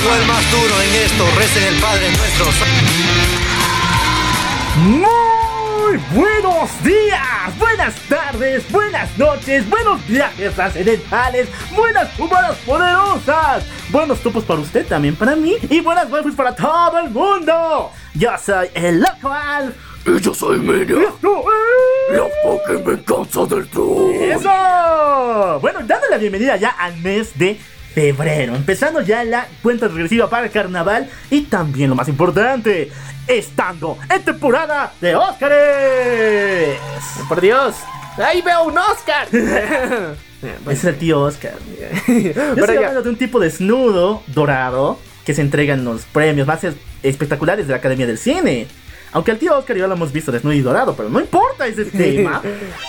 Llegó el más duro en esto, recen el Padre nuestro. Muy buenos días, buenas tardes, buenas noches, buenos viajes trascendentales, buenas humanas poderosas, buenos topos para usted, también para mí, y buenas waifus para todo el mundo. Yo soy el loco Alf. Y yo soy Miriam. Esto es- La fucking venganza del troll. ¡Eso! Bueno, dando la bienvenida ya al mes de febrero, empezando ya la cuenta regresiva para el carnaval y también lo más importante, estando en temporada de Óscares. Por Dios. Ahí veo un Oscar. Ese es el tío Oscar. Yo estoy hablando de un tipo desnudo, dorado, que se entregan los premios más es- espectaculares de la Academia del Cine. Aunque al tío Oscar ya lo hemos visto desnudo y dorado, pero no importa ese tema.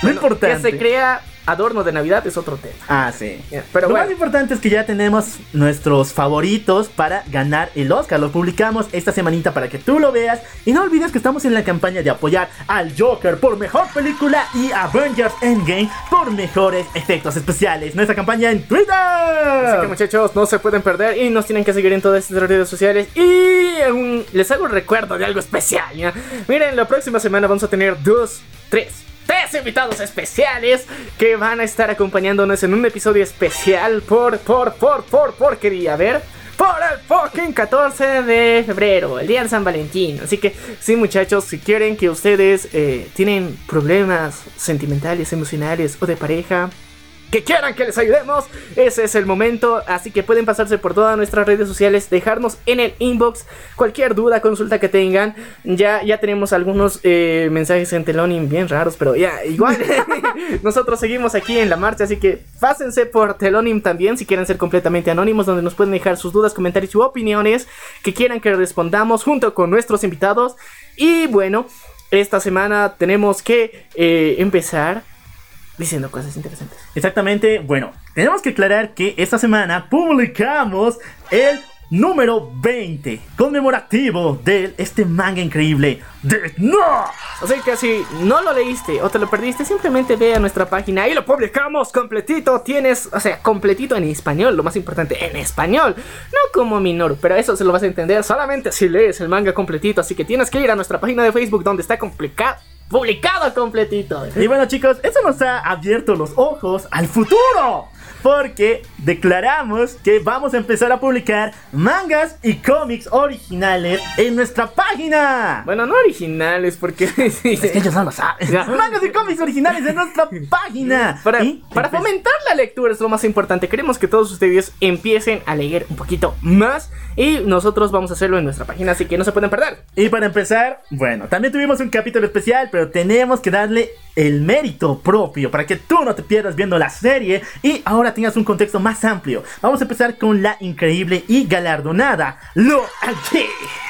Lo Que importante. se crea adorno de Navidad es otro tema. Ah, sí. Pero lo bueno. más importante es que ya tenemos nuestros favoritos para ganar el Oscar. Lo publicamos esta semanita para que tú lo veas. Y no olvides que estamos en la campaña de apoyar al Joker por mejor película y Avengers Endgame por mejores efectos especiales. Nuestra campaña en Twitter. Así que muchachos, no se pueden perder y nos tienen que seguir en todas estas redes sociales. Y les hago un recuerdo de algo especial. ¿ya? Miren, la próxima semana vamos a tener dos, tres, tres invitados especiales que van a estar acompañándonos en un episodio especial por, por, por, por, por, qué día, a ver. Por el fucking 14 de febrero, el día de San Valentín. Así que, sí, muchachos, si quieren que ustedes eh, tienen problemas sentimentales, emocionales o de pareja, que quieran que les ayudemos, ese es el momento. Así que pueden pasarse por todas nuestras redes sociales, dejarnos en el inbox cualquier duda, consulta que tengan. Ya, ya tenemos algunos eh, mensajes en Telonim bien raros, pero ya, igual. Nosotros seguimos aquí en la marcha, así que pásense por Telonim también si quieren ser completamente anónimos, donde nos pueden dejar sus dudas, comentarios u opiniones que quieran que respondamos junto con nuestros invitados. Y bueno, esta semana tenemos que eh, empezar diciendo cosas interesantes. Exactamente, bueno, tenemos que aclarar que esta semana publicamos el número 20 conmemorativo de este manga increíble de No. Así que si no lo leíste o te lo perdiste, simplemente ve a nuestra página y lo publicamos completito. Tienes, o sea, completito en español, lo más importante, en español. No como Minoru, pero eso se lo vas a entender solamente si lees el manga completito. Así que tienes que ir a nuestra página de Facebook donde está complicado, publicado completito. Y bueno chicos, eso nos ha abierto los ojos al futuro. Porque declaramos que vamos a empezar a publicar mangas y cómics originales en nuestra página. Bueno, no originales, porque... Ellos no lo saben. Mangas y cómics originales en nuestra página. Para, Y para fomentar la lectura es lo más importante. Queremos que todos ustedes empiecen a leer un poquito más. Y nosotros vamos a hacerlo en nuestra página, así que no se pueden perder. Y para empezar, bueno, también tuvimos un capítulo especial, pero tenemos que darle el mérito propio para que tú no te pierdas viendo la serie y ahora tengas un contexto más amplio. Vamos a empezar con la increíble y galardonada Lo aquí.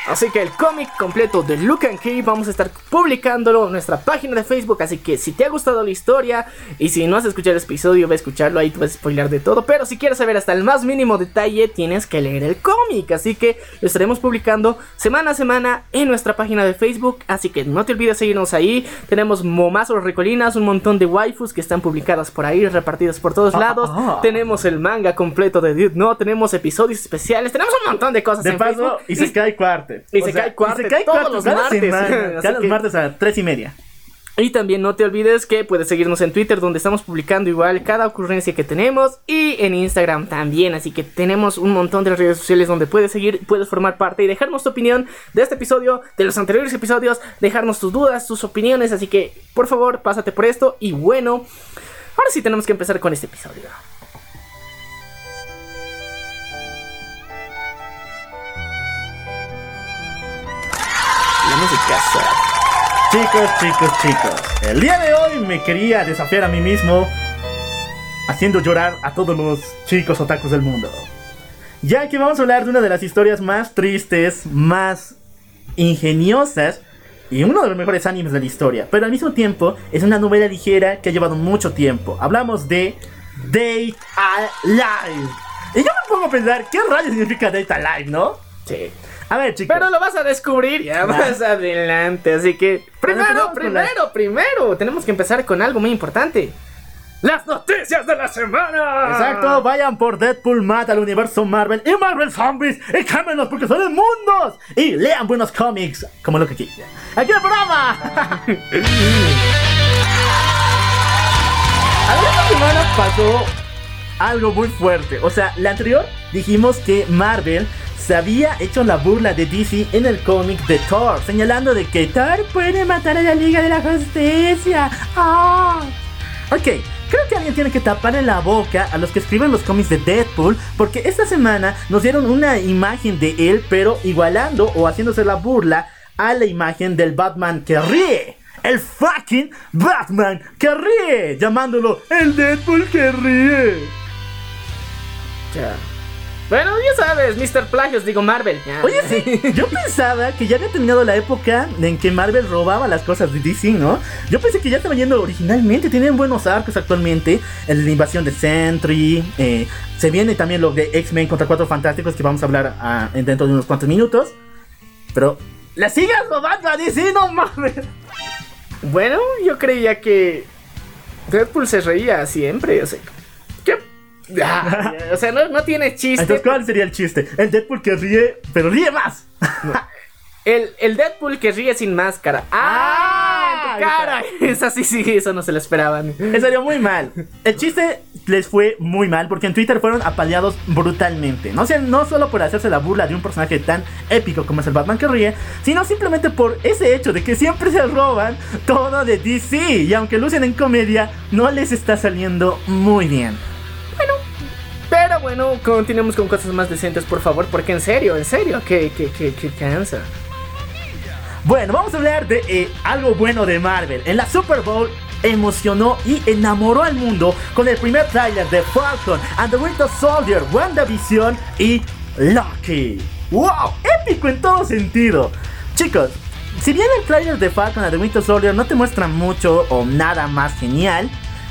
Así que el cómic completo de Luke and Key vamos a estar publicándolo en nuestra página de Facebook. Así que si te ha gustado la historia y si no has escuchado el episodio, ve a escucharlo. Ahí te vas a spoiler de todo. Pero si quieres saber hasta el más mínimo detalle, tienes que leer el cómic. Así que lo estaremos publicando semana a semana en nuestra página de Facebook. Así que no te olvides seguirnos ahí. Tenemos momazos recolinas, un montón de waifus que están publicadas por ahí, repartidas por todos lados. Tenemos el manga completo de Dude No, tenemos episodios especiales, tenemos un montón de cosas De en paso, y se cae cuarte. Y se cae cuarte todos los martes. cada que- martes a tres y media. Y también no te olvides que puedes seguirnos en Twitter donde estamos publicando igual cada ocurrencia que tenemos y en Instagram también. Así que tenemos un montón de redes sociales donde puedes seguir, puedes formar parte y dejarnos tu opinión de este episodio, de los anteriores episodios, dejarnos tus dudas, tus opiniones. Así que por favor pásate por esto y bueno, ahora sí tenemos que empezar con este episodio. Música. Chicos, chicos, chicos. El día de hoy me quería desafiar a mí mismo haciendo llorar a todos los chicos otakus del mundo. Ya que vamos a hablar de una de las historias más tristes, más ingeniosas y uno de los mejores animes de la historia, pero al mismo tiempo es una novela ligera que ha llevado mucho tiempo. Hablamos de Date Alive. Y yo me pongo a pensar, ¿qué rayos significa Date Alive, no? Sí. A ver, chicos. Pero lo vas a descubrir ya más adelante. Así que, primero, primero, primero, tenemos que empezar con algo muy importante. Las noticias de la semana. Exacto, vayan por Deadpool mata al universo Marvel y Marvel Zombies y cámbienlos porque son de mundos y lean buenos cómics como lo que quieran. ¡Aquí el programa! A ver, esta semana pasó algo muy fuerte. O sea, la anterior dijimos que Marvel se había hecho la burla de DC en el cómic de Thor, señalando de que Thor puede matar a la Liga de la Justicia. ¡Ah! Ok, creo que alguien tiene que taparle la boca a los que escriben los cómics de Deadpool, porque esta semana nos dieron una imagen de él, pero igualando o haciéndose la burla a la imagen del Batman que ríe. El fucking Batman que ríe, llamándolo el Deadpool que ríe. Ya. Bueno, ya sabes, Mr. Plagios, digo Marvel. ya. Oye, sí, yo pensaba que ya había terminado la época en que Marvel robaba las cosas de DC, ¿no? Yo pensé que ya estaba yendo originalmente, tienen buenos arcos actualmente, la invasión de Sentry, eh, se viene también lo de X-Men contra Cuatro Fantásticos que vamos a hablar ah, en dentro de unos cuantos minutos, pero la sigas robando a DC, no mames. Bueno, yo creía que Deadpool se reía siempre, o sea. Ah, o sea, no, no tiene chiste. Entonces, ¿cuál sería el chiste? El Deadpool que ríe, pero ríe más. El, el Deadpool que ríe sin máscara. ¡Ah! tu cara! Esa sí, sí, eso no se lo esperaban. En serio, muy mal. El chiste les fue muy mal porque en Twitter fueron apaleados brutalmente. No, sea, no solo por hacerse la burla de un personaje tan épico como es el Batman que ríe, sino simplemente por ese hecho de que siempre se roban todo de DC. Y aunque lucen en comedia, no les está saliendo muy bien. Pero bueno, continuemos con cosas más decentes, por favor, porque en serio, en serio, que, que, que, que cansa. Bueno, vamos a hablar de eh, algo bueno de Marvel. En la Super Bowl emocionó y enamoró al mundo con el primer tráiler de Falcon and the Winter Soldier, WandaVision y Loki. ¡Wow! Épico en todo sentido. Chicos, si bien el tráiler de Falcon and the Winter Soldier no te muestra mucho o nada más genial,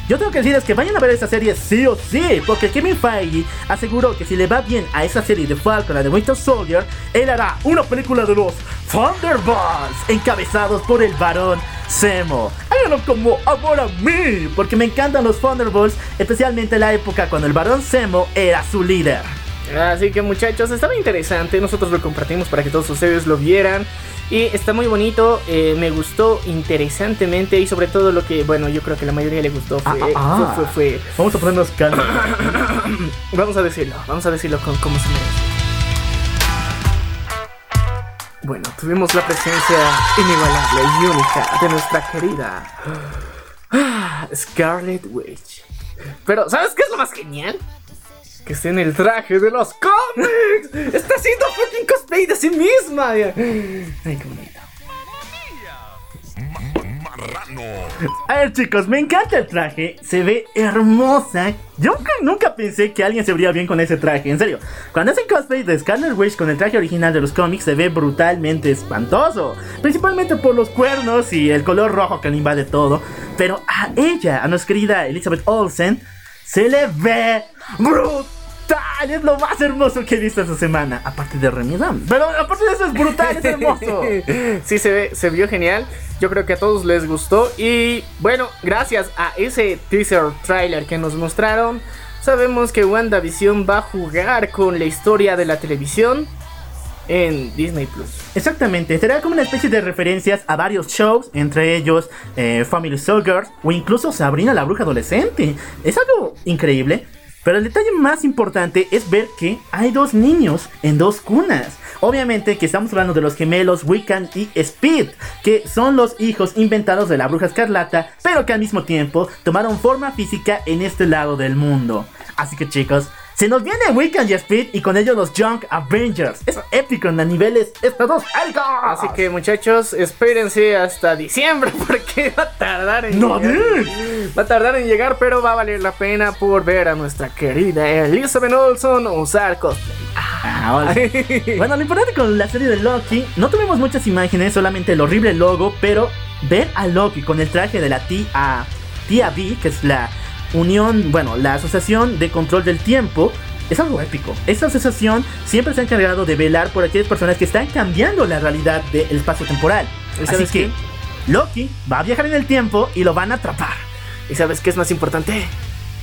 yo tengo que decirles que vayan a ver esa serie sí o sí, porque Kevin Feige aseguró que si le va bien a esa serie de Falcon and the Winter Soldier, él hará una película de los Thunderbolts, encabezados por el varón Zemo. Háganlo como amor a mí, porque me encantan los Thunderbolts, especialmente la época cuando el varón Zemo era su líder. Así que muchachos, estaba interesante, nosotros lo compartimos para que todos ustedes lo vieran. Y está muy bonito, eh, me gustó interesantemente y sobre todo lo que, bueno, yo creo que la mayoría le gustó fue... Ah, ah, ah. fue, fue, fue- Vamos a ponernos calma. Vamos a decirlo, vamos a decirlo con cómo se merece. Bueno, tuvimos la presencia inigualable y única de nuestra querida Scarlet Witch. Pero, ¿sabes qué es lo más genial? Que está en el traje de los cómics. Está haciendo fucking cosplay de sí misma. Ay, qué bonito. A ver chicos, me encanta el traje, se ve hermosa. Yo nunca, nunca pensé que alguien se vería bien con ese traje, en serio. Cuando hacen cosplay de Scarlet Witch con el traje original de los cómics se ve brutalmente espantoso. Principalmente por los cuernos y el color rojo que le invade todo. Pero a ella, a nuestra querida Elizabeth Olsen, se le ve brutal. Es lo más hermoso que he visto esta semana. Aparte de Remy. Pero aparte de eso es brutal, es hermoso. Sí, se, ve, se vio genial. Yo creo que a todos les gustó. Y bueno, gracias a ese teaser trailer que nos mostraron, sabemos que WandaVision va a jugar con la historia de la televisión en Disney Plus. Exactamente, será como una especie de referencias a varios shows, entre ellos eh, Family Soldiers o incluso Sabrina la Bruja Adolescente. Es algo increíble, pero el detalle más importante es ver que hay dos niños en dos cunas. Obviamente que estamos hablando de los gemelos Wiccan y Speed, que son los hijos inventados de la Bruja Escarlata, pero que al mismo tiempo tomaron forma física en este lado del mundo. Así que chicos, Se nos viene Weekend y Speed y con ellos los Junk Avengers. Es épico en niveles estratosféricos. Así que muchachos, espérense hasta diciembre porque va a tardar en ¡No, llegar. Va a tardar en llegar, pero va a valer la pena por ver a nuestra querida Elizabeth Olson usar cosplay. Ah, hola. bueno, lo importante con la serie de Loki, no tuvimos muchas imágenes, solamente el horrible logo, pero ver a Loki con el traje de la tía, tía B, que es la unión, bueno, la asociación de control del tiempo, es algo épico. Esta asociación siempre se ha encargado de velar por aquellas personas que están cambiando la realidad del espacio temporal. ¿Y Así que qué? Loki va a viajar en el tiempo y lo van a atrapar. ¿Y sabes qué es más importante?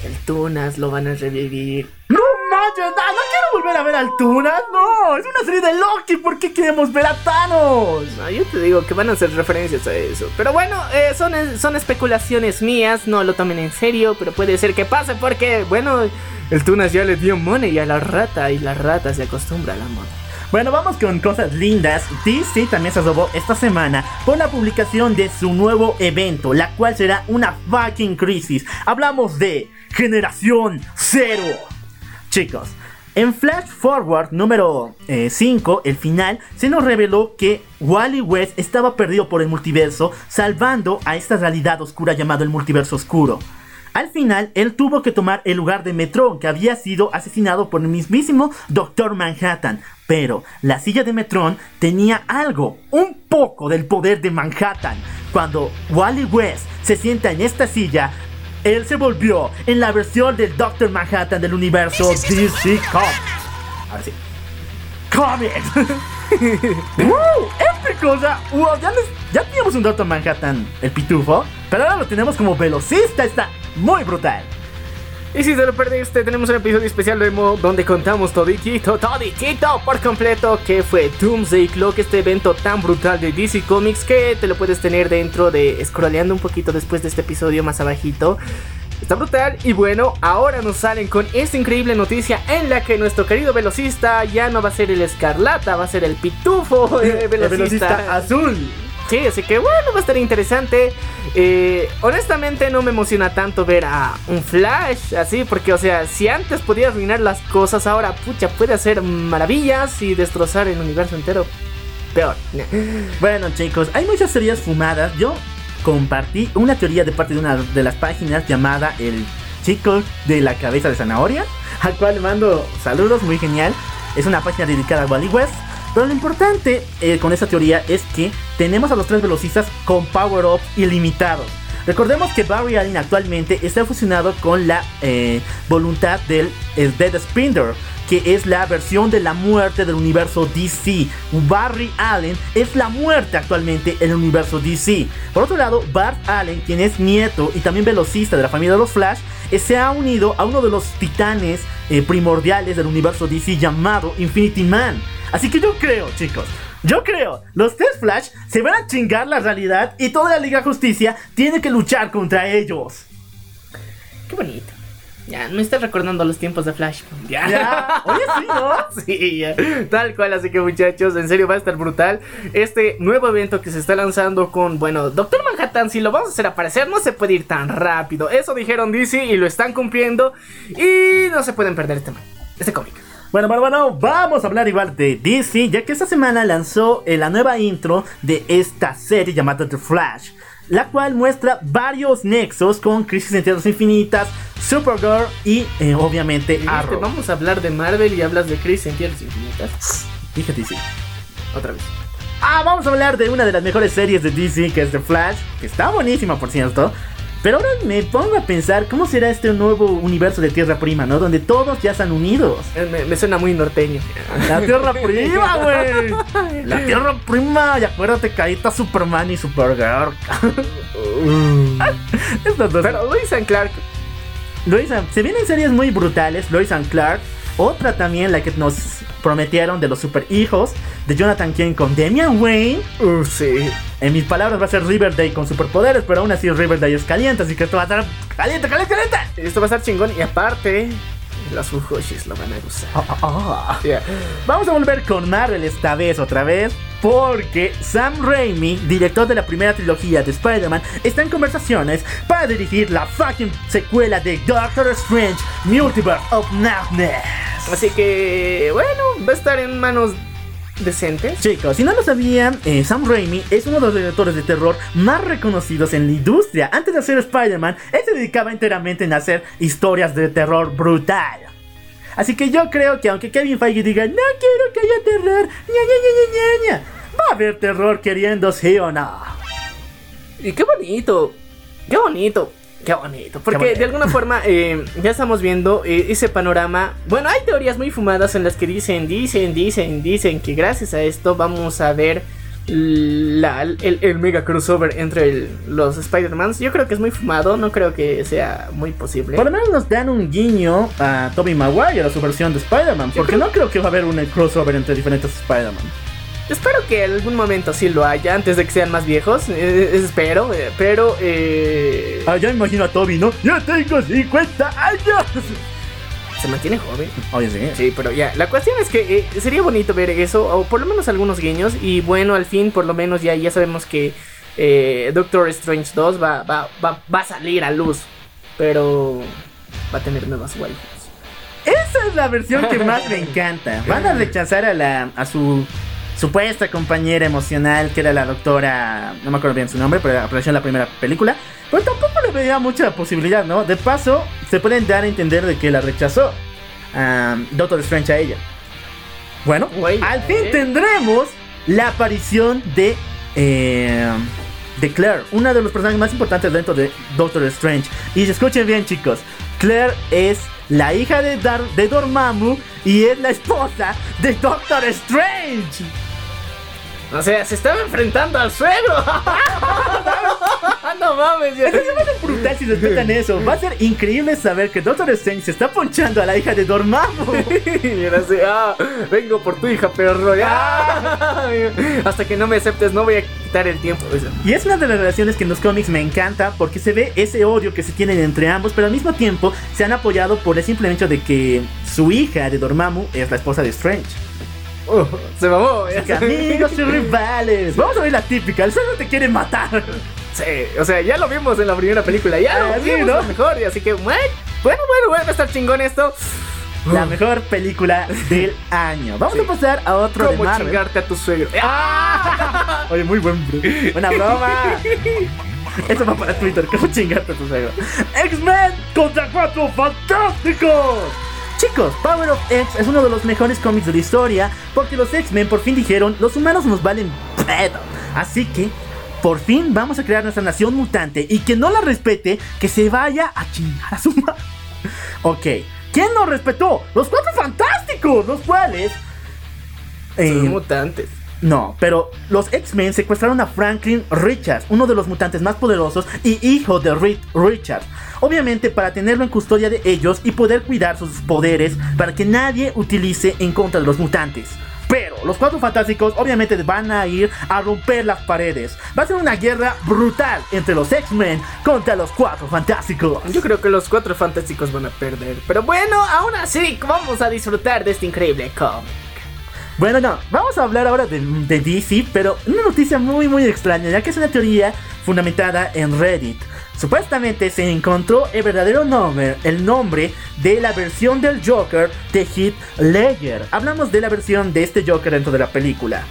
Que el Tunas lo van a revivir. ¡No ¡No, no quiero volver a ver al Tunas! ¡No! ¡Es una serie de Loki! ¿Por qué queremos ver a Thanos? No, yo te digo que van a hacer referencias a eso. Pero bueno, eh, son, son especulaciones mías, no lo tomen en serio, pero puede ser que pase porque, bueno, el Tunas ya le dio money a la rata y la rata se acostumbra a la moda. Bueno, vamos con cosas lindas. DC también se robó esta semana por la publicación de su nuevo evento, la cual será una fucking crisis. Hablamos de Generación Cero. Chicos, en Flash Forward número 5, el final, se nos reveló que Wally West estaba perdido por el multiverso, salvando a esta realidad oscura llamado el multiverso oscuro. Al final, él tuvo que tomar el lugar de Metron, que había sido asesinado por el mismísimo Doctor Manhattan. Pero la silla de Metron tenía algo, un poco del poder de Manhattan. Cuando Wally West se sienta en esta silla, él se volvió en la versión del Doctor Manhattan del universo DC Comics. Ahora sí. Comics. ¡Wow! ¡Épico! O sea, wow, ya, les- ya teníamos un Doctor Manhattan, el pitufo, pero ahora lo tenemos como velocista. Está muy brutal. Y si te lo perdiste, tenemos un episodio especial de Mo donde contamos toditito, toditito por completo que fue Doomsday Clock, este evento tan brutal de DC Comics que te lo puedes tener dentro de scrolleando un poquito después de este episodio más abajito. Está brutal y bueno, ahora nos salen con esta increíble noticia en la que nuestro querido velocista ya no va a ser el escarlata, va a ser el pitufo eh, El velocista. velocista azul. Sí, así que bueno, va a estar interesante. Eh, honestamente no me emociona tanto ver a un Flash así, porque o sea, si antes podía arruinar las cosas, ahora pucha puede hacer maravillas y destrozar el universo entero. Peor. Bueno, chicos, hay muchas teorías fumadas. Yo compartí una teoría de parte de una de las páginas llamada El Chico de la Cabeza de Zanahoria, al cual le mando saludos, muy genial. Es una página dedicada a Wally West. Pero lo importante eh, con esta teoría es que tenemos a los tres velocistas con power-up ilimitados. Recordemos que Barry Allen actualmente está fusionado con la eh, voluntad del eh, Dead Spinner, que es la versión de la muerte del universo DC. Barry Allen es la muerte actualmente en el universo DC. Por otro lado, Bart Allen, quien es nieto y también velocista de la familia de los Flash, se ha unido a uno de los titanes primordiales del universo DC llamado Infinity Man. Así que yo creo, chicos, yo creo, los tres Flash se van a chingar la realidad y toda la Liga Justicia tiene que luchar contra ellos. Qué bonito. Ya, me estás recordando los tiempos de Flash. Ya. Ya, oye sí, ¿no? Sí, ya. tal cual, así que muchachos, en serio va a estar brutal. Este nuevo evento que se está lanzando con, bueno, Doctor Manhattan, si lo vamos a hacer aparecer, no se puede ir tan rápido. Eso dijeron DC y lo están cumpliendo. Y no se pueden perder este, este cómic. Bueno, bueno, bueno, vamos a hablar igual de DC, ya que esta semana lanzó eh, la nueva intro de esta serie llamada The Flash, la cual muestra varios nexos con Crisis en Tierras Infinitas, Supergirl y eh, obviamente dijiste, Arrow. vamos a hablar de Marvel y hablas de Chris en Tierras Infinitas. Fíjate, sí. Otra vez. Ah, vamos a hablar de una de las mejores series de DC, que es The Flash, que está buenísima, por cierto. Pero ahora me pongo a pensar cómo será este nuevo universo de Tierra Prima, ¿no? Donde todos ya están unidos. Eh, Me, me suena muy norteño. La Tierra Prima, güey. La Tierra Prima. Y acuérdate que ahí está Superman y Supergirl. Estas dos. Pero Lois and Clark Lois and- se vienen series muy brutales. Lois and Clark. Otra también, la que nos prometieron de los super hijos de Jonathan Kane con Damian Wayne. Uh, sí. En mis palabras va a ser Riverdale con superpoderes, pero aún así Riverdale es caliente, así que esto va a estar caliente, caliente, caliente. Esto va a estar chingón. Y aparte, Los Fujoshis lo van a usar. Ah, ah, ah. Ya. Vamos a volver con Marvel esta vez, otra vez, porque Sam Raimi, director de la primera trilogía de Spider-Man, está en conversaciones para dirigir la fucking secuela de Doctor Strange Multiverse of Madness. Así que, bueno, va a estar en manos decentes. Chicos, si no lo sabían, eh, Sam Raimi es uno de los directores de terror más reconocidos en la industria. Antes de hacer Spider-Man, él se dedicaba enteramente en hacer historias de terror brutal. Así que yo creo que aunque Kevin Feige diga, no quiero que haya terror, ña, ña, ña, ña, ña, ña", va a haber terror queriendo sí o no. Y qué bonito, qué bonito, qué bonito. Porque bonito. de alguna forma eh, ya estamos viendo eh, ese panorama. Bueno, hay teorías muy fumadas en las que dicen, dicen, dicen, dicen que gracias a esto vamos a ver la- el, el mega crossover entre el- los Spider-Mans. Yo creo que es muy fumado, no creo que sea muy posible. Por lo menos nos dan un guiño a Tobey Maguire, a su versión de Spider-Man, porque no creo que va a haber un crossover entre diferentes Spider-Man. Espero que en algún momento sí lo haya, antes de que sean más viejos. eh, espero, eh, pero... Eh, Ah, ya imagino a Toby, ¿no? ¡Ya tengo 50 años! se mantiene joven. Oye, sí. Sí, pero ya, la cuestión es que eh, sería bonito ver eso, o por lo menos algunos guiños, y bueno, al fin, por lo menos ya, ya sabemos que eh, Doctor Strange 2 va, va, va, va a salir a luz, pero va a tener nuevas waifus. Esa es la versión que más me encanta. Van a rechazar a la a su supuesta compañera emocional, que era la doctora, no me acuerdo bien su nombre, pero apareció en la primera película. Pero tampoco le veía mucha posibilidad, ¿no? De paso, se pueden dar a entender de que la rechazó Doctor Strange a ella. Bueno, al fin ¿eh? tendremos la aparición de eh, de Claire, una de los personajes más importantes dentro de Doctor Strange. Y escuchen bien, chicos, Claire es la hija de, Dar de Dormammu y es la esposa de Doctor Strange. O sea, se estaba enfrentando al suegro. no mames, ya. Eso se va a ser brutal si respetan eso. Va a ser increíble saber que Doctor Strange se está ponchando a la hija de Dormammu. Y era así, ah, vengo por tu hija, perro. Ah, hasta que no me aceptes, no voy a quitar el tiempo. Y es una de las relaciones que en los cómics me encanta porque se ve ese odio que se tienen entre ambos, pero al mismo tiempo se han apoyado por el simple hecho de que su hija de Dormammu es la esposa de Strange. Uh, se mamó. Que, amigos y rivales, vamos a ver la típica, el suegro te quiere matar. Sí, o sea, ya lo vimos en la primera película, ya Ah, lo sí, vimos ¿no? lo mejor, y así que, bueno, bueno, bueno, bueno, va a estar chingón esto. La mejor película del año. Vamos Sí. a pasar a otro de ¿Cómo Marvel. chingarte a tu suegro? ¡Ah! Oye, muy buen bro. Buena broma. Eso va para Twitter. ¿Cómo chingarte a tu suegro? X-Men contra cuatro fantásticos. Chicos, Power of X es uno de los mejores cómics de la historia porque los X-Men por fin dijeron, los humanos nos valen pedo. Así que, por fin vamos a crear nuestra nación mutante y quien no la respete, que se vaya a chingar a su madre. Ok, ¿quién nos respetó? Los cuatro fantásticos, los cuales... eh, Son mutantes. No, pero los X-Men secuestraron a Franklin Richards, uno de los mutantes más poderosos y hijo de Reed Richards. Obviamente para tenerlo en custodia de ellos y poder cuidar sus poderes para que nadie utilice en contra de los mutantes. Pero los cuatro fantásticos obviamente van a ir a romper las paredes. Va a ser una guerra brutal entre los X-Men contra los cuatro fantásticos. Yo creo que los cuatro fantásticos van a perder. Pero bueno, aún así, vamos a disfrutar de este increíble cómic. Bueno, no, vamos a hablar ahora de, de DC, pero una noticia muy muy extraña, ya que es una teoría fundamentada en Reddit. Supuestamente se encontró el verdadero nombre, el nombre de la versión del Joker de Heath Ledger. Hablamos de la versión de este Joker dentro de la película.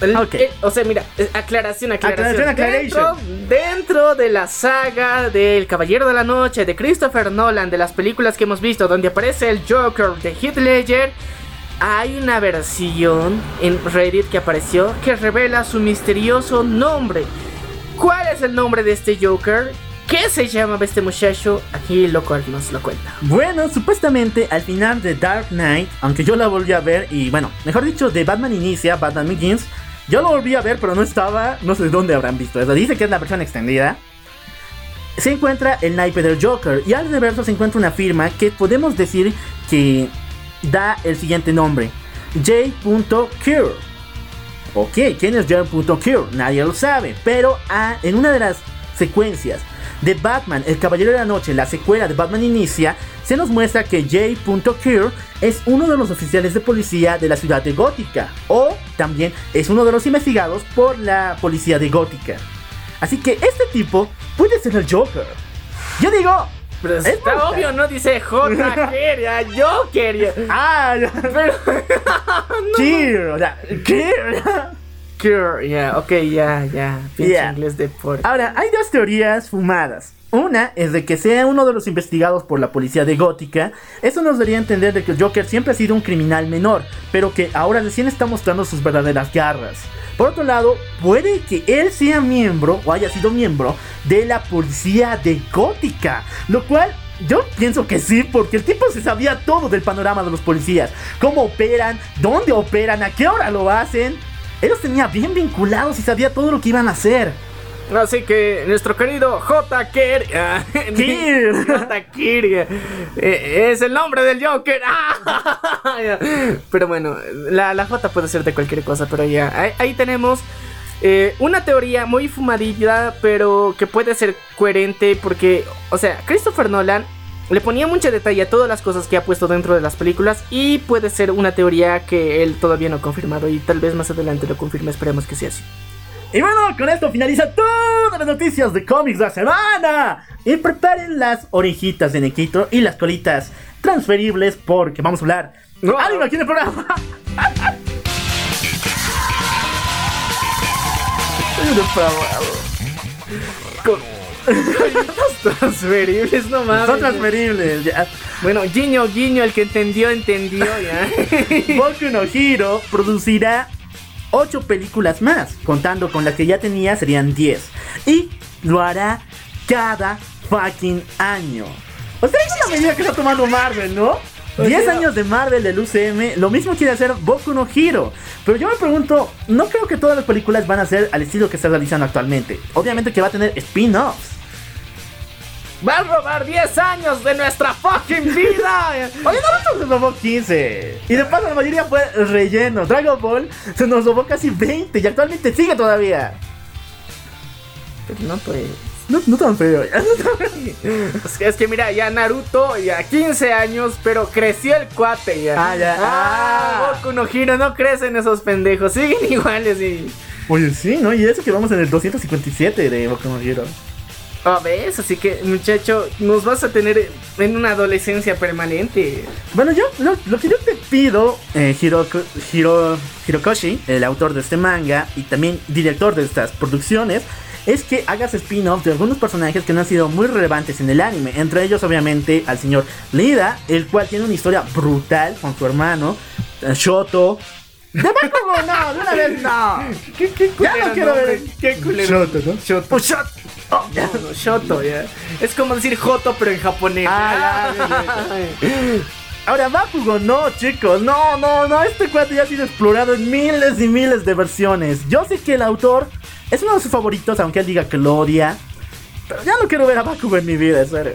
El- Ok. el- o sea, mira, eh, aclaración, aclaración. Aclaración, Dentro, dentro de la saga del Caballero de la Noche de Christopher Nolan, de las películas que hemos visto, donde aparece el Joker de Heath Ledger, hay una versión en Reddit que apareció que revela su misterioso nombre. ¿Cuál es el nombre de este Joker? ¿Qué se llama este muchacho? Aquí Loco nos lo cuenta. Bueno, supuestamente al final de Dark Knight, aunque yo la volví a ver y bueno, mejor dicho, de Batman Inicia, Batman Begins, yo lo volví a ver pero no estaba, no sé de dónde habrán visto eso, dice que es la versión extendida. Se encuentra el naipe del Joker y al reverso se encuentra una firma que podemos decir que da el siguiente nombre, J.Cure. Ok, ¿quién es J.Cure? Nadie lo sabe, pero ah, en una de las secuencias de Batman, El Caballero de la Noche, la secuela de Batman Inicia, se nos muestra que J. Keir es uno de los oficiales de policía de la ciudad de Gótica, o también es uno de los investigados por la policía de Gótica. Así que este tipo puede ser el Joker. Yo digo, Pero Es está obvio, no dice J. quería, yo quería. ah, Pero. Keir, o sea, Keir. Cure, ya, ok, ya, ya. Pinche Yeah. inglés de por. Ahora, hay dos teorías fumadas. Una es de que sea uno de los investigados por la policía de Gótica. Eso nos daría a entender de que el Joker siempre ha sido un criminal menor, pero que ahora recién está mostrando sus verdaderas garras. Por otro lado, puede que él sea miembro o haya sido miembro de la policía de Gótica, lo cual yo pienso que sí, porque el tipo se sabía todo del panorama de los policías, cómo operan, dónde operan, a qué hora lo hacen. Él los tenía bien vinculados y sabía todo lo que iban a hacer. Así que nuestro querido J. Kier. J. Eh, es el nombre del Joker. pero bueno, la, la J puede ser de cualquier cosa, pero ya. Ahí, ahí tenemos. eh, una teoría muy fumadilla, pero que puede ser coherente porque, o sea, Christopher Nolan le ponía mucho detalle a todas las cosas que ha puesto dentro de las películas y puede ser una teoría que él todavía no ha confirmado y tal vez más adelante lo confirme, esperemos que sea así. Y bueno, con esto finaliza todas las noticias de cómics de la semana. Y preparen las orejitas de Nequito y las colitas transferibles porque vamos a hablar No. anime aquí en el programa. Transferibles, no mames. Son transferibles. ya. Bueno, guiño, guiño, el que entendió, entendió, ya. Boku no Hero producirá 8 películas más, contando con las que ya tenía serían 10. Y lo hará cada fucking año. O sea, es una medida que está tomando Marvel, ¿no? 10 sea- años de Marvel del UCM, lo mismo quiere hacer Boku no Hero. Pero yo me pregunto, no creo que todas las películas van a ser al estilo que está realizando actualmente. Obviamente que va a tener spin-offs. Va a robar 10 años de nuestra fucking vida. Oye, Naruto se nos robó 15. Y de paso la mayoría fue relleno. Dragon Ball se nos robó casi 20 y actualmente sigue todavía. Pero no, pues. No, no tan feo. Es que, es que mira, ya Naruto, ya 15 años, pero creció el cuate ya. Ah, ya. Ah, Ah. Boku no Hero, no crecen esos pendejos, siguen iguales y. Oye, sí, ¿no? Y eso que vamos en el 257 de Boku no Hero. Ah, ves, así que muchacho, nos vas a tener en una adolescencia permanente. Bueno, yo lo, lo que yo te pido, eh, Hiroko- Hiro, Hirokoshi, el autor de este manga y también director de estas producciones, es que hagas spin-off de algunos personajes que no han sido muy relevantes en el anime. Entre ellos, obviamente, al señor Lida, el cual tiene una historia brutal con su hermano, eh, Shoto. ¡De Bakugo, no! ¡De una vez no! ¿Qué, qué Ya no quiero ver. Qué culero. Shoto, ¿no? Shoto. Oh, shot. Oh, ya. No, Shoto, ya. Es como decir Joto, pero en japonés. Ah, ya. Ahora Bakugo no, chicos, no, no, no, este cuate ya ha sido explorado en miles y miles de versiones. Yo sé que el autor es uno de sus favoritos, aunque él diga que lo odia. Pero ya no quiero ver a Bakugo en mi vida, en serio.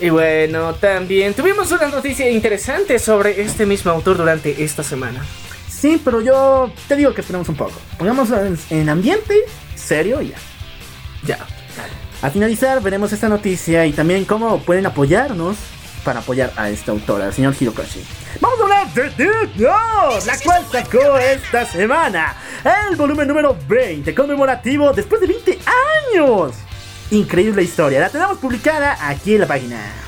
Y bueno, también tuvimos una noticia interesante sobre este mismo autor durante esta semana. Sí, pero yo te digo que esperemos un poco. Pongamos en, en ambiente serio y ya. Ya. A finalizar veremos esta noticia y también cómo pueden apoyarnos para apoyar a este autor, al señor Hirokoshi. Vamos a hablar de Death Note, la cual sacó esta semana el volumen número 20 conmemorativo después de 20 años. Increíble historia, la tenemos publicada aquí en la página.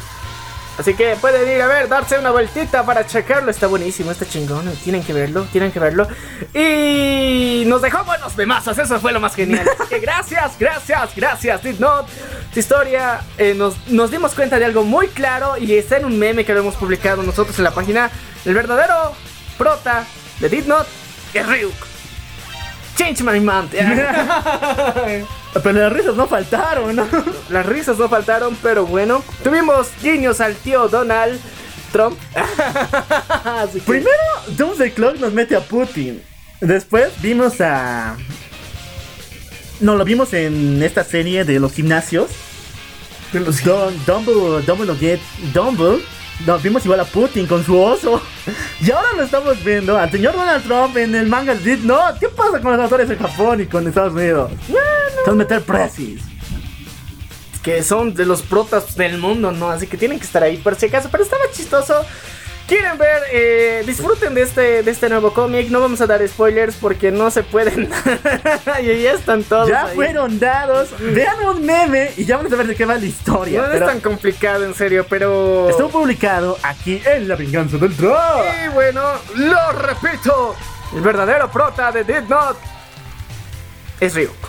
Así que pueden ir a ver, darse una vueltita para checarlo. Está buenísimo, está chingón. Tienen que verlo, tienen que verlo. Y nos dejó buenos memazos, eso fue lo más genial. Así que gracias, gracias, gracias, Did Not. Esta historia eh, nos, nos dimos cuenta de algo muy claro y está en un meme que lo hemos publicado nosotros en la página. El verdadero prota de Did Not es Ryuk. Change my mind. Pero las risas no faltaron, ¿no? Las risas no faltaron, pero bueno. Tuvimos guiños al tío Donald Trump. Así que- Primero, Doomsday Clock nos mete a Putin. Después vimos a. No, lo vimos en esta serie de los gimnasios. Don, Dumble, Dumble, Get, Dumble. Nos vimos igual a Putin con su oso. Y ahora lo estamos viendo al señor Donald Trump en el manga Did No. ¿Qué pasa con los autores en Japón y con Estados Unidos? Son meter presis. que son de los protas del mundo, ¿no? Así que tienen que estar ahí por si acaso. Pero estaba chistoso. Quieren ver, eh, disfruten de este, de este nuevo cómic. No vamos a dar spoilers porque no se pueden. y ya están todos. Ya ahí. fueron dados. Vean un meme y ya vamos a ver de qué va la historia. No es pero tan complicado, en serio, pero. Estuvo publicado aquí en La Venganza del Troll. Y bueno, lo repito. El verdadero prota de Did Not es Ryuk.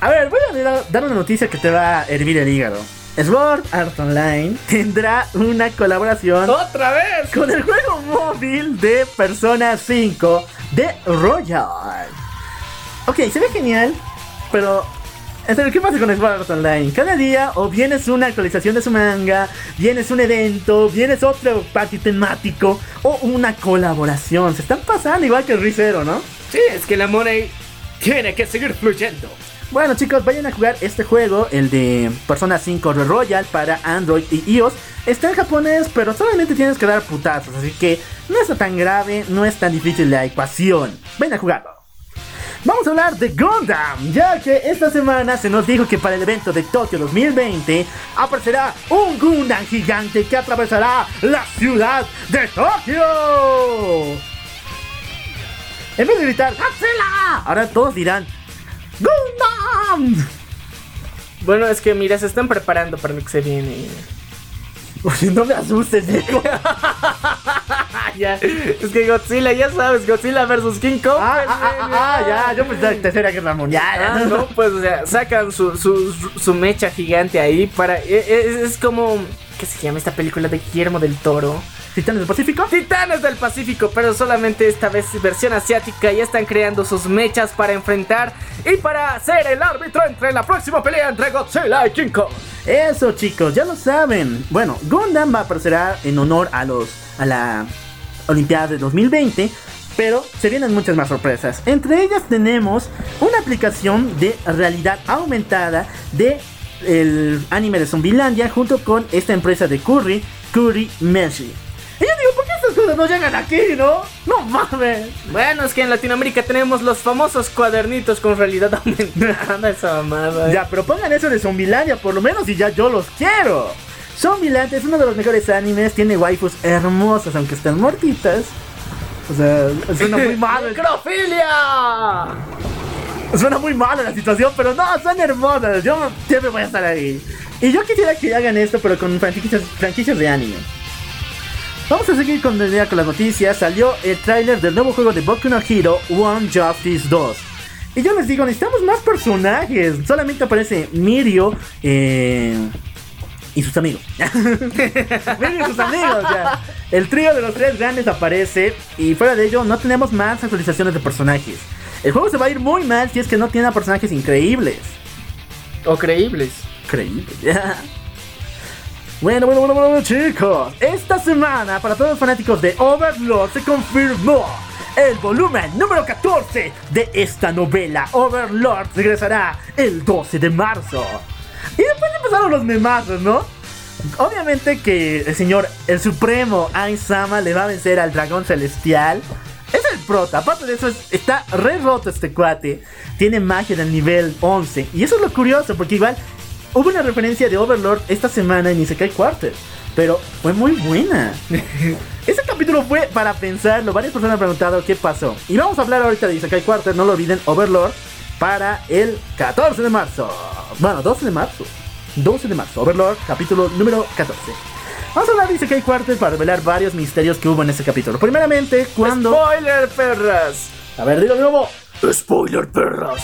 A ver, voy a dar una noticia que te va a hervir el hígado. Sword Art Online tendrá una colaboración ¡Otra vez! con el juego móvil de Persona 5 de Royal. Ok, se ve genial, pero... serio, ¿Qué pasa con Sword Art Online? Cada día o vienes una actualización de su manga, vienes un evento, vienes otro party temático o una colaboración. Se están pasando igual que el Rizero, ¿no? Sí, es que la money tiene que seguir fluyendo. Bueno chicos, vayan a jugar este juego, el de Persona 5 Royal para Android y iOS. Está en japonés, pero solamente tienes que dar putazos, así que no está tan grave, no es tan difícil la ecuación. Ven a jugarlo. Vamos a hablar de Gundam, ya que esta semana se nos dijo que para el evento de Tokio 2020 aparecerá un Gundam gigante que atravesará la ciudad de Tokio. En vez de gritar. Ahora todos dirán ¡Gundam! Bueno, es que mira, se están preparando para lo que se viene. Oye, no me asustes, Diego. Ya. Es que Godzilla, ya sabes, Godzilla versus King Kong. Ah, pues, ah, ah, ah, ya, yo pensaba que tercera guerra mundial. Ah, no, pues, o sea, sacan su, su, su mecha gigante ahí para. e- e- Es, es como. ¿Qué se llama esta película de Guillermo del Toro? ¿Titanes del Pacífico? Titanes del Pacífico, pero solamente esta vez versión asiática. Ya están creando sus mechas para enfrentar y para ser el árbitro entre la próxima pelea entre Godzilla y King Kong. Eso, chicos, ya lo saben. Bueno, Gundam va a aparecer en honor a los a la Olimpiada de 2020, pero se vienen muchas más sorpresas. Entre ellas tenemos una aplicación de realidad aumentada de el anime de Zombielandia junto con esta empresa de Curry, Curry Meshi. Y yo digo, ¿por qué estas cosas no llegan aquí, no? No mames. Bueno, es que en Latinoamérica tenemos los famosos cuadernitos con realidad aumentada. Esa mamada. ¿eh? Ya, pero pongan eso de Zombielandia por lo menos y ya yo los quiero. Zombielandia es uno de los mejores animes, tiene waifus hermosas aunque están muertitas. O sea, suena muy mal. ¡Necrofilia! Suena muy mal la situación, pero no, son hermosas. Yo siempre voy a estar ahí. Y yo quisiera que hagan esto, pero con franquicias, franquicias de anime. Vamos a seguir con, con las noticias. Salió el tráiler del nuevo juego de Boku no Hero, One Justice 2. Y yo les digo, necesitamos más personajes. Solamente aparece Mirio eh, y sus amigos. Mirio y sus amigos, ya. El trío de los tres grandes aparece. Y fuera de ello, no tenemos más actualizaciones de personajes. El juego se va a ir muy mal si es que no tiene a personajes increíbles. O creíbles. Increíbles. Bueno, bueno, bueno, bueno, chicos. Esta semana, para todos los fanáticos de Overlord, se confirmó el volumen número 14 de esta novela. Overlord regresará el 12 de marzo. Y después empezaron los memazos, ¿no? Obviamente que el señor, el supremo Aizama le va a vencer al dragón celestial. Es el prota, aparte de eso es- está re roto este cuate. Tiene magia del nivel 11. Y eso es lo curioso, porque igual hubo una referencia de Overlord esta semana en Isekai Quarter. Pero fue muy buena. Ese capítulo fue para pensarlo. Varias personas han preguntado qué pasó. Y vamos a hablar ahorita de Isekai Quarter, no lo olviden, Overlord, para el 14 de marzo. Bueno, 12 de marzo. 12 de marzo, Overlord, capítulo número 14. Vamos a hablar de Isekai Quarter para revelar varios misterios que hubo en ese capítulo. Primeramente, cuando... ¡Spoiler, perras! A ver, dilo de nuevo. ¡Spoiler, perras!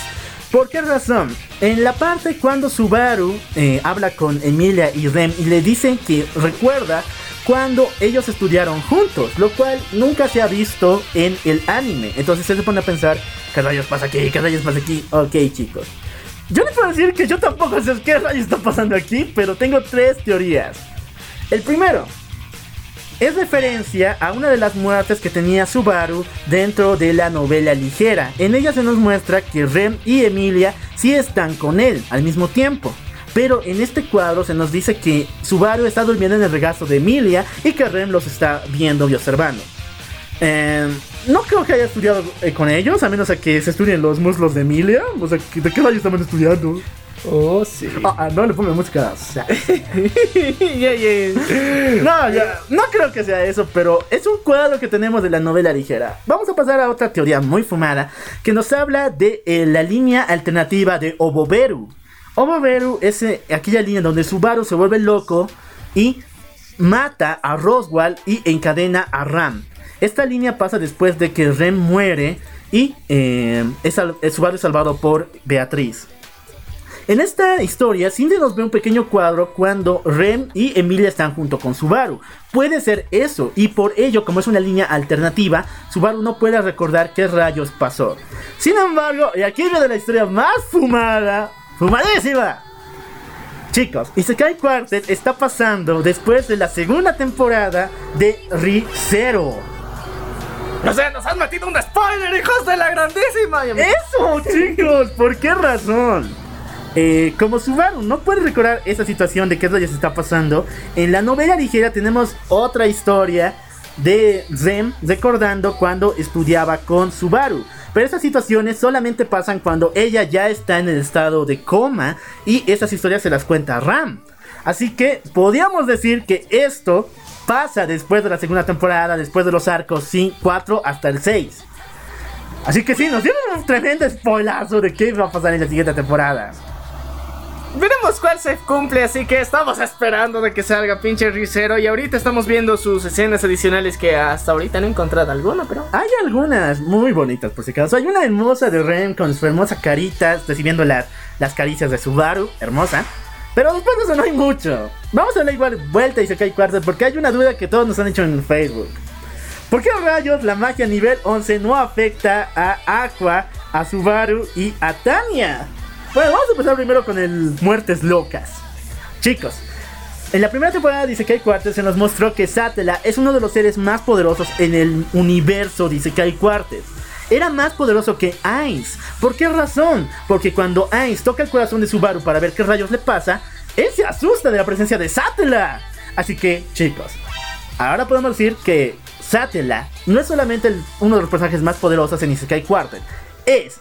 ¿Por qué razón? En la parte cuando Subaru eh, habla con Emilia y Rem y le dicen que recuerda cuando ellos estudiaron juntos, lo cual nunca se ha visto en el anime. Entonces se pone a pensar, ¿qué rayos pasa aquí? ¿Qué rayos pasa aquí? Ok, chicos. Yo les puedo decir que yo tampoco sé qué rayos está pasando aquí, pero tengo tres teorías. El primero, es referencia a una de las muertes que tenía Subaru dentro de la novela ligera. En ella se nos muestra que Rem y Emilia sí están con él al mismo tiempo. Pero en este cuadro se nos dice que Subaru está durmiendo en el regazo de Emilia y que Rem los está viendo y observando. Eh, no creo que haya estudiado eh, con ellos, a menos que se estudien los muslos de Emilia. O sea, ¿de qué rayos estaban estudiando? Oh, sí. Ah, ah, no le pongo música. o sea. No, ya, no creo que sea eso, pero es un cuadro que tenemos de la novela ligera. Vamos a pasar a otra teoría muy fumada que nos habla de eh, la línea alternativa de Oboberu. Oboberu es eh, aquella línea donde Subaru se vuelve loco y mata a Roswell y encadena a Ram. Esta línea pasa después de que Rem muere y eh, es Subaru es salvado por Beatriz. En esta historia, Cindy nos ve un pequeño cuadro cuando Rem y Emilia están junto con Subaru. Puede ser eso, y por ello, como es una línea alternativa, Subaru no puede recordar qué rayos pasó. Sin embargo, y aquí viene la historia más fumada, fumadísima. Chicos, Isekai Quartet está pasando después de la segunda temporada de Rizero. O sea, nos han metido un spoiler, hijos de la grandísima. Eso, chicos, ¿por qué razón? Eh, como Subaru no puede recordar esa situación de qué se está pasando, en la novela ligera tenemos otra historia de Rem recordando cuando estudiaba con Subaru. Pero esas situaciones solamente pasan cuando ella ya está en el estado de coma y esas historias se las cuenta Ram. Así que podríamos decir que esto pasa después de la segunda temporada, después de los arcos 4 hasta el 6. Así que sí, nos dieron un tremendo spoilazo de qué va a pasar en la siguiente temporada. Veremos cuál se cumple, así que estamos esperando de que salga pinche Ricero. Y ahorita estamos viendo sus escenas adicionales que hasta ahorita no he encontrado alguna, pero. Hay algunas muy bonitas, por si acaso. Hay una hermosa de Ren con su hermosa carita, recibiendo las, las caricias de Subaru, hermosa. Pero después de eso no hay mucho. Vamos a darle igual vuelta y se cae cuarto, porque hay una duda que todos nos han hecho en Facebook. ¿Por qué rayos la magia nivel 11 no afecta a Aqua, a Subaru y a Tania? Bueno, vamos a empezar primero con el Muertes Locas. Chicos, en la primera temporada de Isekai Quartet se nos mostró que Satela es uno de los seres más poderosos en el universo de Isekai Quartet. Era más poderoso que Ainz. ¿Por qué razón? Porque cuando Ainz toca el corazón de Subaru para ver qué rayos le pasa, él se asusta de la presencia de Satela. Así que, chicos, ahora podemos decir que Satela no es solamente uno de los personajes más poderosos en Isekai Quartet, es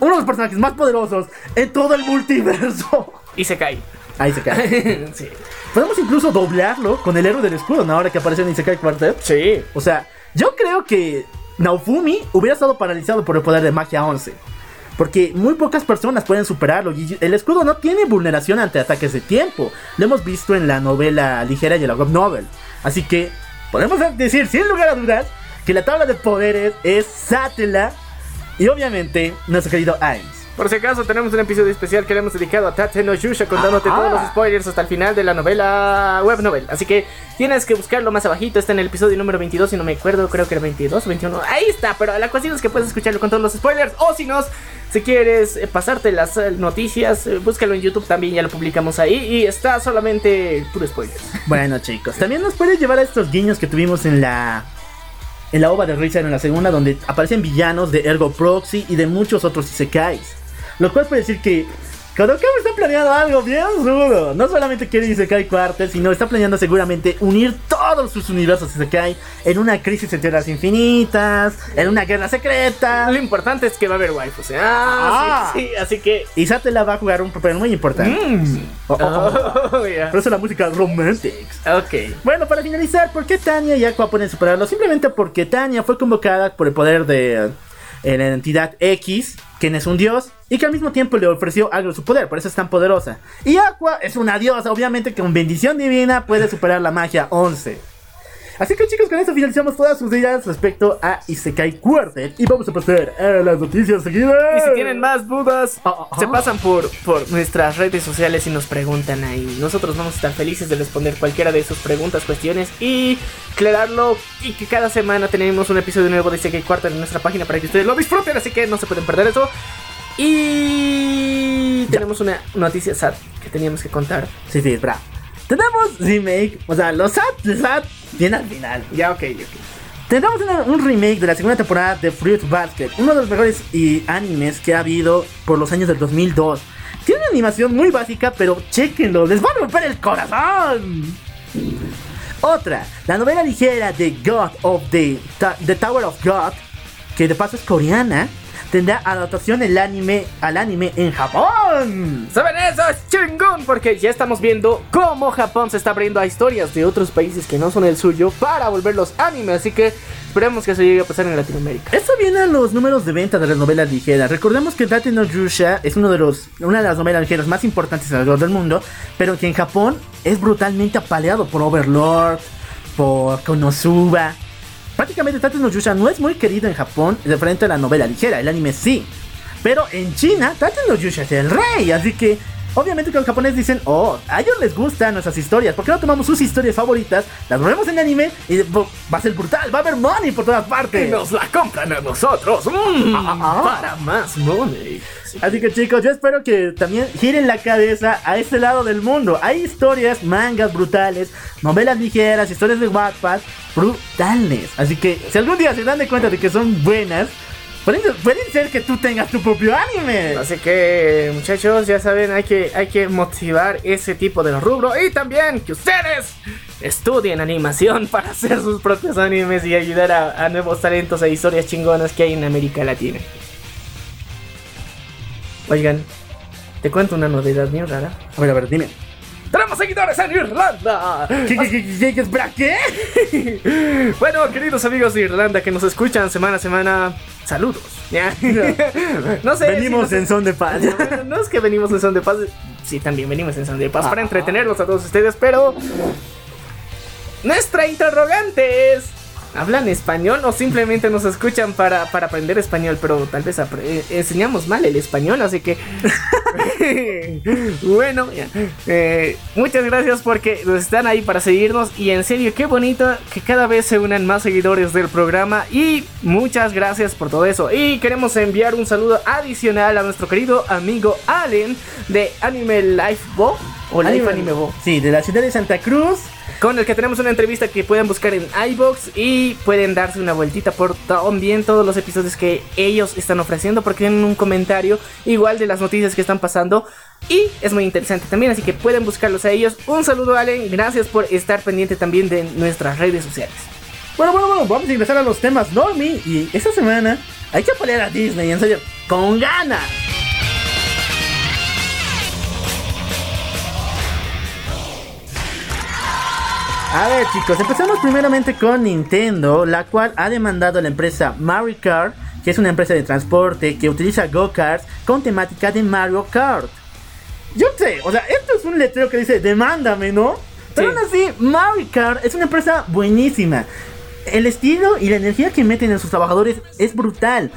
uno de los personajes más poderosos en todo el multiverso. Y se cae. Ahí se cae. sí. Podemos incluso doblarlo con el héroe del escudo, ¿no? Ahora que aparece en Isekai Quartet. Sí. O sea, yo creo que Naofumi hubiera estado paralizado por el poder de magia 11. Porque muy pocas personas pueden superarlo y el escudo no tiene vulneración ante ataques de tiempo. Lo hemos visto en la novela ligera y en la web novel. Así que podemos decir sin lugar a dudas que la tabla de poderes es Satela y obviamente nuestro querido Ainz. Por si acaso, tenemos un episodio especial que le hemos dedicado a Tate no Yusha contándote Ah. todos los spoilers hasta el final de la novela web novel. Así que tienes que buscarlo más abajito. Está en el episodio número 22, si no me acuerdo, creo que era 22 o 21. Ahí está, pero la cuestión es que puedes escucharlo con todos los spoilers. O si no, si quieres eh, pasarte las eh, noticias, eh, búscalo en YouTube también, ya lo publicamos ahí. Y está solamente puro spoiler. Bueno chicos, también nos puede llevar a estos guiños que tuvimos en la en la ova de Rizar en la segunda donde aparecen villanos de Ergo Proxy y de muchos otros Isekais. Lo cual puede decir que Kadokawa está planeando algo bien rudo. No solamente quiere Isekai Quartet, sino está planeando seguramente unir todos sus universos Isekai en una crisis en tierras infinitas, en una guerra secreta. Lo importante es que va a haber waifus. ¿eh? Ah. Ah, sí, sí, así que. Y Satela va a jugar un papel muy importante. Oh, oh, oh. Oh, ya. Por eso la música Romantics. Ok. Bueno, para finalizar, ¿por qué Tania y Aqua pueden superarlo? Simplemente porque Tania fue convocada por el poder de la entidad X, quien es un dios, y que al mismo tiempo le ofreció algo de su poder, por eso es tan poderosa. Y Aqua es una diosa, obviamente que con bendición divina puede superar la magia 11. Así que chicos, con esto finalizamos todas sus ideas respecto a Isekai Quartet y vamos a pasar a las noticias seguidas. Y si tienen más dudas, Ah, ah, se ah. pasan por, por nuestras redes sociales y nos preguntan ahí. Nosotros vamos a estar felices de responder cualquiera de sus preguntas, cuestiones y aclararlo. Y que cada semana tenemos un episodio nuevo de Isekai Quartet en nuestra página para que ustedes lo disfruten. Así que no se pueden perder eso. Y tenemos una noticia sad que teníamos que contar. Sí, sí, bravo. Tenemos remake, o sea, los SAT, los SAT, bien al final. Ya, ok, ok. Tendremos una- un remake de la segunda temporada de Fruit Basket, uno de los mejores y animes que ha habido por los años del 2002. Tiene una animación muy básica, pero chequenlo, les va a romper el corazón. Otra, la novela ligera de God of the, the Tower of God, que de paso es coreana, tendrá adaptación el anime, al anime en Japón. ¿Saben eso? Es chingón porque ya estamos viendo cómo Japón se está abriendo a historias de otros países que no son el suyo para volverlos anime. Así que esperemos que eso llegue a pasar en Latinoamérica. Esto viene a los números de venta de las novelas ligeras. Recordemos que Tate no Yusha es uno de los, una de las novelas ligeras más importantes alrededor del mundo, pero que en Japón es brutalmente apaleado por Overlord, por Konosuba. Prácticamente Tate no Yusha no es muy querido en Japón de frente a la novela ligera, el anime sí. Pero en China, Tate no Yusha es el rey, así que obviamente que los japoneses dicen, oh, a ellos les gustan nuestras historias, ¿por qué no tomamos sus historias favoritas, las ponemos en anime y va a ser brutal, va a haber money por todas Y partes? nos la compran a nosotros. Mm, ah. Para más money. Así que chicos, yo espero que también giren la cabeza a este lado del mundo. Hay historias, mangas brutales, novelas ligeras, historias de Wattpad brutales. Así que si algún día se dan de cuenta de que son buenas, pueden, pueden ser que tú tengas tu propio anime. Así que muchachos, ya saben, hay que, hay que motivar ese tipo de rubro y también que ustedes estudien animación para hacer sus propios animes y ayudar a, a nuevos talentos e historias chingonas que hay en América Latina. Oigan, te cuento una novedad bien rara. A ver, a ver, dime. ¡Tenemos seguidores en Irlanda! ¿Qué, qué? Bueno, queridos amigos de Irlanda que nos escuchan semana a semana, saludos. ¿ya? no sé. Venimos si no en son de paz. Bueno, no es que venimos en son de paz. Sí, también venimos en son de paz para entretenerlos a todos ustedes, pero. Nuestra interrogante es. ¿Hablan español o simplemente nos escuchan para, para aprender español? Pero tal vez eh, enseñamos mal el español, así que... bueno. Eh, muchas gracias porque están ahí para seguirnos y en serio, qué bonito que cada vez se unan más seguidores del programa y muchas gracias por todo eso. Y queremos enviar un saludo adicional a nuestro querido amigo Allen de Anime Life Bo o Life Anime Bo Sí, de la ciudad de Santa Cruz. Con el que tenemos una entrevista que pueden buscar en iBox y pueden darse una vueltita por también todos los episodios que ellos están ofreciendo porque tienen un comentario igual de las noticias que están pasando y es muy interesante también, así que pueden buscarlos a ellos. Un saludo Allen, gracias por estar pendiente también de nuestras redes sociales. Bueno, bueno, bueno, vamos a ingresar a los temas Normie. Y esta semana hay que apoyar a Disney, en serio, con ganas. A ver chicos, empezamos primeramente con Nintendo, la cual ha demandado a la empresa Mario Kart, que es una empresa de transporte que utiliza go-karts con temática de Mario Kart. Yo sé, o sea, esto es un letrero que dice demándame, ¿no? Pero Sí. aún así, Mario Kart es una empresa buenísima. El estilo y la energía que meten en sus trabajadores es brutal.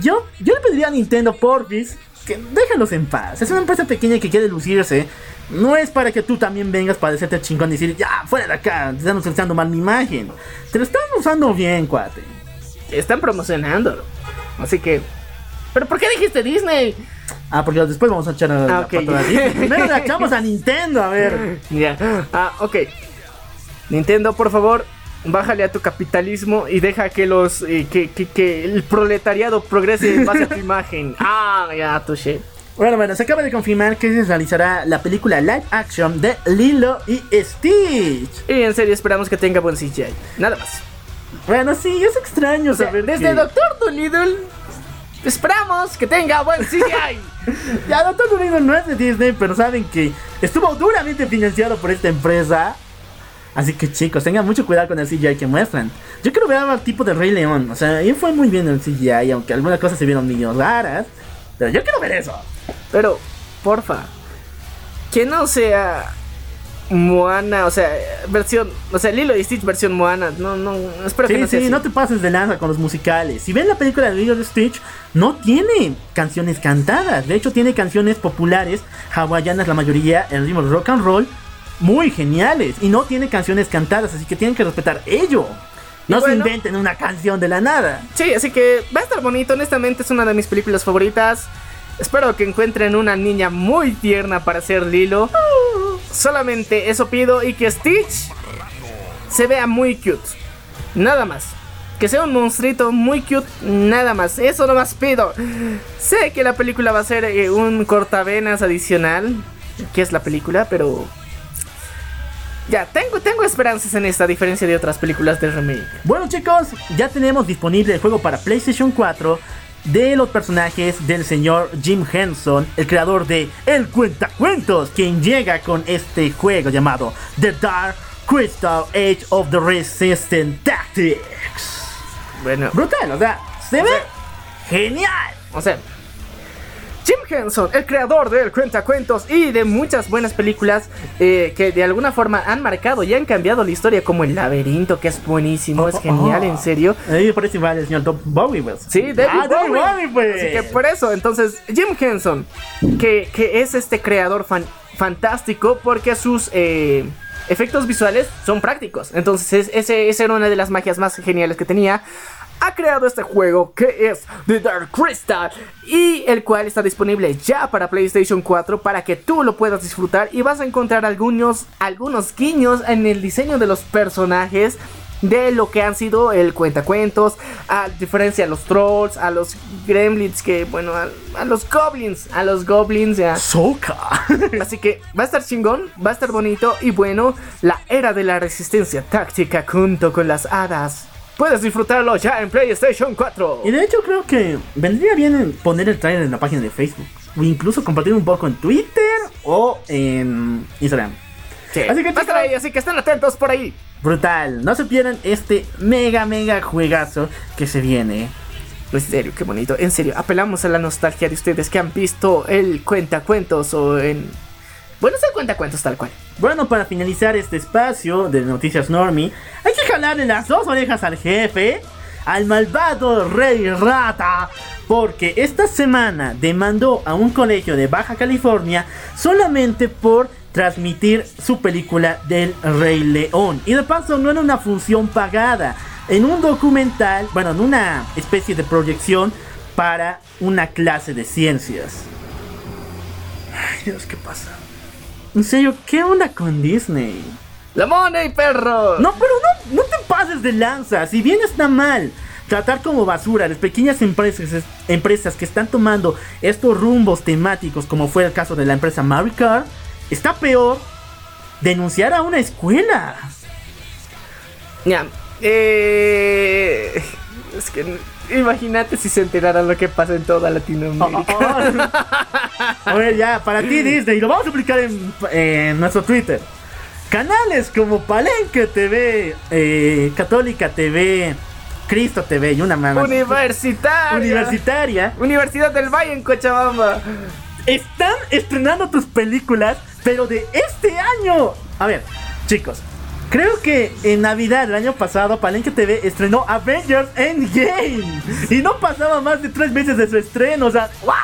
Yo, yo le pediría a Nintendo Porfis que déjalos en paz. Es una empresa pequeña que quiere lucirse. No es para que tú también vengas para decirte chingón y decir, ya, fuera de acá, te están utilizando mal mi imagen. Te lo están usando bien, cuate. Están promocionándolo. Así que... ¿Pero por qué dijiste Disney? Ah, porque después vamos a echar a la Ah, ok. pata a Disney. Primero le echamos a Nintendo, a ver. Ya. Ah, ok. Nintendo, por favor, bájale a tu capitalismo y deja que los eh, que, que- que el proletariado progrese en base a tu imagen. Ah, ya, touché. Bueno, bueno, se acaba de confirmar que se realizará la película live action de Lilo y Stitch. Y en serio esperamos que tenga buen CGI. Nada más. Bueno, sí, es extraño O sea, saber desde que... Doctor Dolittle esperamos que tenga buen CGI. Ya, Doctor Dolittle no es de Disney, pero saben que estuvo duramente financiado por esta empresa. Así que chicos, tengan mucho cuidado con el CGI que muestran. Yo quiero ver al tipo de Rey León. O sea, él fue muy bien en el CGI, aunque algunas cosas se vieron medio raras. Pero yo quiero ver eso. Pero, porfa, que no sea Moana, o sea, versión, o sea, Lilo y Stitch versión Moana. No, no, espero que Sí, no sea sí, así. no te pases de lanza con los musicales. Si ven la película de Lilo y Stitch, no tiene canciones cantadas. De hecho, tiene canciones populares, hawaianas la mayoría, en ritmo de rock and roll, muy geniales. Y no tiene canciones cantadas, así que tienen que respetar ello. No se inventen una canción de la nada. Sí, así que va a estar bonito. Honestamente, es una de mis películas favoritas. Espero que encuentren una niña muy tierna para ser Lilo. Solamente eso pido y que Stitch se vea muy cute. Nada más. Que sea un monstruito muy cute, nada más. Eso nomás pido. Sé que la película va a ser eh, un cortavenas adicional. Que es la película, pero. Ya, tengo, tengo esperanzas en esta, a diferencia de otras películas de remake. Bueno chicos, ya tenemos disponible el juego para PlayStation 4 de los personajes del señor Jim Henson, el creador de El Cuentacuentos, quien llega con este juego llamado The Dark Crystal Age of the Resistance Tactics. Bueno, Brutal, o sea, se ve genial. o sea, Jim Henson, el creador del Cuentacuentos y de muchas buenas películas eh, que de alguna forma han marcado y han cambiado la historia, como El Laberinto, que es buenísimo, es genial, en serio. Me parece igual el señor Bowie, pues. Sí, David Ah, David Bowie. Bowie, pues. Así que por eso, entonces, Jim Henson, que, que es este creador fan- fantástico porque sus eh, efectos visuales son prácticos. Entonces, es- ese, esa era una de las magias más geniales que tenía. Ha creado este juego que es The Dark Crystal y el cual está disponible ya para PlayStation 4 para que tú lo puedas disfrutar y vas a encontrar algunos, algunos guiños en el diseño de los personajes de lo que han sido el cuentacuentos, a diferencia a los trolls, a los gremlins, que bueno, a, a los goblins, a los goblins, ya. Soca. Así que va a estar chingón, va a estar bonito y bueno, la era de la resistencia táctica junto con las hadas. Puedes disfrutarlo ya en PlayStation 4. Y de hecho creo que vendría bien en poner el trailer en la página de Facebook. O incluso compartir un poco en Twitter o en Instagram. Sí, Así que chicos- ahí, así que estén atentos por ahí. Brutal. No se pierdan este mega mega juegazo que se viene. En serio, qué bonito. En serio, apelamos a la nostalgia de ustedes que han visto el cuentacuentos o en... Bueno, es el cuentacuentos tal cual. Bueno, para finalizar este espacio de Noticias Normie, hay que jalarle las dos orejas al jefe, al malvado Rey Rata, porque esta semana demandó a un colegio de Baja California solamente por transmitir su película del Rey León. Y de paso no era una función pagada, en un documental, bueno, en una especie de proyección para una clase de ciencias. Ay Dios, ¿qué pasa? En serio, ¿qué onda con Disney? ¡La money, perro! No, pero no, no te pases de lanza. Si bien está mal tratar como basura a las pequeñas empresas, empresas que están tomando estos rumbos temáticos, como fue el caso de la empresa Maricar, está peor denunciar a una escuela. Ya, eh, es que imagínate si se enteraran lo que pasa en toda Latinoamérica. A ver, ya, para ti Disney, lo vamos a publicar en, en nuestro Twitter. Canales como Palenque TV, eh, Católica TV, Cristo TV y una más. Universitaria. Universitaria. Universidad del Valle en Cochabamba. Están estrenando tus películas, pero de este año. A ver, chicos. Creo que en Navidad del año pasado Palenque TV estrenó Avengers Endgame. Y no pasaba más de tres meses de su estreno. O sea, ¡guau!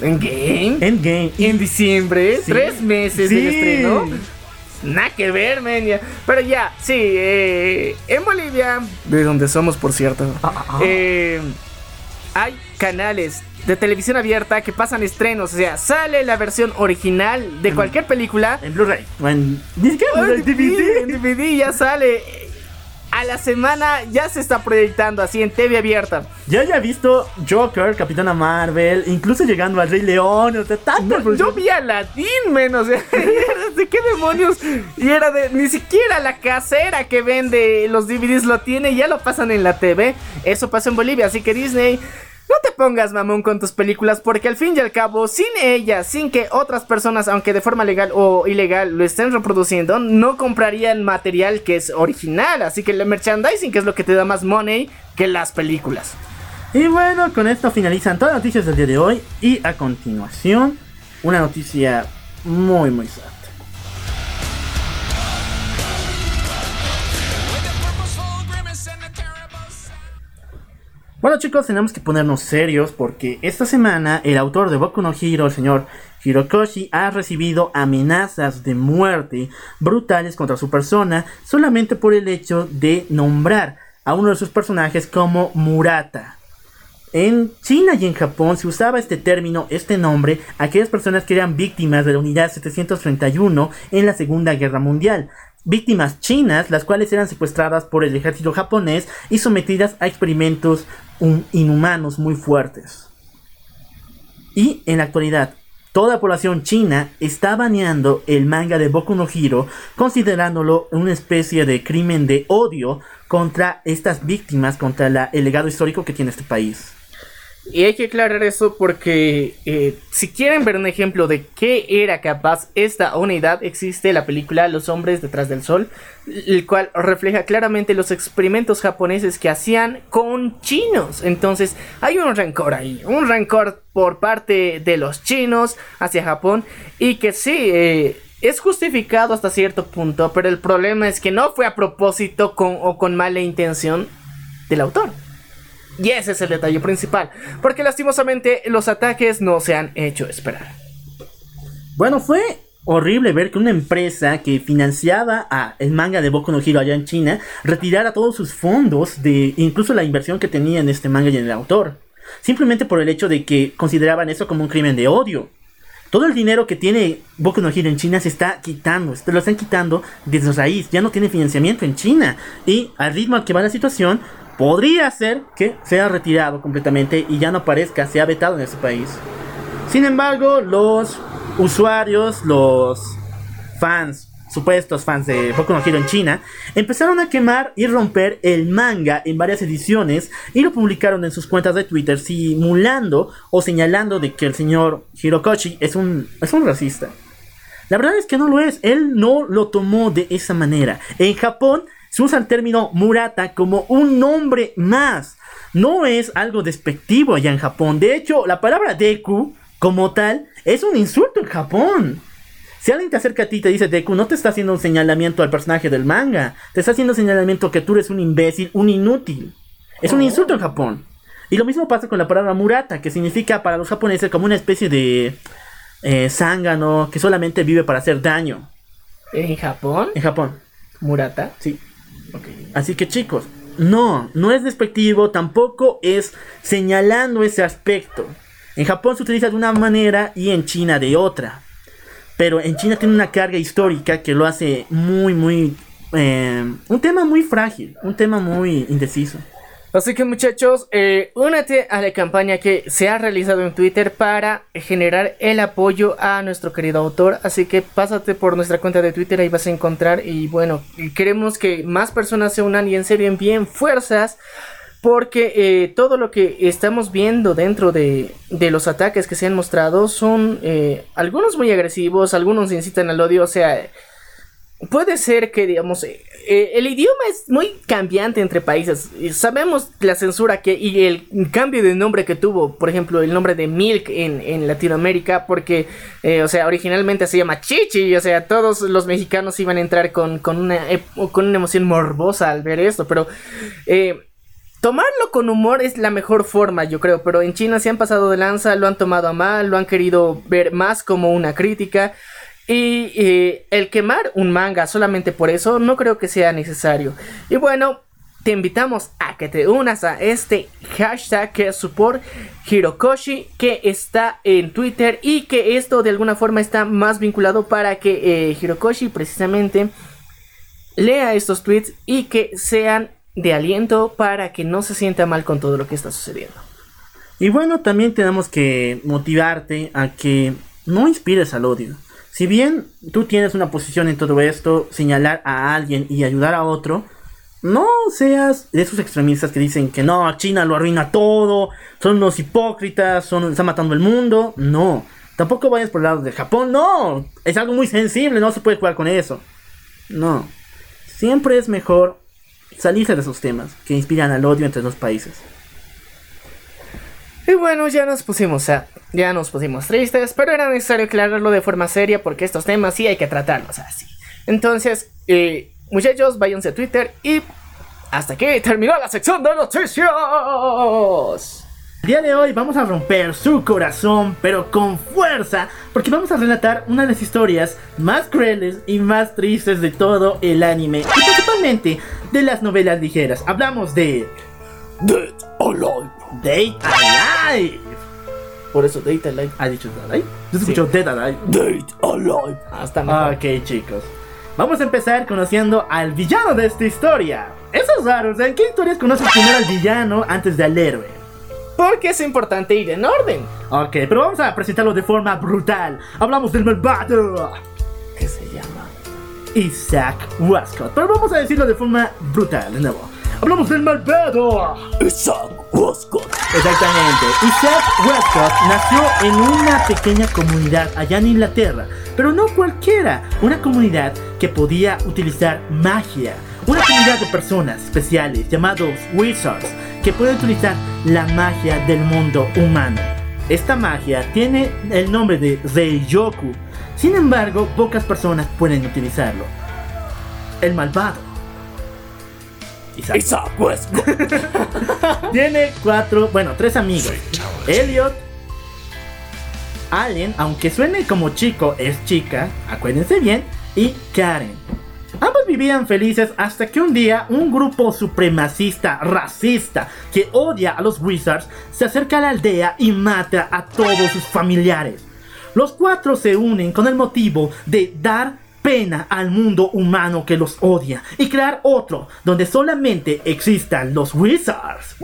¿En game? Endgame. En diciembre, Sí. tres meses Sí. de estreno. Nada que ver, men. ya. Pero ya, sí, eh, en Bolivia, de donde somos, por cierto, ah. eh, hay canales de televisión abierta que pasan estrenos. O sea, sale la versión original de cualquier película. En Blu-ray. en- DVD. en DVD ya sale. A la semana ya se está proyectando así en TV abierta. Ya haya visto Joker, Capitana Marvel, incluso llegando al Rey León. O sea, tanta No, yo vi a Latín, menos. ¿De qué demonios? Y era de. Ni siquiera la casera que vende los DVDs lo tiene, ya lo pasan en la TV. Eso pasa en Bolivia, así que Disney. No te pongas mamón con tus películas porque al fin y al cabo, sin ellas, sin que otras personas, aunque de forma legal o ilegal, lo estén reproduciendo, no comprarían material que es original. Así que el merchandising, que es lo que te da más money que las películas. Y bueno, con esto finalizan todas las noticias del día de hoy. Y a continuación, una noticia muy, muy sad. Bueno chicos, tenemos que ponernos serios porque esta semana el autor de Boku no Hero, el señor Hirokoshi, ha recibido amenazas de muerte brutales contra su persona solamente por el hecho de nombrar a uno de sus personajes como Murata. En China y en Japón se usaba este término, este nombre, a aquellas personas que eran víctimas de la unidad 731 en la Segunda Guerra Mundial. Víctimas chinas, las cuales eran secuestradas por el ejército japonés y sometidas a experimentos um, inhumanos muy fuertes. Y en la actualidad, toda la población china está baneando el manga de Boku no Hero, considerándolo una especie de crimen de odio contra estas víctimas, contra la- el legado histórico que tiene este país. Y hay que aclarar eso porque eh, si quieren ver un ejemplo de qué era capaz esta unidad, existe la película Los hombres detrás del sol, el cual refleja claramente los experimentos japoneses que hacían con chinos. Entonces hay un rencor ahí, un rencor por parte de los chinos hacia Japón y que sí... eh, es justificado hasta cierto punto, pero el problema es que no fue a propósito o con mala intención del autor. Y ese es el detalle principal, porque lastimosamente los ataques no se han hecho esperar. Bueno, fue horrible ver que una empresa que financiaba a el manga de Boku no Hero allá en China retirara todos sus fondos de incluso la inversión que tenía en este manga y en el autor. Simplemente por el hecho de que consideraban eso como un crimen de odio. Todo el dinero que tiene Boku no Hero en China se está quitando, se lo están quitando desde raíz, ya no tiene financiamiento en China. Y al ritmo al que va la situación, podría ser que sea retirado completamente y ya no aparezca, sea vetado en ese país. Sin embargo, los usuarios, los fans, supuestos fans de Boku no Hero en China, empezaron a quemar y romper el manga en varias ediciones y lo publicaron en sus cuentas de Twitter simulando o señalando de que el señor Hirokoshi es un, es un racista. La verdad es que no lo es, él no lo tomó de esa manera. En Japón se usa el término murata como un nombre más. No es algo despectivo allá en Japón. De hecho, la palabra deku como tal es un insulto en Japón. Si alguien te acerca a ti y te dice Deku, no te está haciendo un señalamiento al personaje del manga. Te está haciendo un señalamiento que tú eres un imbécil, un inútil. Es un insulto en Japón. Y lo mismo pasa con la palabra murata, que significa para los japoneses como una especie de eh, zángano que solamente vive para hacer daño. ¿En Japón? En Japón, Murata. sí. Así que chicos, no, no es despectivo, tampoco es señalando ese aspecto. En Japón se utiliza de una manera y en China de otra. Pero en China tiene una carga histórica que lo hace muy, muy... eh, un tema muy frágil, un tema muy indeciso. Así que muchachos, eh, únete a la campaña que se ha realizado en Twitter para generar el apoyo a nuestro querido autor. Así que pásate por nuestra cuenta de Twitter, ahí vas a encontrar. Y bueno, queremos que más personas se unan y en serio envíen fuerzas. Porque eh, todo lo que estamos viendo dentro de, de los ataques que se han mostrado son eh, algunos muy agresivos, algunos incitan al odio, o sea, puede ser que, digamos, eh, eh, el idioma es muy cambiante entre países. Sabemos la censura que y el cambio de nombre que tuvo, por ejemplo, el nombre de Milk en, en Latinoamérica, porque, eh, o sea, originalmente se llama Chichi, o sea, todos los mexicanos iban a entrar con, con, una, con una emoción morbosa al ver esto, pero... Tomarlo con humor es la mejor forma, yo creo, pero en China se han pasado de lanza, lo han tomado a mal, lo han querido ver más como una crítica. Y el quemar un manga solamente por eso no creo que sea necesario. Y bueno, te invitamos a que te unas a este hashtag que es support Hirokoshi que está en Twitter y que esto de alguna forma está más vinculado para que eh, Hirokoshi precisamente lea estos tweets y que sean de aliento para que no se sienta mal con todo lo que está sucediendo. Y bueno, también tenemos que motivarte a que no inspires al odio. Si bien tú tienes una posición en todo esto, señalar a alguien y ayudar a otro, no seas de esos extremistas que dicen que no, China lo arruina todo, son unos hipócritas, son, están matando el mundo. No, tampoco vayas por el lado de Japón, no, es algo muy sensible, no se puede jugar con eso. No, siempre es mejor salirse de esos temas que inspiran al odio entre los países. Y bueno, ya nos pusimos a, ya nos pusimos tristes, pero era necesario aclararlo de forma seria porque estos temas sí hay que tratarlos así. Entonces, eh, muchachos, váyanse a Twitter y hasta aquí terminó la sección de noticias. El día de hoy vamos a romper su corazón, pero con fuerza, porque vamos a relatar una de las historias más crueles y más tristes de todo el anime, y principalmente de las novelas ligeras. Hablamos de Dead Alive. Date Alive. Por eso, Data Live. ¿Ha dicho Dead Alive? Yo escucho Dead Alive. Dead Alive. Hasta mejor. Ok, chicos. Vamos a empezar conociendo al villano de esta historia. Eso es raro, ¿en qué historias conoces primero al villano antes del héroe? porque es importante ir en orden. Ok, pero vamos a presentarlo de forma brutal. Hablamos del malvado ¿Qué se llama? Isaac Westcott. Pero vamos a decirlo de forma brutal, de nuevo. Hablamos del malvado. Isaac Westcott. Exactamente. Isaac Westcott nació en una pequeña comunidad allá en Inglaterra, pero no cualquiera, una comunidad que podía utilizar magia. Una comunidad de personas especiales llamados Wizards que pueden utilizar la magia del mundo humano. Esta magia tiene el nombre de Reiyoku. Sin embargo, pocas personas pueden utilizarlo. El malvado. Isaac tiene cuatro, bueno, tres amigos. Elliot, Allen, aunque suene como chico, es chica, acuérdense bien, y Karen. Ambos vivían felices hasta que un día un grupo supremacista, racista, que odia a los Wizards, se acerca a la aldea y mata a todos sus familiares. Los cuatro se unen con el motivo de dar pena al mundo humano que los odia y crear otro donde solamente existan los Wizards.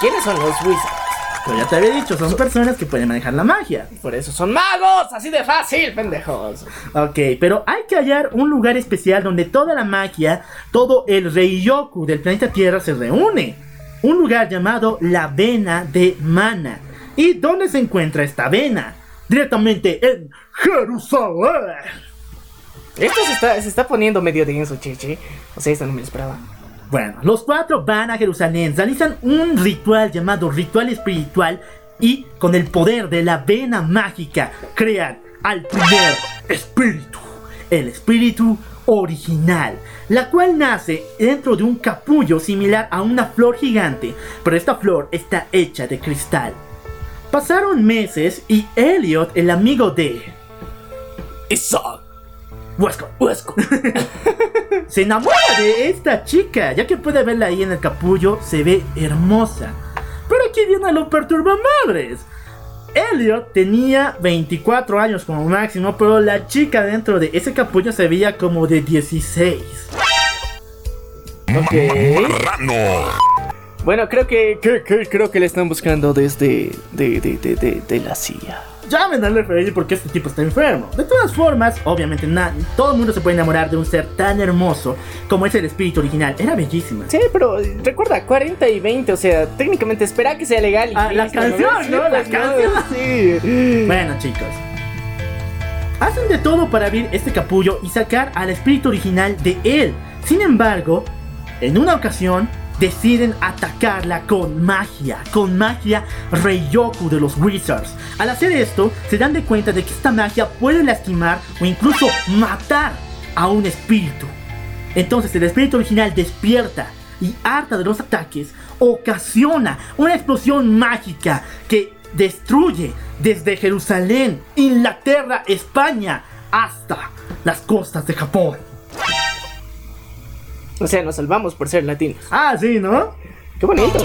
¿Quiénes son los Wizards? Pero ya te había dicho, son personas que pueden manejar la magia. Por eso son magos, así de fácil, pendejos. Ok, pero hay que hallar un lugar especial donde toda la magia, todo el Reiyoku del planeta Tierra se reúne. Un lugar llamado la Vena de Mana. ¿Y dónde se encuentra esta vena? Directamente en Jerusalén. Esto se está, se está poniendo medio denso, chichi. O sea, esto no me lo esperaba. Bueno, los cuatro van a Jerusalén, realizan un ritual llamado ritual espiritual y con el poder de la vena mágica crean al primer espíritu, el espíritu original, la cual nace dentro de un capullo similar a una flor gigante, pero esta flor está hecha de cristal. Pasaron meses y Elliot, el amigo de Isaac Westcott, Westcott. se enamora de esta chica, ya que puede verla ahí en el capullo, se ve hermosa. Pero aquí viene lo perturba madres. Elliot tenía 24 años como máximo, pero la chica dentro de ese capullo se veía como de 16. Ok. Bueno, creo que, que- que- creo que le están buscando desde de, de, de, de, de la CIA. Llamen al FBI porque este tipo está enfermo. De todas formas, obviamente na- todo el mundo se puede enamorar de un ser tan hermoso como es el espíritu original. Era bellísima. Sí, pero recuerda, 40 y 20, o sea, técnicamente espera que sea legal. y Ah, la canción, Sí, ¿no? La pues, canción. Sí. Bueno, chicos. Hacen de todo para abrir este capullo y sacar al espíritu original de él. Sin embargo, en una ocasión deciden atacarla con magia, con magia Reiyoku de los Wizards. Al hacer esto, se dan de cuenta de que esta magia puede lastimar o incluso matar a un espíritu. Entonces el espíritu original despierta y harta de los ataques, ocasiona una explosión mágica que destruye desde Jerusalén, Inglaterra, España, hasta las costas de Japón. O sea, nos salvamos por ser latinos. Ah, sí, ¿no? Qué bonito.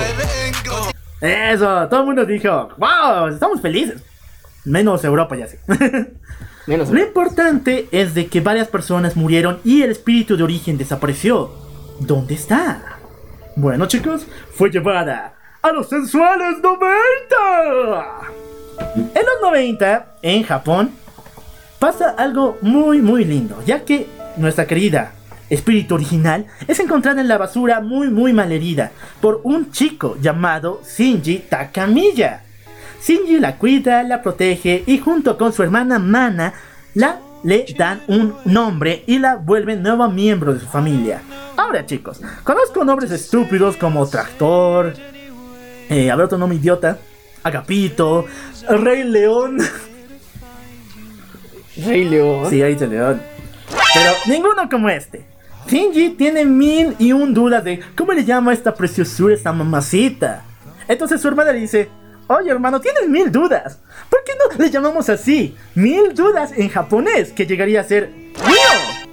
Eso, todo el mundo dijo, wow, estamos felices. Menos Europa ya sé. Menos. Lo importante es de que varias personas murieron y el espíritu de origen desapareció. ¿Dónde está? Bueno chicos, fue llevada a los sensuales 90. En los 90, en Japón, pasa algo muy muy lindo, ya que nuestra querida espíritu original es encontrada en la basura muy muy malherida por un chico llamado Shinji Takamiya. Shinji la cuida, la protege y junto con su hermana Mana la le dan un nombre y la vuelven nueva miembro de su familia. Ahora chicos, conozco nombres estúpidos como Tractor, eh, a ver otro nombre idiota, Agapito, Rey León. Rey León. Sí, ahí dice León. Pero ninguno como este. Shinji tiene mil y un dudas de cómo le llama esta preciosura, esta mamacita. Entonces su hermana le dice, oye hermano, tienes mil dudas. ¿Por qué no le llamamos así? Mil dudas en japonés, que llegaría a ser mío.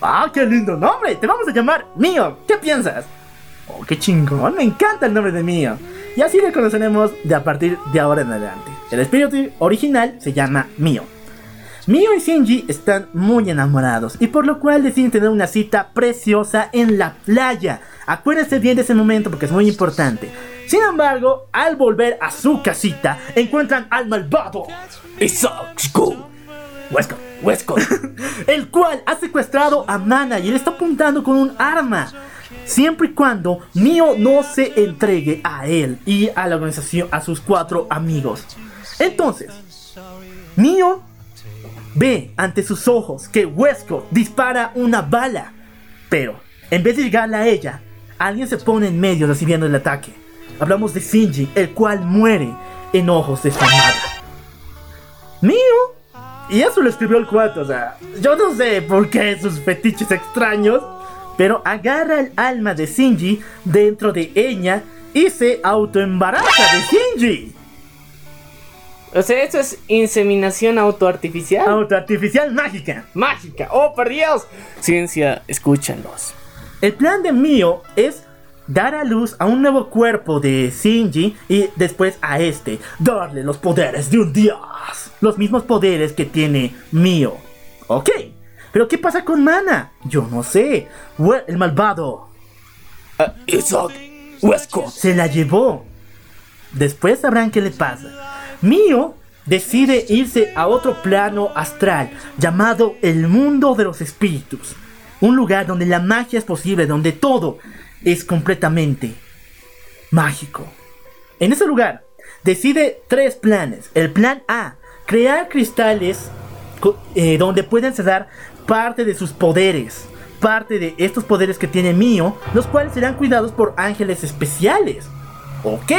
Ah, qué lindo nombre. Te vamos a llamar mío. ¿Qué piensas? Oh, qué chingón. Me encanta el nombre de mío. Y así le conoceremos de a partir de ahora en adelante. El espíritu original se llama mío. Mio y Shinji están muy enamorados y por lo cual deciden tener una cita preciosa en la playa, Acuérdense bien de ese momento porque es muy importante. Sin embargo, al volver a su casita, encuentran al malvado Isaac Westcott, Westcott, el cual ha secuestrado a Mana y él está apuntando con un arma. Siempre y cuando Mio no se entregue a él y a la organización, a sus cuatro amigos. Entonces, Mio ve ante sus ojos que Westcott dispara una bala. Pero, en vez de llegarle a ella, alguien se pone en medio recibiendo el ataque. Hablamos de Shinji, el cual muere en ojos de su amada. Mio y eso lo escribió el 4, o sea, yo no sé por qué sus fetiches extraños, pero agarra el alma de Shinji dentro de ella y se autoembaraza de Shinji. O sea, eso es inseminación autoartificial. Autoartificial mágica. Mágica. Oh, por Dios. Ciencia, escúchalos. El plan de Mio es dar a luz a un nuevo cuerpo de Shinji y después a este darle los poderes de un dios. Los mismos poderes que tiene Mio. Ok. Pero ¿qué pasa con Mana? Yo no sé. El malvado Ah, Isaac Westcott. se la llevó. Después sabrán qué le pasa. Mio decide irse a otro plano astral llamado el mundo de los espíritus. Un lugar donde la magia es posible, donde todo es completamente mágico. En ese lugar decide tres planes. El plan A, crear cristales eh, donde pueden dar parte de sus poderes. Parte de estos poderes que tiene Mio, los cuales serán cuidados por ángeles especiales. Ok,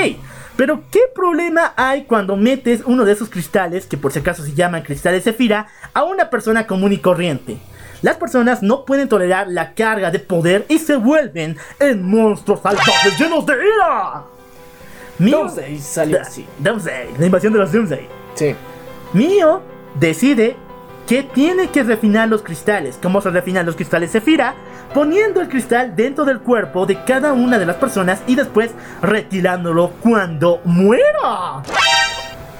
pero ¿qué problema hay cuando metes uno de esos cristales, que por si acaso se llaman cristales Zefira, a una persona común y corriente? Las personas no pueden tolerar la carga de poder y se vuelven en monstruos salvajes llenos de ira. Mio- Doomsday salió así. Doomsday, la invasión de los Doomsday. Sí. Mio decide que tiene que refinar los cristales. ¿Cómo se refinan los cristales Zefira? Poniendo el cristal dentro del cuerpo de cada una de las personas y después retirándolo cuando muera.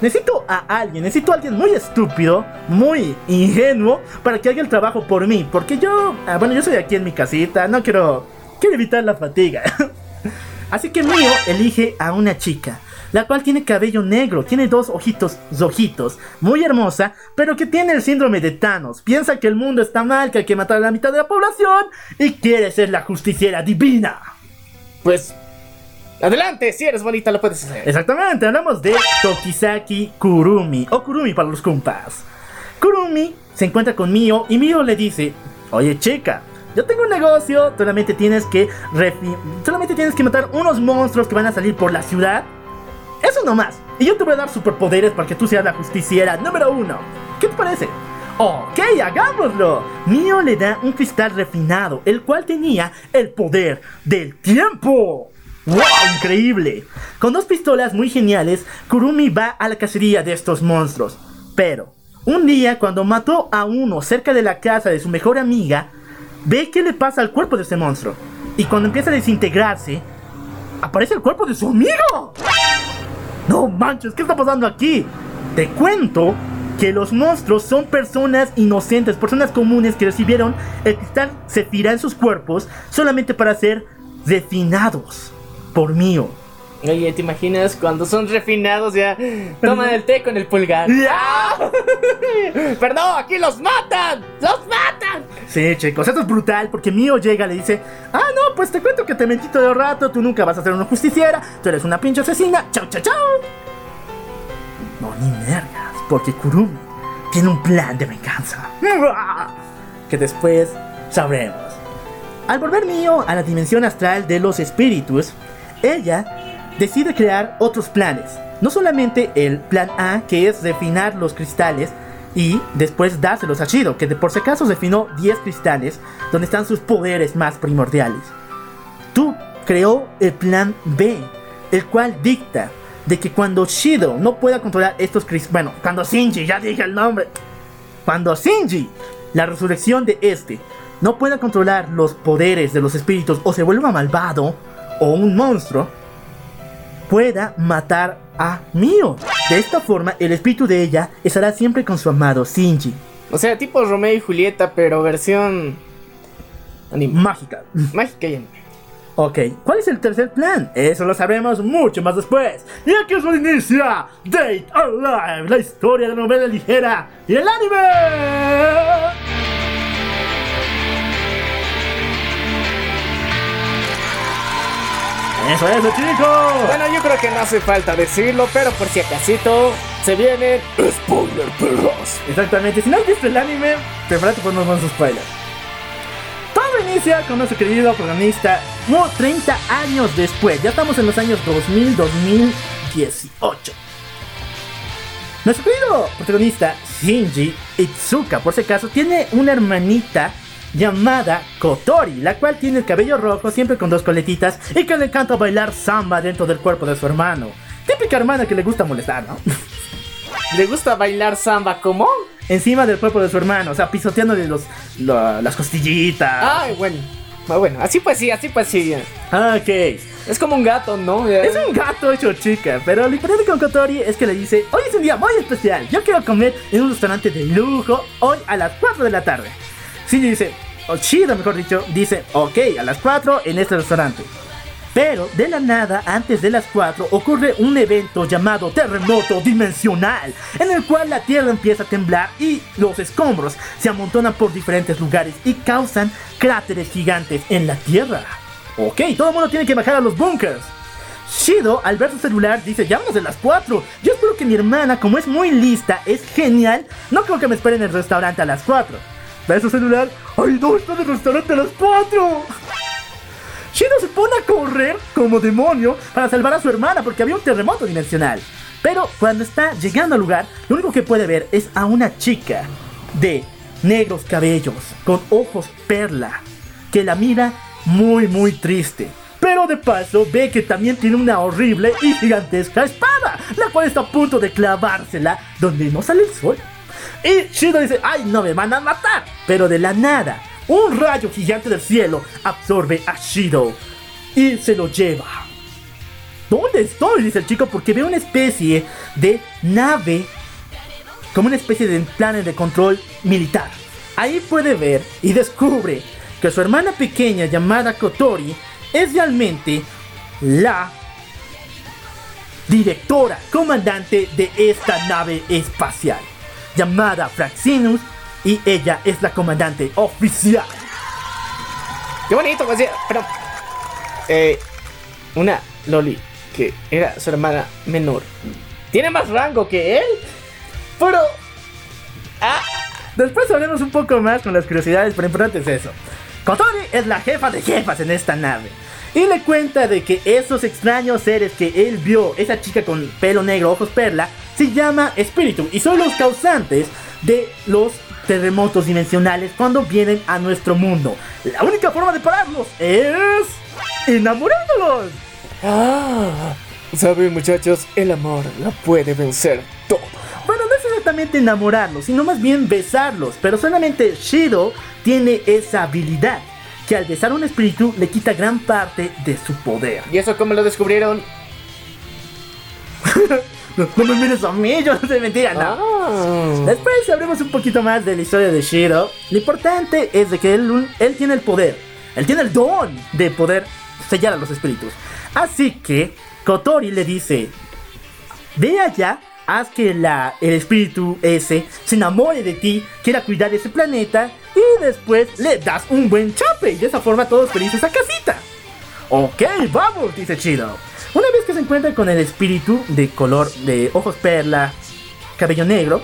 Necesito a alguien, necesito a alguien muy estúpido, muy ingenuo, para que haga el trabajo por mí. Porque yo, ah, bueno, yo soy aquí en mi casita, no quiero, quiero evitar la fatiga. Así que Mio elige a una chica, la cual tiene cabello negro, tiene dos ojitos rojitos, muy hermosa, pero que tiene el síndrome de Thanos. Piensa que el mundo está mal, que hay que matar a la mitad de la población y quiere ser la justiciera divina. Pues. Adelante, si eres bonita lo puedes hacer. Exactamente, hablamos de Tokisaki Kurumi, o Kurumi para los compas. Kurumi se encuentra con Mio y Mio le dice, oye chica, yo tengo un negocio, solamente tienes que solamente tienes que matar unos monstruos que van a salir por la ciudad. Eso nomás. Y yo te voy a dar superpoderes para que tú seas la justiciera número uno. ¿Qué te parece? Ok, hagámoslo. Mio le da un cristal refinado, el cual tenía el poder del tiempo. ¡Wow! Increíble. Con dos pistolas muy geniales, Kurumi va a la cacería de estos monstruos. Pero, un día cuando mató a uno cerca de la casa de su mejor amiga, ve qué le pasa al cuerpo de ese monstruo. Y cuando empieza a desintegrarse, aparece el cuerpo de su amigo. No manches, ¿qué está pasando aquí? Te cuento que los monstruos son personas inocentes, personas comunes que recibieron el cristal Zefira en sus cuerpos solamente para ser refinados por mío. Oye, ¿te imaginas cuando son refinados ya toman el té con el pulgar? Perdón, aquí los matan, los matan. Sí, chicos, esto es brutal porque Mio llega y le dice, ah, no, pues te cuento que te mentí todo el rato, tú nunca vas a ser una justiciera, tú eres una pinche asesina, chao, chao, chao. No, ni mergas, porque Kurumi tiene un plan de venganza. Que después sabremos. Al volver Mio a la dimensión astral de los espíritus, ella decide crear otros planes. No solamente el plan A, que es refinar los cristales y después dárselos a Shido, que de por si acaso refinó 10 cristales donde están sus poderes más primordiales. Tú creó el plan B, el cual dicta de que cuando Shido no pueda controlar estos cristales, bueno, cuando Shinji, ya dije el nombre, cuando Shinji, la resurrección de este, no pueda controlar los poderes de los espíritus o se vuelva malvado o un monstruo, pueda matar a Mio. De esta forma, el espíritu de ella estará siempre con su amado Shinji. O sea, tipo Romeo y Julieta, pero versión anime. Mágica. mágica y anime. Ok, ¿cuál es el tercer plan? Eso lo sabremos mucho más después. Y aquí es donde inicia Date Alive, la historia de la novela ligera y el anime. Eso es, chicos. Bueno, yo creo que no hace falta decirlo, pero por si acasito se vienen Spoiler, perras. Exactamente, si no has visto el anime, prepárate por unos buenos spoilers. Todo inicia con nuestro querido protagonista, como 30 años después, ya estamos en los años 2000-2018. Nuestro querido protagonista, Shinji Itsuka, por si acaso, tiene una hermanita llamada Kotori, la cual tiene el cabello rojo, siempre con dos coletitas, y que le encanta bailar samba dentro del cuerpo de su hermano. Típica hermana que le gusta molestar, ¿no? ¿Le gusta bailar samba como? encima del cuerpo de su hermano, o sea, pisoteándole los, lo- las costillitas. Ay, bueno. Ah, bueno, así pues sí, así pues sí. Ah, ok. Es como un gato, ¿no? Es un gato hecho chica, pero lo importante con Kotori es que le dice, hoy es un día muy especial, yo quiero comer en un restaurante de lujo hoy a las 4 de la tarde. Shinji dice, o Shida mejor dicho, dice, ok, a las 4 en este restaurante. Pero de la nada, antes de las 4, ocurre un evento llamado terremoto dimensional, en el cual la Tierra empieza a temblar y los escombros se amontonan por diferentes lugares y causan cráteres gigantes en la Tierra. Ok, todo el mundo tiene que bajar a los bunkers. Shido, al ver su celular, dice, ya vamos de las 4. Yo espero que mi hermana, como es muy lista, es genial, no creo que me espere en el restaurante a las 4. Ve su celular, ¡ay no, está en el restaurante a las 4! Shido se pone a correr como demonio para salvar a su hermana porque había un terremoto dimensional. Pero cuando está llegando al lugar, lo único que puede ver es a una chica de negros cabellos, con ojos perla, que la mira muy muy triste. Pero de paso ve que también tiene una horrible y gigantesca espada, la cual está a punto de clavársela donde no sale el sol. Y Shido dice, ay, no me van a matar. Pero de la nada, un rayo gigante del cielo absorbe a Shido y se lo lleva. ¿Dónde estoy? Dice el chico porque ve una especie de nave, como una especie de planes de control militar. Ahí puede ver y descubre que su hermana pequeña llamada Kotori es realmente la directora, comandante de esta nave espacial, llamada Fraxinus, y ella es la comandante oficial. Qué bonito, pues pero. Eh, una Loli, que era su hermana menor, tiene más rango que él. Pero. Después hablemos un poco más con las curiosidades, pero importante es eso. Kotori es la jefa de jefas en esta nave. Y le cuenta de que esos extraños seres que él vio, esa chica con pelo negro, ojos perla, se llama espíritu y son los causantes de los terremotos dimensionales cuando vienen a nuestro mundo. La única forma de pararlos es enamorándolos. Ah, saben, muchachos, el amor lo puede vencer todo. Bueno, no es exactamente enamorarlos, sino más bien besarlos. Pero solamente Shido tiene esa habilidad. Que al besar un espíritu le quita gran parte de su poder. ¿Y eso cómo lo descubrieron? No, no me mires a mí, yo no sé mentira, no. Ah. Después sabremos un poquito más de la historia de Shiro. Lo importante es de que él, él tiene el poder. Él tiene el don de poder sellar a los espíritus. Así que Kotori le dice, ve allá, haz que la, el espíritu ese se enamore de ti, quiera cuidar de ese planeta y después le das un buen chape y de esa forma todos felices a casita. Ok, vamos, dice Chido. Una vez que se encuentra con el espíritu de color de ojos perla, cabello negro,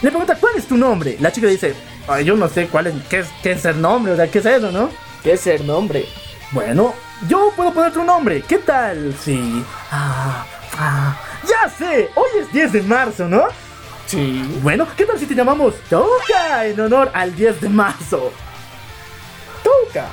le pregunta cuál es tu nombre. La chica dice, "Ay, yo no sé cuál es, qué es, qué es el nombre, o sea, qué es eso, ¿no? ¿Qué es el nombre? Bueno, yo puedo poner tu nombre. ¿Qué tal? Sí. Ah, ah, ya sé, hoy es 10 de marzo, ¿no? Sí. Bueno, ¿qué tal si te llamamos Toka en honor al 10 de marzo? Toca.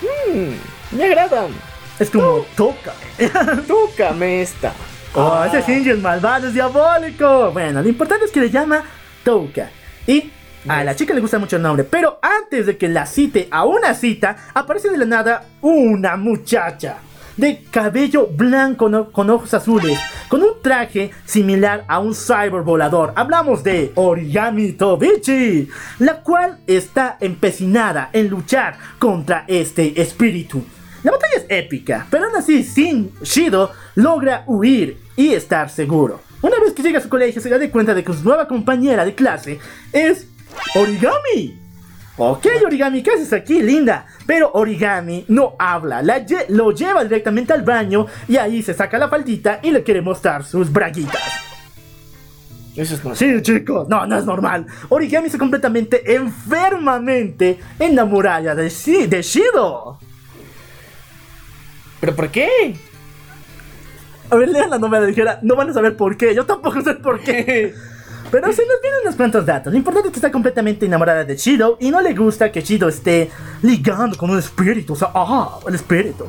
Mmm, me agradan. Es como Toka. Tócame esta. Oh, ese Shinji es malvado, es diabólico. Bueno, lo importante es que le llama Touka. Y a la chica le gusta mucho el nombre. Pero antes de que la cite a una cita, aparece de la nada una muchacha. De cabello blanco no- con ojos azules. Con un traje similar a un cyber volador. Hablamos de Origami Tobichi. La cual está empecinada en luchar contra este espíritu. La batalla es épica, pero aún así, sin Shido logra huir y estar seguro. Una vez que llega a su colegio, se da cuenta de que su nueva compañera de clase es Origami. Ok, Origami, ¿qué haces aquí, linda? Pero Origami no habla, la lle- lo lleva directamente al baño y ahí se saca la faldita y le quiere mostrar sus braguitas. Eso es no. Sí, chicos, no, no es normal. Origami está completamente enfermamente enamorada de, Shi- de Shido. ¿Pero por qué? A ver, lean la novela ligera, no van a saber por qué, yo tampoco sé por qué. Pero se nos vienen unos cuantos datos. Lo importante es que está completamente enamorada de Shido y no le gusta que Shido esté ligando con un espíritu. O sea, ah, el espíritu.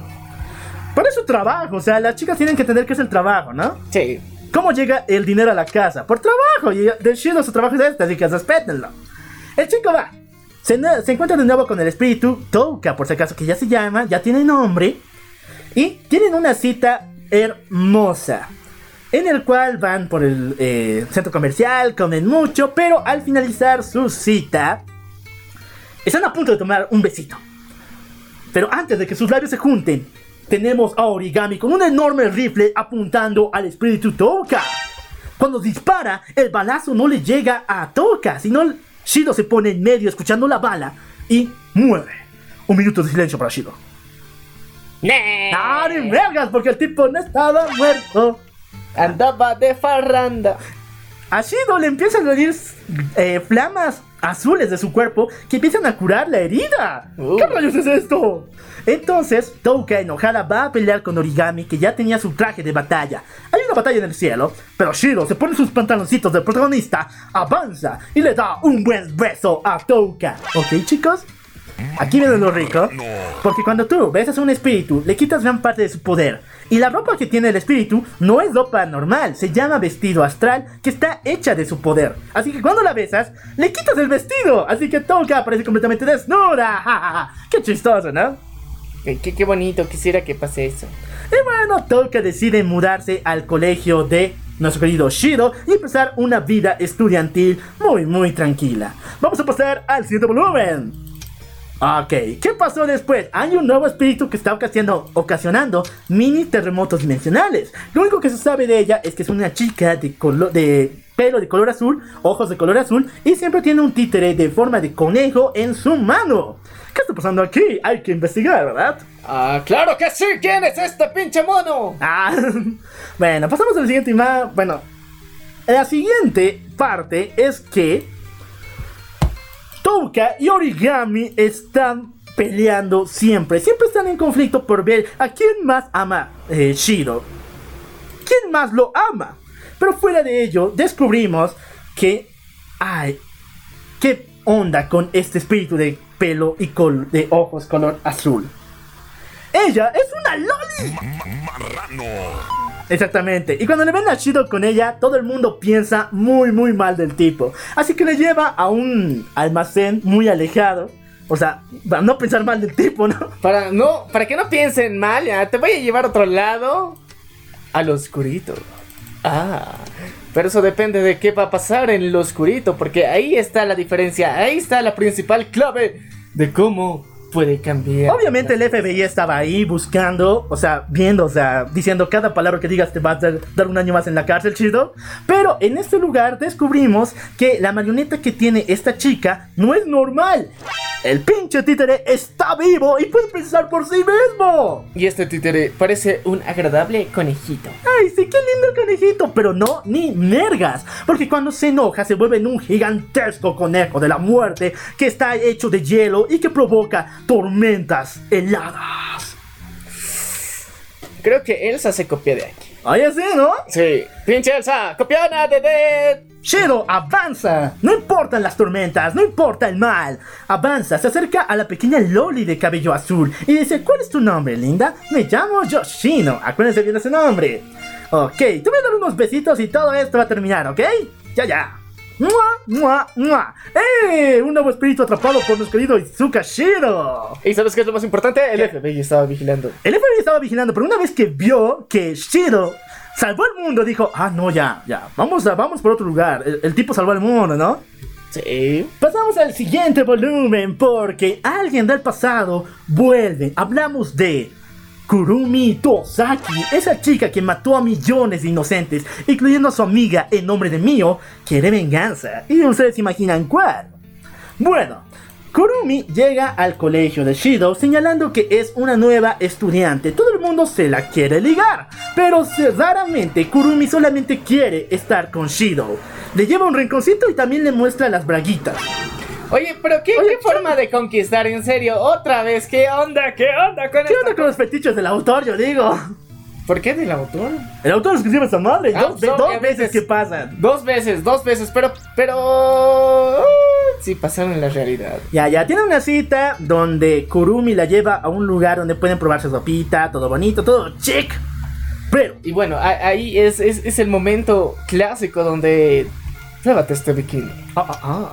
Pero es su trabajo, o sea, las chicas tienen que entender que es el trabajo, ¿no? Sí. ¿Cómo llega el dinero a la casa? Por trabajo. Y de Shido su trabajo es este, así que respétenlo. El chico va. Se, se encuentra de nuevo con el espíritu Touka, por si acaso que ya se llama, ya tiene nombre. Y tienen una cita hermosa. En el cual van por el eh, centro comercial, comen mucho, pero al finalizar su cita, están a punto de tomar un besito. Pero antes de que sus labios se junten, tenemos a Origami con un enorme rifle apuntando al espíritu Touka. Cuando dispara, el balazo no le llega a Touka, sino Shido se pone en medio escuchando la bala y muere. Un minuto de silencio para Shido. ¡Ah, ni vergas! Porque el tipo no estaba muerto. Andaba de farranda. A Shido le empiezan a salir eh, flamas azules de su cuerpo que empiezan a curar la herida. Uh. ¿Qué rayos es esto? Entonces, Touka enojada va a pelear con Origami que ya tenía su traje de batalla. Hay una batalla en el cielo, pero Shiro se pone sus pantaloncitos del protagonista, avanza y le da un buen beso a Touka. ¿Ok, chicos? Aquí viene lo rico. Porque cuando tú besas a un espíritu, le quitas gran parte de su poder. Y la ropa que tiene el espíritu no es ropa normal, se llama vestido astral, que está hecha de su poder. Así que cuando la besas, le quitas el vestido. Así que Touka aparece completamente desnuda. Ja, ja, ja. Qué chistoso, ¿no? Qué, qué- bonito, quisiera que pase eso. Y bueno, Touka decide mudarse al colegio de nuestro querido Shiro y empezar una vida estudiantil muy, muy tranquila. Vamos a pasar al siguiente volumen. Ok, ¿qué pasó después? Hay un nuevo espíritu que está ocasionando, ocasionando mini terremotos dimensionales. Lo único que se sabe de ella es que es una chica de, de pelo de color azul, ojos de color azul y siempre tiene un títere de forma de conejo en su mano. ¿Qué está pasando aquí? Hay que investigar, ¿verdad? Ah, claro que sí. ¿Quién es este pinche mono? Ah, bueno, pasamos al siguiente y más. Bueno, la siguiente parte es que Touka y Origami están peleando siempre. Siempre están en conflicto por ver a quién más ama eh, Shiro. ¿Quién más lo ama? Pero fuera de ello, descubrimos que. Ay, ¿qué onda con este espíritu de pelo y de ojos color azul? Ella es una loli. Exactamente. Y cuando le ven a Shido con ella, todo el mundo piensa muy, muy mal del tipo. Así que le lleva a un almacén muy alejado. O sea, para no pensar mal del tipo, ¿no? Para no, para que no piensen mal, ya, te voy a llevar a otro lado. Al oscurito. Ah. Pero eso depende de qué va a pasar en el oscurito. Porque ahí está la diferencia. Ahí está la principal clave de cómo puede cambiar. Obviamente el FBI estaba ahí buscando, o sea, viendo, o sea, diciendo cada palabra que digas te va a dar, un año más en la cárcel, chido. Pero en este lugar descubrimos que la marioneta que tiene esta chica no es normal. El pinche títere está vivo y puede pensar por sí mismo. Y este títere parece un agradable conejito. Ay, sí, qué lindo el conejito, pero no ni mergas. Porque cuando se enoja se vuelve en un gigantesco conejo de la muerte que está hecho de hielo y que provoca tormentas heladas. Creo que Elsa se copió de aquí. Ay, así, ¿no? Sí. Pinche Elsa, copiona de Dead. Shiro avanza. No importan las tormentas, no importa el mal. Avanza, se acerca a la pequeña Loli de cabello azul y dice, ¿cuál es tu nombre, linda? Me llamo Yoshino. Acuérdense bien de ese nombre. Ok, te voy a dar unos besitos y todo esto va a terminar, ¿ok? Ya, ya. ¡Mua, mua, mua! ¡Eh! Un nuevo espíritu atrapado por nuestro querido Izuka Shiro. ¿Y sabes qué es lo más importante? El FBI estaba vigilando. El FBI estaba vigilando, pero una vez que vio que Shiro salvó el mundo, dijo, ah, no, ya, ya, vamos, a, vamos por otro lugar. El, el tipo salvó el mundo, ¿no? Sí. Pasamos al siguiente volumen porque alguien del pasado vuelve. Hablamos de Kurumi Tosaki, esa chica que mató a millones de inocentes, incluyendo a su amiga en nombre de Mio, quiere venganza. Y ustedes imaginan cuál. Bueno, Kurumi llega al colegio de Shido señalando que es una nueva estudiante. Todo el mundo se la quiere ligar, pero raramente Kurumi solamente quiere estar con Shido. Le lleva un rinconcito y también le muestra las braguitas. Oye, pero qué, Oye, qué forma de conquistar, en serio, otra vez, ¿qué onda? ¿Qué onda con ¿Qué esta onda con los fetiches del autor? Yo digo. ¿Por qué del autor? El autor escribe esa madre. Ah, dos, dos a veces veces- que pasan. Dos veces, dos veces, pero, pero... uh, sí, pasaron en la realidad. Ya, ya, tiene una cita donde Kurumi la lleva a un lugar donde pueden probarse ropita, todo bonito, todo chic. Pero, Y bueno, ahí es, es, es el momento clásico donde... Pruébate este bikini. ah, ah, ah.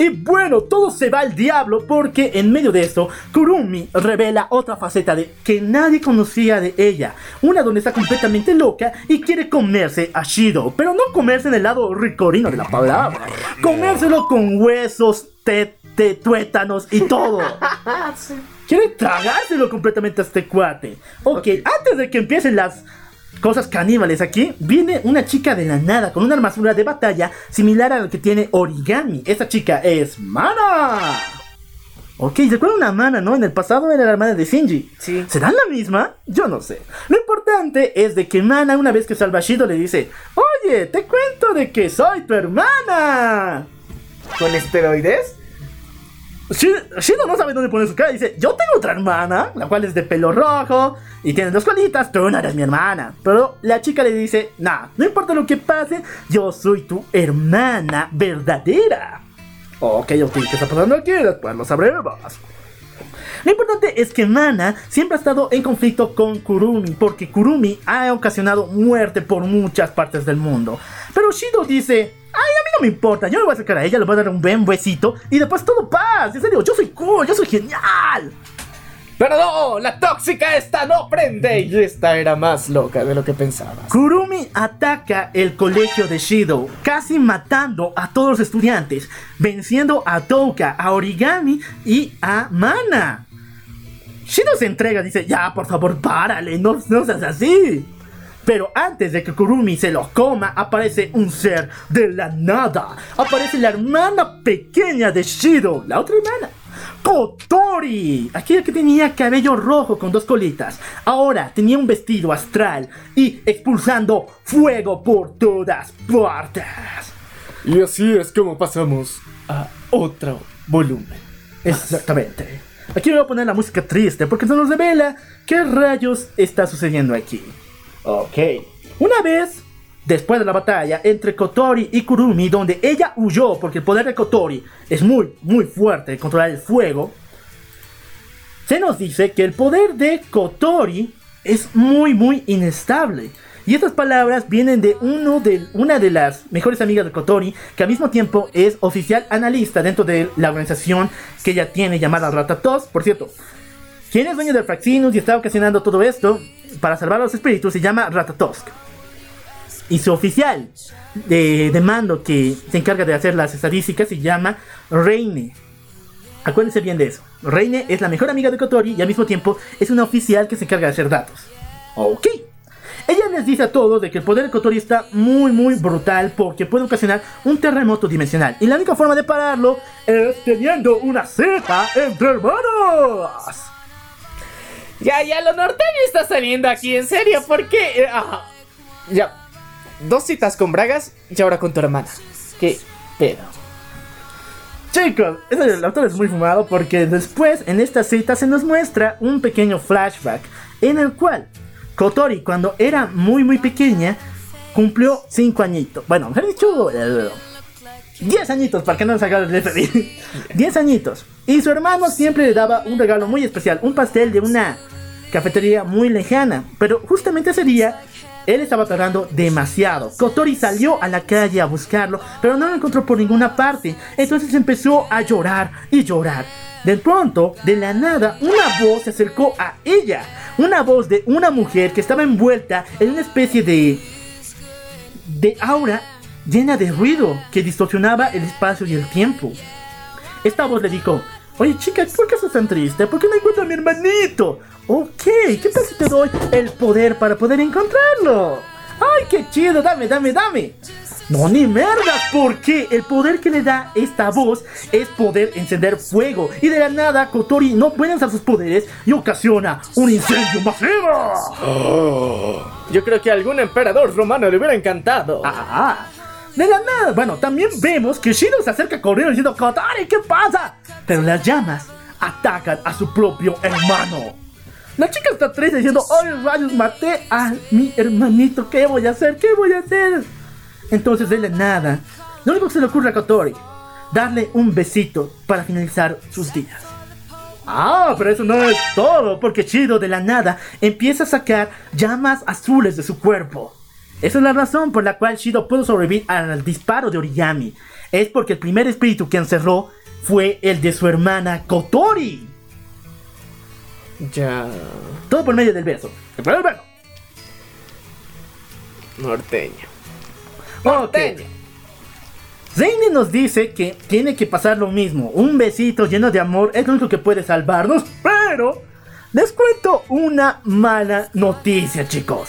Y bueno, todo se va al diablo porque en medio de esto, Kurumi revela otra faceta de que nadie conocía de ella. Una donde está completamente loca y quiere comerse a Shido. Pero no comerse en el lado ricorino de la palabra. Comérselo con huesos, te, te- tuétanos y todo. Quiere tragárselo completamente a este cuate. ok, antes de que empiecen las cosas caníbales aquí, viene una chica de la nada con una armadura de batalla similar a la que tiene Origami. Esta chica es Mana. Ok, recuerda una Mana, ¿no? En el pasado era la hermana de Shinji. Sí. ¿Serán la misma? Yo no sé. Lo importante es de que Mana, una vez que salva a Shido, le dice: Oye, te cuento de que soy tu hermana. ¿Con esteroides? Shi- Shido no sabe dónde poner su cara. Dice: Yo tengo otra hermana, la cual es de pelo rojo y tiene dos colitas. Tú no eres mi hermana. Pero la chica le dice: Nah, no importa lo que pase, yo soy tu hermana verdadera. Ok, ok, ¿qué está pasando aquí? Después lo sabremos. Lo importante es que Mana siempre ha estado en conflicto con Kurumi, porque Kurumi ha ocasionado muerte por muchas partes del mundo. Pero Shido dice, ay, a mí no me importa, yo me voy a acercar a ella, le voy a dar un buen besito y después todo paz. En serio, yo soy cool, yo soy genial. Pero no, la tóxica esta no prende. Y esta era más loca de lo que pensabas. Kurumi ataca el colegio de Shido, casi matando a todos los estudiantes, venciendo a Touka, a Origami y a Mana. Shido se entrega, dice, ya, por favor, párale, no, no seas así. Pero antes de que Kurumi se lo coma, aparece un ser de la nada. Aparece la hermana pequeña de Shido, la otra hermana. Kotori, aquella que tenía cabello rojo con dos colitas. Ahora tenía un vestido astral y expulsando fuego por todas partes. Y así es como pasamos a otro volumen. Exactamente. Aquí voy a poner la música triste porque se nos revela qué rayos está sucediendo aquí. Ok. Una vez, después de la batalla entre Kotori y Kurumi, donde ella huyó porque el poder de Kotori es muy, muy fuerte, controlar el fuego, se nos dice que el poder de Kotori es muy, muy inestable. Y estas palabras vienen de, uno de una de las mejores amigas de Kotori, que al mismo tiempo es oficial analista dentro de la organización que ella tiene llamada Ratatos. Por cierto, quien es dueño del Fraxinus y está ocasionando todo esto para salvar a los espíritus se llama Ratatosk. Y su oficial de, de mando que se encarga de hacer las estadísticas se llama Reine. Acuérdense bien de eso. Reine es la mejor amiga de Kotori y al mismo tiempo es una oficial que se encarga de hacer datos. Ok. Ella les dice a todos de que el poder de Kotori está muy muy brutal porque puede ocasionar un terremoto dimensional. Y la única forma de pararlo es teniendo una cita entre hermanos. Ya, ya, lo norteño está saliendo aquí, en serio, ¿por qué? Eh, ya, dos citas con Bragas y ahora con tu hermana. ¿Qué pedo? Chicos, el autor es muy fumado porque después en esta cita se nos muestra un pequeño flashback en el cual Kotori cuando era muy muy pequeña cumplió 5 añitos. Bueno, mejor dicho, 10 añitos para que no haga el referir. 10 añitos. Y su hermano siempre le daba un regalo muy especial, un pastel de una cafetería muy lejana. Pero justamente ese día él estaba tardando demasiado. Kotori salió a la calle a buscarlo, pero no lo encontró por ninguna parte. Entonces empezó a llorar y llorar. De pronto, de la nada, una voz se acercó a ella. Una voz de una mujer que estaba envuelta en una especie de de aura llena de ruido que distorsionaba el espacio y el tiempo. Esta voz le dijo, oye chica, ¿por qué estás tan triste? ¿Por qué no encuentro a mi hermanito? Ok, ¿qué tal si te doy el poder para poder encontrarlo? ¡Ay, qué chido! Dame, dame, dame. No, ni merdas, porque el poder que le da esta voz es poder encender fuego. Y de la nada, Kotori no puede usar sus poderes y ocasiona un incendio masivo. Yo creo que a algún emperador romano le hubiera encantado. Ah, de la nada. Bueno, también vemos que Shido se acerca corriendo diciendo, Kotori, ¿qué pasa? Pero las llamas atacan a su propio hermano. La chica está triste diciendo, ¡Ay, rayos! Maté a mi hermanito. ¿Qué voy a hacer? ¿Qué voy a hacer? Entonces, de la nada, lo único que se le ocurre a Kotori, darle un besito para finalizar sus días. Ah, pero eso no es todo, porque Chido de la nada empieza a sacar llamas azules de su cuerpo. Esa es la razón por la cual Shido pudo sobrevivir al disparo de Origami. Es porque el primer espíritu que encerró fue el de su hermana Kotori. Ya. Todo por medio del beso. El primer beso. Norteño. Ok. Zayn nos dice que tiene que pasar lo mismo. Un besito lleno de amor es lo único que puede salvarnos. Pero les cuento una mala noticia, chicos.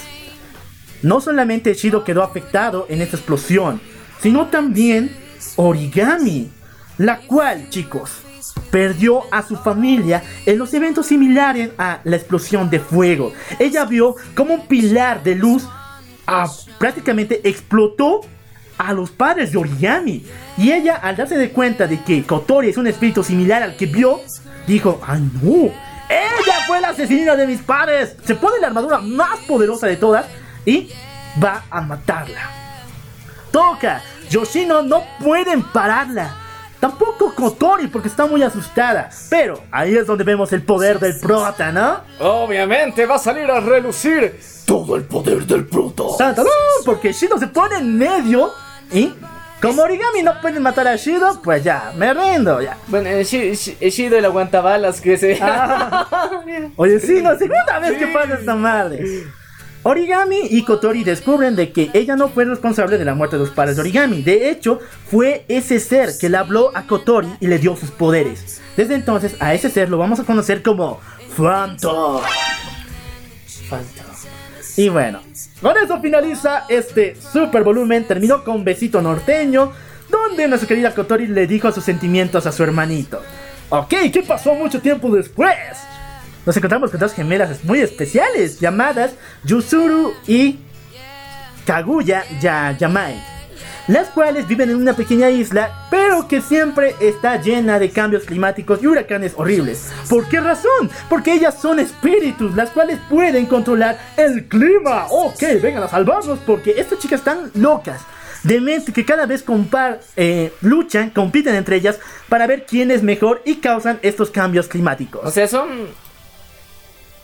No solamente Shido quedó afectado en esta explosión, sino también Origami, la cual, chicos, perdió a su familia en los eventos similares a la explosión de fuego. Ella vio como un pilar de luz ah, prácticamente explotó a los padres de Origami. Y ella, al darse de cuenta de que Kotori es un espíritu similar al que vio, dijo, ¡ay no! ¡Ella fue la asesina de mis padres! Se pone la armadura más poderosa de todas y va a matarla. Toca, Yoshino no pueden pararla. Tampoco Kotori porque está muy asustada. Pero ahí es donde vemos el poder del prota, ¿no? Obviamente va a salir a relucir Todo el poder del prota. ¡Tanto! Porque Shido se pone en medio y como Origami no pueden matar a Shido, pues ya, me rindo, ya. Bueno, eh, Shi- Shi- Shido el aguantabalas que se. Oye, sí, no, segunda vez que pasa esta madre. Origami y Kotori descubren de que ella no fue responsable de la muerte de los padres de Origami. De hecho, fue ese ser que le habló a Kotori y le dio sus poderes. Desde entonces, a ese ser lo vamos a conocer como Phantom. Y bueno, con eso finaliza este super volumen. Terminó con Besito Norteño, donde nuestra querida Kotori le dijo sus sentimientos a su hermanito. Ok, ¿qué pasó mucho tiempo después? Nos encontramos con dos gemelas muy especiales llamadas Yusuru y Kaguya ya Yamai. Las cuales viven en una pequeña isla, pero que siempre está llena de cambios climáticos y huracanes horribles. ¿Por qué razón? Porque ellas son espíritus, las cuales pueden controlar el clima. Ok, vengan a salvarnos porque estas chicas están locas. De mente que cada vez compar, eh, luchan, compiten entre ellas para ver quién es mejor y causan estos cambios climáticos. O sea, son.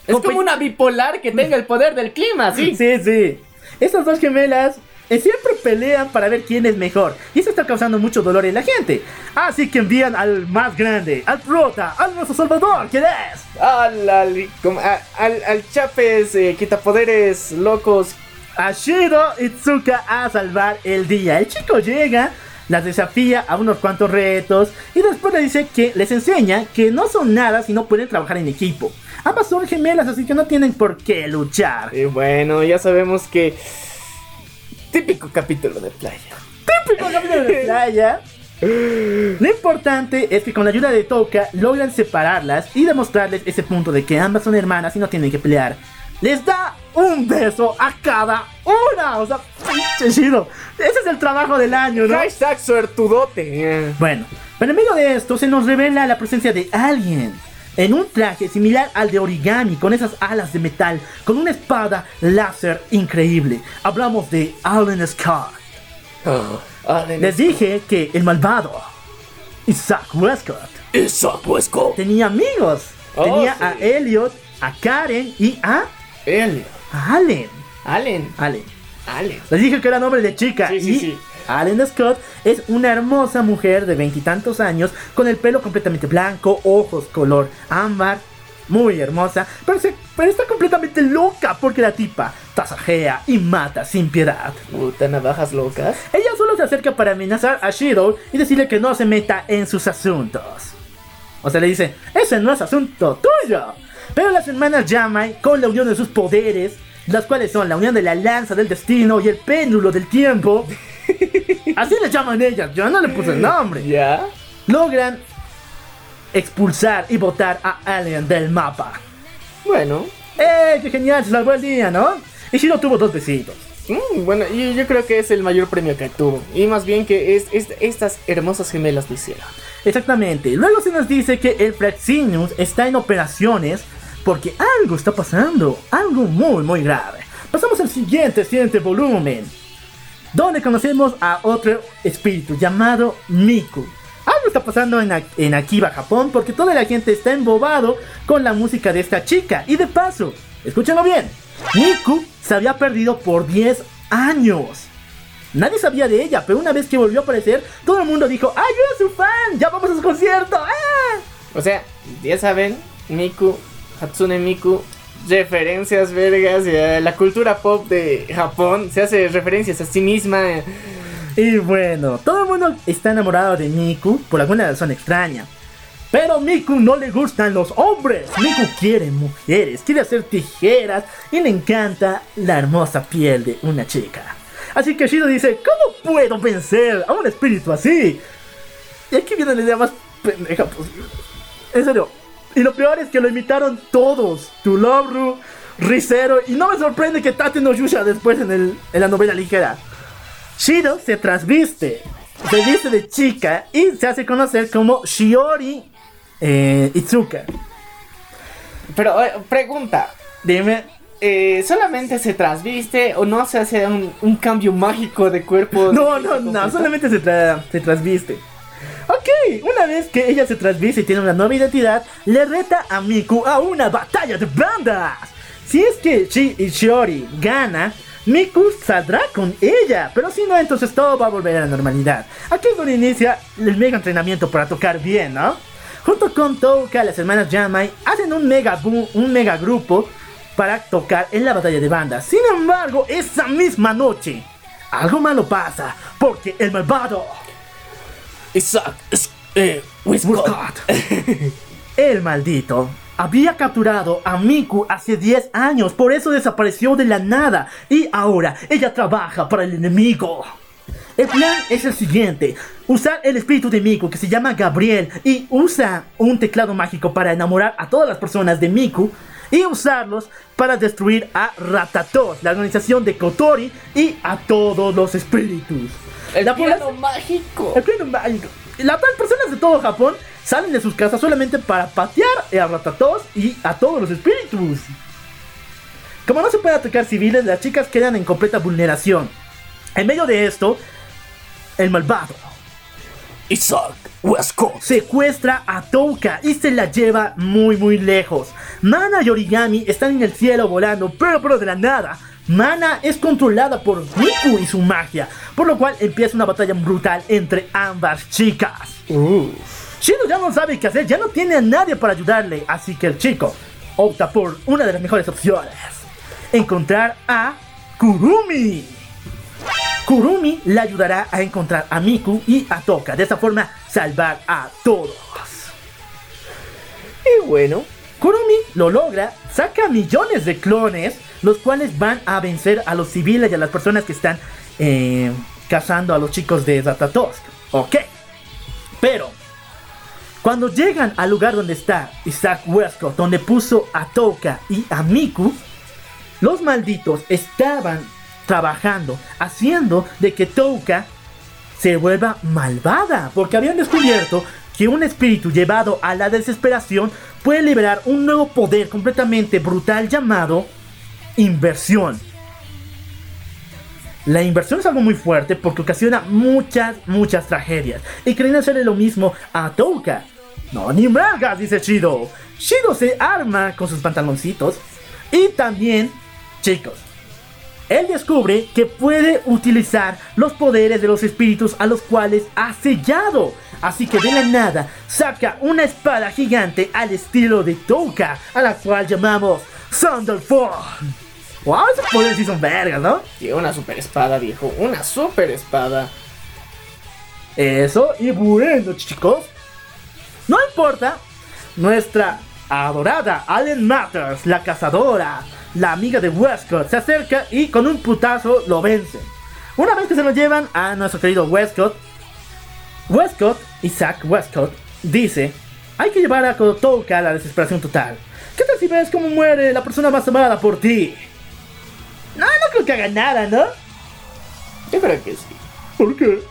Es Compe- como una bipolar que tenga el poder del clima, ¿sí? Sí, sí. Estas dos gemelas eh, siempre pelean para ver quién es mejor. Y eso está causando mucho dolor en la gente. Así que envían al más grande, al prota, al nuestro salvador, ¿quién es? Al, al, como- a- al, al Chapes, eh, quitapoderes locos. A Shiro Itsuka a salvar el día. El chico llega, las desafía a unos cuantos retos y después le dice que les enseña que no son nada si no pueden trabajar en equipo. Ambas son gemelas, así que no tienen por qué luchar. Y bueno, ya sabemos que. Típico capítulo de playa. típico capítulo de playa. Lo importante es que con la ayuda de Toka logran separarlas y demostrarles ese punto de que ambas son hermanas y no tienen que pelear. Les da un beso a cada una. O sea, pinche chido. Ese es el trabajo del año, ¿no? Hashtag suertudote. Bueno, pero en medio de esto se nos revela la presencia de alguien. En un traje similar al de origami, con esas alas de metal, con una espada láser increíble. Hablamos de Alan Scott. Oh, Allen. Les dije que el malvado Isaac Westcott Isaac Westcott. tenía amigos. Oh, tenía sí. a Elliot, a Karen y a, Elliot. a Allen. Allen. Allen. Allen. Les dije que era nombre de chica. Sí, sí, y sí. Allen Scott es una hermosa mujer de veintitantos años con el pelo completamente blanco, ojos color ámbar, muy hermosa, pero, se- pero está completamente loca porque la tipa tasajea y mata sin piedad. Puta, navajas locas. Ella solo se acerca para amenazar a Shido y decirle que no se meta en sus asuntos. O sea, le dice, ese no es asunto tuyo. Pero las hermanas Yamai, con la unión de sus poderes, las cuales son la unión de la lanza del destino y el péndulo del tiempo, así le llaman ellas, yo no le puse el nombre, ¿Ya? logran expulsar y botar a Alien del mapa. Bueno. ¡Eh, qué genial! Se salvó el día, ¿no? Y Shiro tuvo dos besitos. Mm, bueno, yo, yo creo que es el mayor premio que tuvo. Y más bien que es, es- estas hermosas gemelas lo hicieron. Exactamente. Luego se nos dice que el Fraxinus está en operaciones porque algo está pasando. Algo muy, muy grave. Pasamos al siguiente, siguiente volumen. Donde conocemos a otro espíritu llamado Miku. Algo está pasando en, en Akiba, Japón, porque toda la gente está embobado con la música de esta chica. Y de paso, escúchenlo bien, Miku se había perdido por 10 años. Nadie sabía de ella, pero una vez que volvió a aparecer, todo el mundo dijo, ¡ay, yo su fan! ¡Ya vamos a su concierto! ¡Ah! O sea, ya saben, Miku, Hatsune Miku, referencias vergas, eh, la cultura pop de Japón se hace referencias a sí misma. eh. Y bueno, todo el mundo está enamorado de Miku por alguna razón extraña. Pero Miku no le gustan los hombres. Miku quiere mujeres, quiere hacer tijeras y le encanta la hermosa piel de una chica. Así que Shiro dice, ¿cómo puedo vencer a un espíritu así? Y aquí viene la idea más pendeja posible. En serio. Y lo peor es que lo imitaron todos. Tulobru, Rizero. Y no me sorprende que Tate no Yusha después en, el, en la novela ligera. Shiro se transviste, se viste de chica y se hace conocer como Shiori eh, Itsuka. Pero, eh, pregunta, Dime, eh, ¿solamente se transviste o no se hace un, un cambio mágico de cuerpo? no, no, no, solamente se, tra- se transviste. Ok, una vez que ella se transviste y tiene una nueva identidad, le reta a Miku a una batalla de bandas. Si es que Shi y Shiori gana, Miku saldrá con ella, pero si no, entonces todo va a volver a la normalidad. Aquí es donde inicia el mega entrenamiento para tocar bien, ¿no? Junto con Touka, las hermanas Yamai hacen un mega, bu- un mega grupo para tocar en la batalla de bandas. Sin embargo, esa misma noche, algo malo pasa, porque el malvado Eh, el maldito, había capturado a Miku hace 10 años, por eso desapareció de la nada y ahora ella trabaja para el enemigo. El plan es el siguiente, usar el espíritu de Miku que se llama Gabriel y usa un teclado mágico para enamorar a todas las personas de Miku y usarlos para destruir a Ratatos, la organización de Kotori y a todos los espíritus. el La piano mágico. el pleno mágico. Las personas de todo Japón salen de sus casas solamente para patear a Ratatos y a todos los espíritus. Como no se puede atacar civiles, las chicas quedan en completa vulneración. En medio de esto, el malvado Isaac Westcott. secuestra a Touka y se la lleva muy muy lejos. Mana y Origami están en el cielo volando, pero pero de la nada. Mana es controlada por Miku y su magia, por lo cual empieza una batalla brutal entre ambas chicas. Shino ya no sabe qué hacer, ya no tiene a nadie para ayudarle, así que el chico opta por una de las mejores opciones. Encontrar a Kurumi. Kurumi le ayudará a encontrar a Miku y a Toka, de esa forma salvar a todos. Y bueno, Kurumi lo logra, saca millones de clones, los cuales van a vencer a los civiles y a las personas que están eh, cazando a los chicos de Ratatosk. Ok, pero cuando llegan al lugar donde está Isaac Westcott, donde puso a Touka y a Miku, los malditos estaban trabajando, haciendo de que Touka se vuelva malvada, porque habían descubierto que un espíritu llevado a la desesperación puede liberar un nuevo poder completamente brutal llamado inversión. La inversión es algo muy fuerte porque ocasiona muchas, muchas tragedias. Y querían hacerle lo mismo a Touka. No, ni mergas, dice Shido. Shido se arma con sus pantaloncitos. Y también, chicos, él descubre que puede utilizar los poderes de los espíritus a los cuales ha sellado. Así que de la nada saca una espada gigante al estilo de Touka, a la cual llamamos Thunderform. Wow, esos poderes sí son vergas, ¿no? Y una super espada, viejo. Una super espada. Eso, y bueno, chicos, no importa nuestra adorada Allen Matters, la cazadora, la amiga de Westcott, se acerca y con un putazo lo vence. Una vez que se lo llevan a nuestro querido Westcott, Westcott, Isaac Westcott, dice, hay que llevar a Kotoka a la desesperación total. ¿Qué tal si ves cómo muere la persona más amada por ti? No, no creo que haga nada, ¿no? Yo creo que sí. ¿Por qué?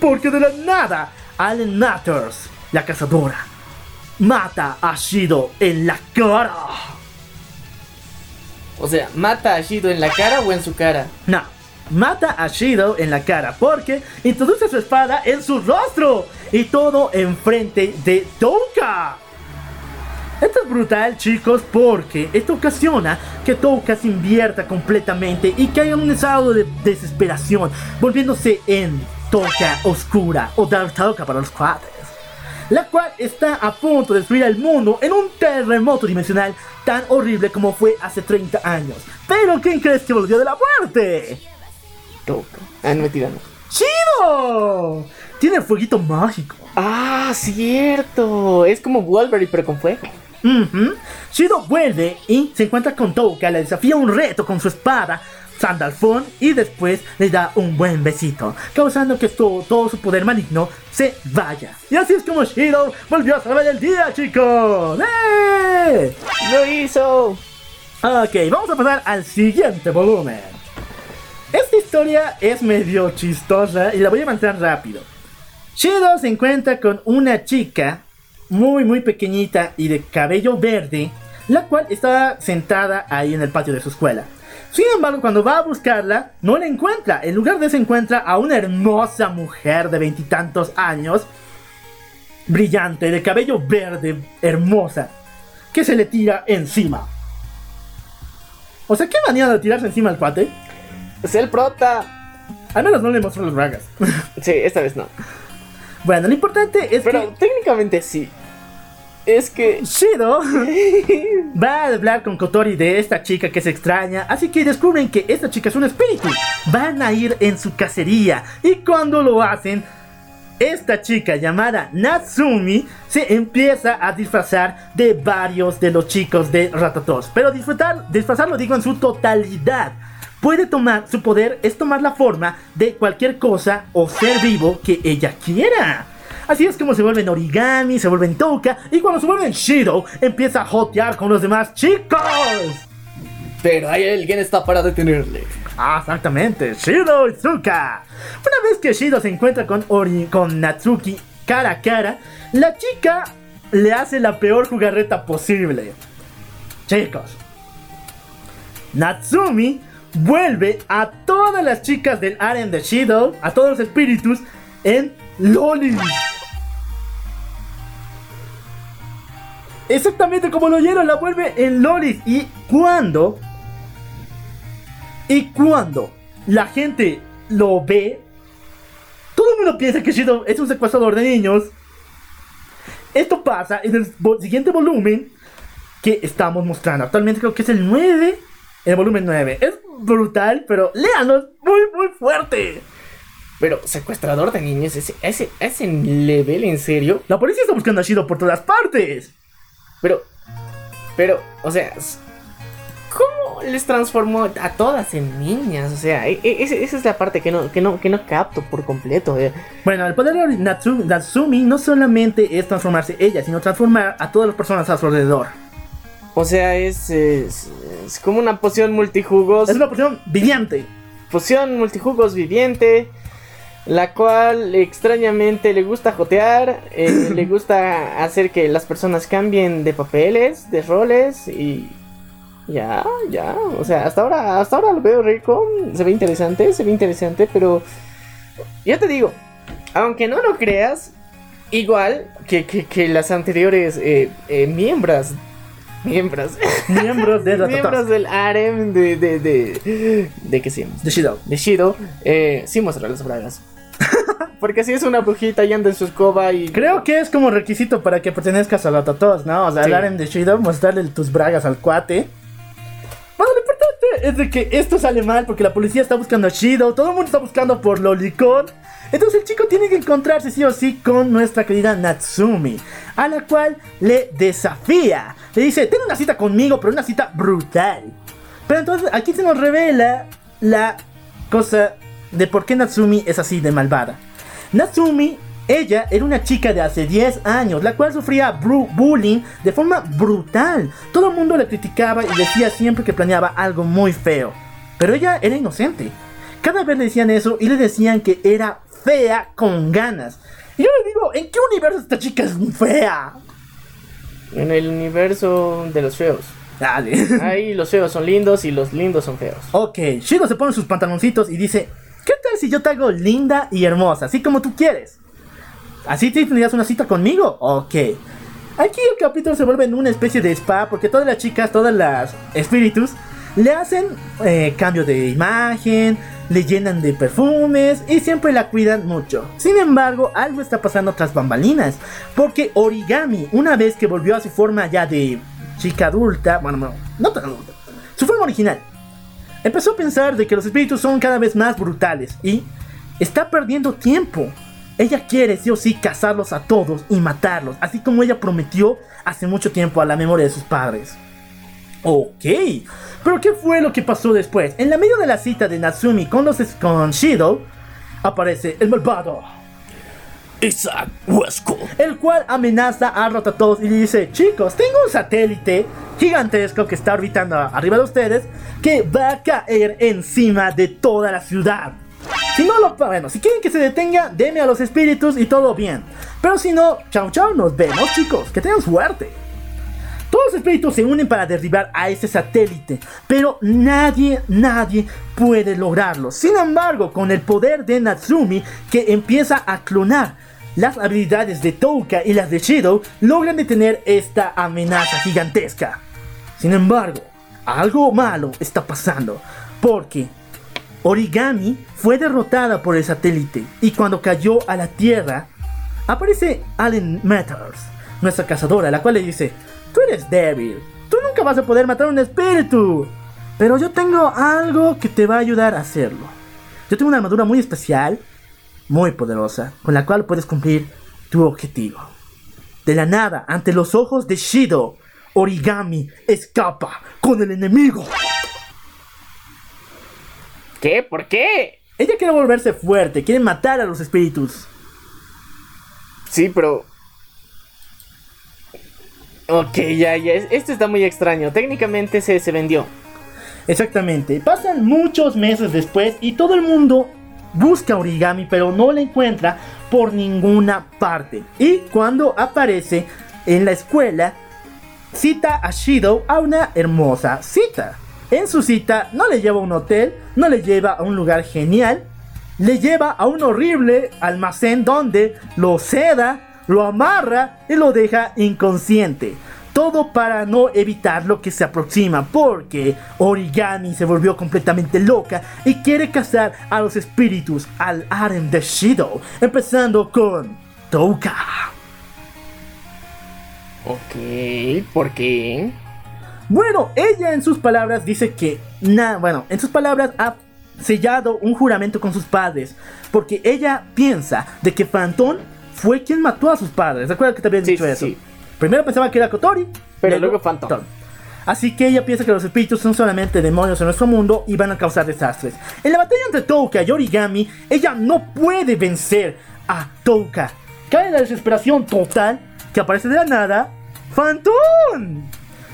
Porque de la nada, Allen Matters, la cazadora, mata a Shido en la cara. O sea, ¿mata a Shido en la cara o en su cara? No, mata a Shido en la cara porque introduce su espada en su rostro y todo enfrente de Touka. Esto es brutal, chicos, porque esto ocasiona que Touka se invierta completamente y caiga en un estado de desesperación, volviéndose en Touka oscura o Dark Touka para los cuates, la cual está a punto de destruir al mundo en un terremoto dimensional tan horrible como fue hace 30 años. Pero ¿quién crees que volvió de la muerte? Touka. Ah, no, mentira, no. ¡Chido! Tiene fueguito mágico. Ah, cierto. Es como Wolverine, pero con fuego. Ujú. Shido vuelve y se encuentra con Touka, le desafía un reto con su espada, Sandalfon, y después le da un buen besito, causando que todo, todo su poder maligno se vaya. Y así es como Shido volvió a salvar el día, chicos. ¡Eh! ¡Lo hizo! Ok, vamos a pasar al siguiente volumen. Esta historia es medio chistosa y la voy a mantener rápido. Shido se encuentra con una chica muy muy pequeñita y de cabello verde, la cual está sentada ahí en el patio de su escuela. Sin embargo, cuando va a buscarla, no la encuentra. En lugar de eso encuentra a una hermosa mujer de veintitantos años, brillante, de cabello verde, hermosa, que se le tira encima. O sea, ¿qué manera de tirarse encima al cuate? Es el prota. Al menos no le mostró los bragas. Sí, esta vez no. bueno, lo importante es Pero técnicamente sí. Es que. Shido va a hablar con Kotori de esta chica que se extraña, así que descubren que esta chica es un espíritu. Van a ir en su cacería y cuando lo hacen, esta chica llamada Natsumi se empieza a disfrazar de varios de los chicos de Ratatos. Pero disfrutar, disfrazarlo digo en su totalidad. Puede tomar, su poder es tomar la forma de cualquier cosa o ser vivo que ella quiera. Así es como se vuelven origami, se vuelven Touka y cuando se vuelven Shido empieza a jotear con los demás chicos. Pero hay alguien está para detenerle. Ah, exactamente, Shido Izuka. Una vez que Shido se encuentra con, Ori, con Natsuki cara a cara, la chica le hace la peor jugarreta posible. Chicos, Natsumi vuelve a todas las chicas del harem de Shido, a todos los espíritus, en Loli. Exactamente como lo oyeron, la vuelve en Lolis. Y cuando. Y cuando la gente lo ve, todo el mundo piensa que Shido es un secuestrador de niños. Esto pasa en el siguiente volumen que estamos mostrando. Actualmente creo que es el 9. El volumen 9. Es brutal, pero léanlo, es muy, muy fuerte. Pero secuestrador de niños, ese, ese, ese level, en serio. La policía está buscando a Shido por todas partes. Pero, pero, o sea, ¿cómo les transformó a todas en niñas? O sea, e- e- esa es la parte que no, que no, que no capto por completo. eh. Bueno, el poder de Natsu- Natsumi no solamente es transformarse ella, sino transformar a todas las personas a su alrededor. O sea, es, es, es como una poción multijugos. Es una poción brillante. Poción multijugos viviente. La cual extrañamente le gusta jotear. eh, le gusta hacer que las personas cambien de papeles, de roles y. Ya, ya. O sea, hasta ahora, hasta ahora lo veo rico. Se ve interesante, se ve interesante, pero. Ya te digo, aunque no lo creas, igual que, que, que las anteriores eh, eh, miembros. Miembros. Miembros de miembros Ratatouille. del harem de. de. de. de se llama? De Shido. de Shido, eh, sí muestra las bragas. Porque si es una brujita y anda en su escoba y. Creo que es como requisito para que pertenezcas a la Tatos, ¿no? O sea, Sí. el harem de Shido, mostrarle tus bragas al cuate. Bueno, lo importante es de que esto sale mal porque la policía está buscando a Shido, todo el mundo está buscando por Lolicon. Entonces el chico tiene que encontrarse sí o sí con nuestra querida Natsumi, a la cual le desafía. Le dice, ten una cita conmigo, pero una cita brutal. Pero entonces aquí se nos revela la cosa de por qué Natsumi es así de malvada. Natsumi, ella era una chica de hace 10 años, la cual sufría bullying de forma brutal. Todo el mundo la criticaba y decía siempre que planeaba algo muy feo. Pero ella era inocente. Cada vez le decían eso y le decían que era fea con ganas. Y yo le digo, ¿en qué universo esta chica es fea? En el universo de los feos. Dale. Ahí los feos son lindos y los lindos son feos. Ok, Shido se pone sus pantaloncitos y dice, ¿qué tal si yo te hago linda y hermosa, así como tú quieres? ¿Así te tendrías una cita conmigo? Ok. Aquí el capítulo se vuelve en una especie de spa porque todas las chicas, todas las espíritus, le hacen eh, cambio de imagen, le llenan de perfumes y siempre la cuidan mucho. Sin embargo, algo está pasando tras bambalinas, porque Origami, una vez que volvió a su forma ya de chica adulta, bueno, no, no tan adulta, su forma original, empezó a pensar de que los espíritus son cada vez más brutales y está perdiendo tiempo. Ella quiere sí o sí cazarlos a todos y matarlos, así como ella prometió hace mucho tiempo a la memoria de sus padres. Ok, pero ¿qué fue lo que pasó después? En la medio de la cita de Natsumi con, los, con aparece el malvado, Isaac Westcott. el cual amenaza a Rototodos y le dice, chicos, tengo un satélite gigantesco que está orbitando arriba de ustedes que va a caer encima de toda la ciudad. Si no lo, bueno, si quieren que se detenga, denme a los espíritus y todo bien. Pero si no, chao chao, nos vemos chicos, que tengan suerte. Todos los espíritus se unen para derribar a ese satélite, pero nadie, nadie puede lograrlo. Sin embargo, con el poder de Natsumi, que empieza a clonar las habilidades de Touka y las de Shido, logran detener esta amenaza gigantesca. Sin embargo, algo malo está pasando, porque Origami fue derrotada por el satélite y cuando cayó a la Tierra, aparece Allen Matters, nuestra cazadora, la cual le dice, tú eres débil, tú nunca vas a poder matar a un espíritu, pero yo tengo algo que te va a ayudar a hacerlo. Yo tengo una armadura muy especial, muy poderosa, con la cual puedes cumplir tu objetivo. De la nada, ante los ojos de Shido, Origami escapa con el enemigo. ¿Qué? ¿Por qué? Ella quiere volverse fuerte, quiere matar a los espíritus. Sí, pero... Ok, ya, ya. es- Esto está muy extraño. Técnicamente se, se vendió. Exactamente. Pasan muchos meses después y todo el mundo busca Origami, pero no la encuentra por ninguna parte. Y cuando aparece en la escuela, cita a Shido a una hermosa cita. En su cita no le lleva a un hotel, no le lleva a un lugar genial, le lleva a un horrible almacén donde lo seda, lo amarra y lo deja inconsciente. Todo para no evitar lo que se aproxima, porque Origami se volvió completamente loca y quiere cazar a los espíritus al harem de Shido, empezando con Touka. Ok, ¿por qué? Bueno, ella en sus palabras dice que, na, bueno, en sus palabras ha sellado un juramento con sus padres, porque ella piensa de que Phantom fue quien mató a sus padres. ¿Recuerda que te había dicho sí, eso? sí. Primero pensaba que era Kotori, Pero luego Phantom. Así que ella piensa que los espíritus son solamente demonios en nuestro mundo y van a causar desastres. En la batalla entre Touka y Origami, ella no puede vencer a Touka. Cae en la desesperación total que aparece de la nada Phantom.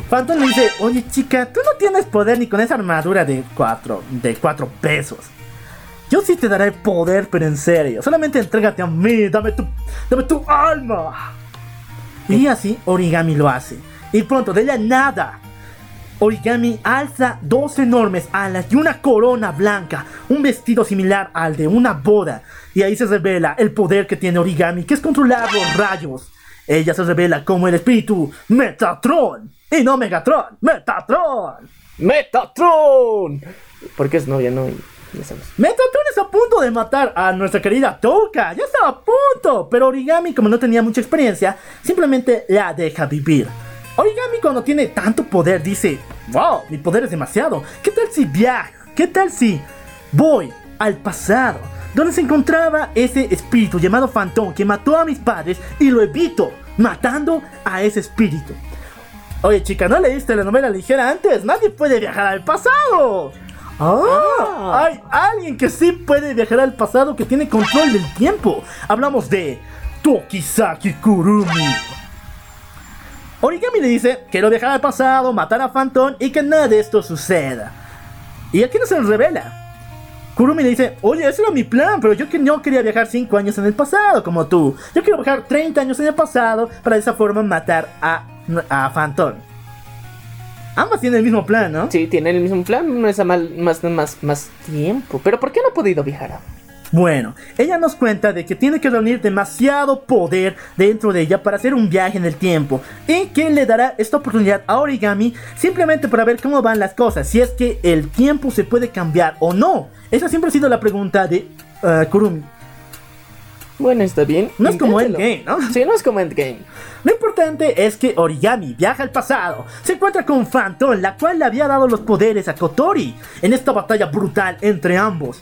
Phantom le dice, oye chica, tú no tienes poder ni con esa armadura de cuatro, de cuatro pesos. Yo sí te daré poder, pero en serio. Solamente entrégate a mí, dame tu, dame tu alma. Y así Origami lo hace. Y pronto, de la nada, Origami alza dos enormes alas y una corona blanca, un vestido similar al de una boda. Y ahí se revela el poder que tiene Origami, que es controlar los rayos. Ella se revela como el espíritu Metatron. Y no Megatron, Metatron. ¡Metatron! Porque es novia, no. Metatron está a punto de matar a nuestra querida Touka. Ya estaba a punto. Pero Origami, como no tenía mucha experiencia, simplemente la deja vivir. Origami cuando tiene tanto poder dice, wow, mi poder es demasiado. ¿Qué tal si viajo? ¿Qué tal si voy al pasado? donde se encontraba ese espíritu llamado Fantón que mató a mis padres y lo evito matando a ese espíritu. Oye chica, ¿no leíste la novela ligera antes? Nadie puede viajar al pasado. Ah, hay alguien que sí puede viajar al pasado que tiene control del tiempo. Hablamos de Tokisaki Kurumi. Origami le dice, quiero viajar al pasado, matar a Phantom y que nada de esto suceda. Y aquí no se revela. Kurumi le dice, oye, ese era mi plan, pero yo que no quería viajar 5 años en el pasado como tú. Yo quiero viajar 30 años en el pasado para de esa forma matar a, a Phantom. Ambas tienen el mismo plan, ¿no? Sí, tiene el mismo plan, no es a mal- más, más, más tiempo. Pero ¿por qué no ha podido viajar? Bueno, ella nos cuenta de que tiene que reunir demasiado poder dentro de ella para hacer un viaje en el tiempo y que le dará esta oportunidad a Origami simplemente para ver cómo van las cosas, si es que el tiempo se puede cambiar o no. Esa siempre ha sido la pregunta de eh, Kurumi. Bueno, está bien. No es como. Endgame, ¿no? Sí, no es como Endgame. Lo importante es que Origami viaja al pasado, se encuentra con Phantom, la cual le había dado los poderes a Kotori en esta batalla brutal entre ambos.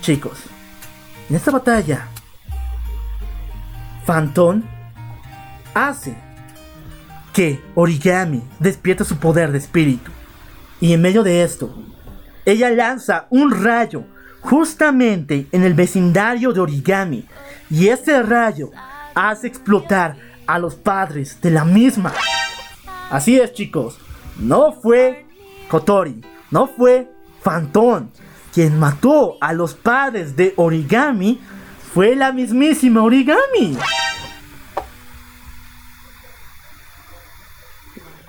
Chicos, en esta batalla, Phantom hace que Origami despierte su poder de espíritu. Y en medio de esto, ella lanza un rayo justamente en el vecindario de Origami. Y ese rayo hace explotar a los padres de la misma. Así es, chicos. No fue Kotori, no fue Phantom. Quien mató a los padres de Origami fue la mismísima Origami.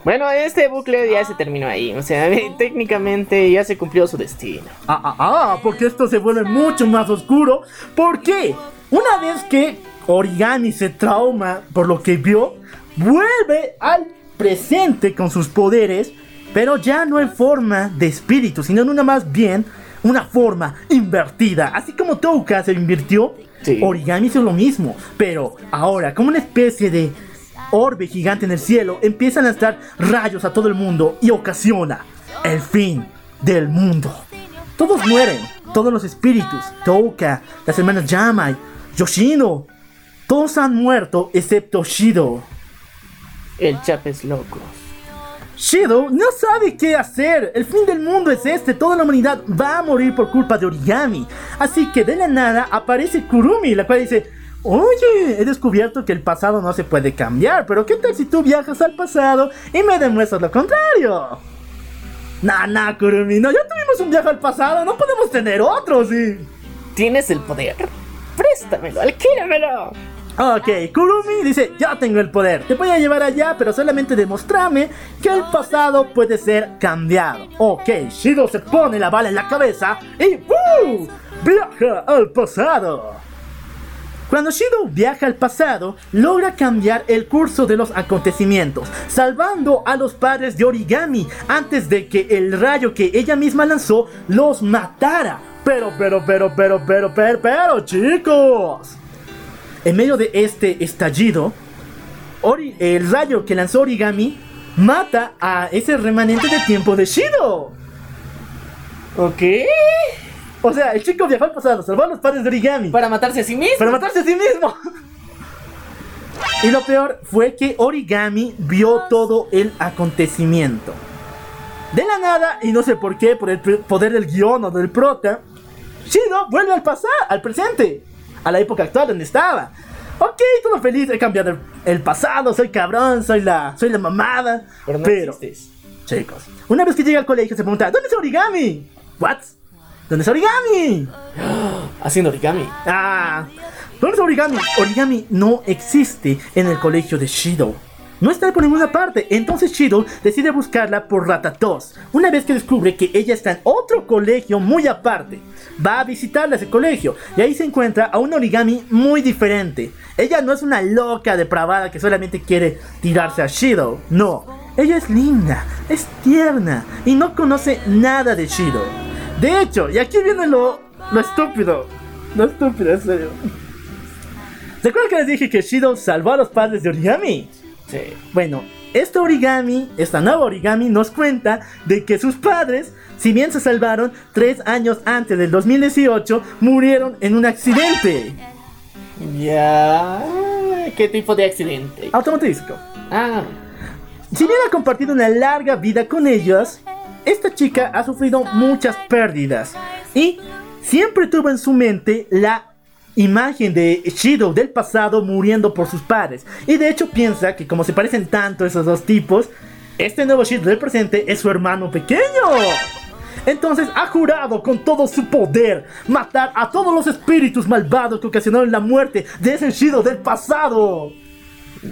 Bueno, este bucle ya se terminó ahí. O sea, técnicamente ya se cumplió su destino. Ah, ah, ah, porque esto se vuelve mucho más oscuro. ¿Por qué? Una vez que Origami se trauma por lo que vio, vuelve al presente con sus poderes, pero ya no en forma de espíritu, sino en una más bien una forma invertida. Así como Touka se invirtió, Sí. Origami hizo lo mismo, pero ahora como una especie de orbe gigante en el cielo, empieza a lanzar rayos a todo el mundo y ocasiona el fin del mundo. Todos mueren, todos los espíritus, Touka, las hermanas Yamai, Yoshino, todos han muerto excepto Shido. El chapes loco. Shido no sabe qué hacer. El fin del mundo es este. Toda la humanidad va a morir por culpa de Origami. Así que de la nada aparece Kurumi, la cual dice: Oye, he descubierto que el pasado no se puede cambiar. Pero ¿qué tal si tú viajas al pasado y me demuestras lo contrario? Nah, nah, Kurumi, no, ya tuvimos un viaje al pasado. No podemos tener otro, sí. Tienes el poder. Préstamelo, alquílamelo. Ok, Kurumi dice, ya tengo el poder, te voy a llevar allá, pero solamente demostrame que el pasado puede ser cambiado. Ok, Shido se pone la bala en la cabeza y ¡uh! viaja al pasado. Cuando Shido viaja al pasado, logra cambiar el curso de los acontecimientos, salvando a los padres de Origami antes de que el rayo que ella misma lanzó los matara. Pero, pero, pero, pero, pero, pero, pero, chicos. En medio de este estallido, el rayo que lanzó Origami mata a ese remanente de tiempo de Shido. ¿Ok? O sea, el chico viajó al pasado, salvó a los padres de Origami Para matarse a sí mismo. para matarse a sí mismo. Y lo peor fue que Origami vio todo el acontecimiento. De la nada, y no sé por qué, por el poder del guion o del prota, Shido vuelve al pasado, al presente, a la época actual donde estaba. Ok, todo feliz, he cambiado el, el pasado, soy cabrón, soy la, soy la mamada. Pero no pero chicos, una vez que llega al colegio se pregunta, ¿dónde es Origami? ¿What? ¿Dónde es Origami? Haciendo origami. Ah, ¿dónde es Origami? Origami no existe en el colegio de Shido. No está por ninguna parte. Entonces Shido decide buscarla por Ratatos. Una vez que descubre que ella está en otro colegio muy aparte, va a visitarla a ese colegio. Y ahí se encuentra a un origami muy diferente. Ella no es una loca depravada que solamente quiere tirarse a Shido. No, ella es linda, es tierna y no conoce nada de Shido. De hecho, y aquí viene lo, lo estúpido. Lo estúpido, en serio. ¿Se acuerdan que les dije que Shido salvó a los padres de Origami? Sí. Bueno, esta origami, esta nueva origami nos cuenta de que sus padres, si bien se salvaron tres años antes del 2018, murieron en un accidente Ya. ¿Qué tipo de accidente? automovilístico. Ah. Si bien ha compartido una larga vida con ellos, esta chica ha sufrido muchas pérdidas y siempre tuvo en su mente la imagen de Shido del pasado muriendo por sus padres. Y de hecho piensa que como se parecen tanto esos dos tipos, este nuevo Shido del presente es su hermano pequeño. Entonces ha jurado con todo su poder matar a todos los espíritus malvados que ocasionaron la muerte de ese Shido del pasado.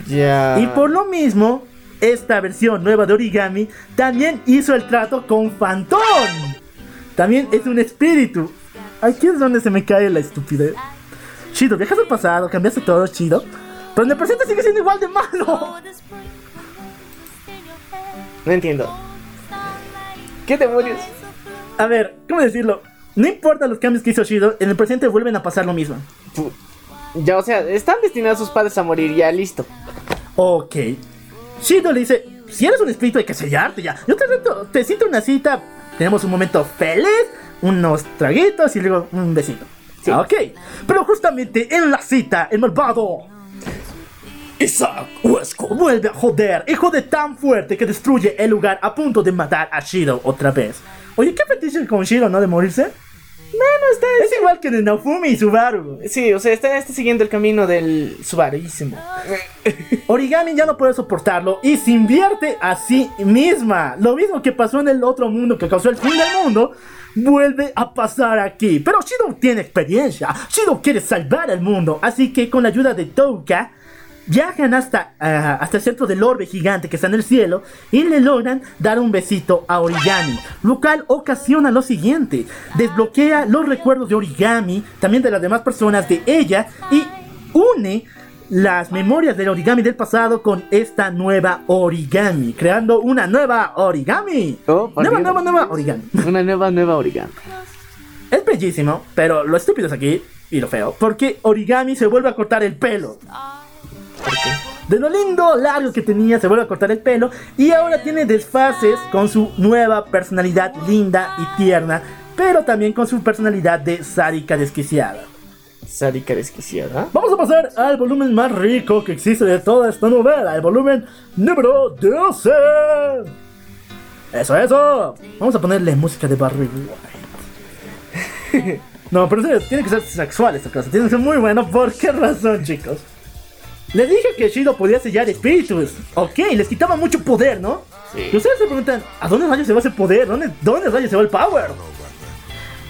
Ya. Y por lo mismo, esta versión nueva de Origami también hizo el trato con Fantón. También es un espíritu. Aquí es donde se me cae la estupidez. Chido, viajas al pasado, cambiaste todo, chido. Pero en el presente sigue siendo igual de malo. No entiendo. ¿Qué demonios? A ver, ¿cómo decirlo? No importa los cambios que hizo Shido, en el presente vuelven a pasar lo mismo. Ya, o sea, están destinados sus padres a morir, ya listo. Ok. Shido le dice, si eres un espíritu hay que sellarte ya. Yo te reto, te siento una cita, tenemos un momento feliz, unos traguitos y luego un besito. Sí. Ok. Pero justamente en la cita, el malvado Isaac Huesco vuelve a joder y jode tan fuerte que destruye el lugar a punto de matar a Shido otra vez. Oye, ¿qué fetiche con Shido, no? De morirse. Bueno, está. Es igual que de Naofumi y Subaru. Sí, o sea, está, está siguiendo el camino del Subaruísimo. Origami ya no puede soportarlo y se invierte a sí misma. Lo mismo que pasó en el otro mundo que causó el fin del mundo, vuelve a pasar aquí. Pero Shido tiene experiencia. Shido quiere salvar al mundo. Así que con la ayuda de Touka, viajan hasta, ah, hasta el centro del orbe gigante que está en el cielo y le logran dar un besito a Origami. Lo cual ocasiona lo siguiente. Desbloquea los recuerdos de Origami, también de las demás personas de ella y une las memorias del origami del pasado con esta nueva origami, creando una nueva origami. Oh, nueva, Dios. nueva, nueva origami. Una nueva, nueva origami. Es bellísimo, pero lo estúpido es aquí y lo feo, porque origami se vuelve a cortar el pelo. De lo lindo, largo que tenía, se vuelve a cortar el pelo y ahora tiene desfases con su nueva personalidad linda y tierna, pero también con su personalidad de sádica desquiciada. Sádica desquiciada. Vamos a pasar al volumen más rico que existe de toda esta novela, el volumen número 12. Eso, eso. Vamos a ponerle música de Barry White. No, pero en serio, tiene que ser sexual esta cosa. Tiene que ser muy bueno. ¿Por qué razón, chicos? Les dije que Shido podía sellar espíritus. Ok, les quitaba mucho poder, ¿no? Sí. Y ustedes se preguntan, ¿a dónde rayos se va ese poder? ¿Dónde, dónde rayos se va el power?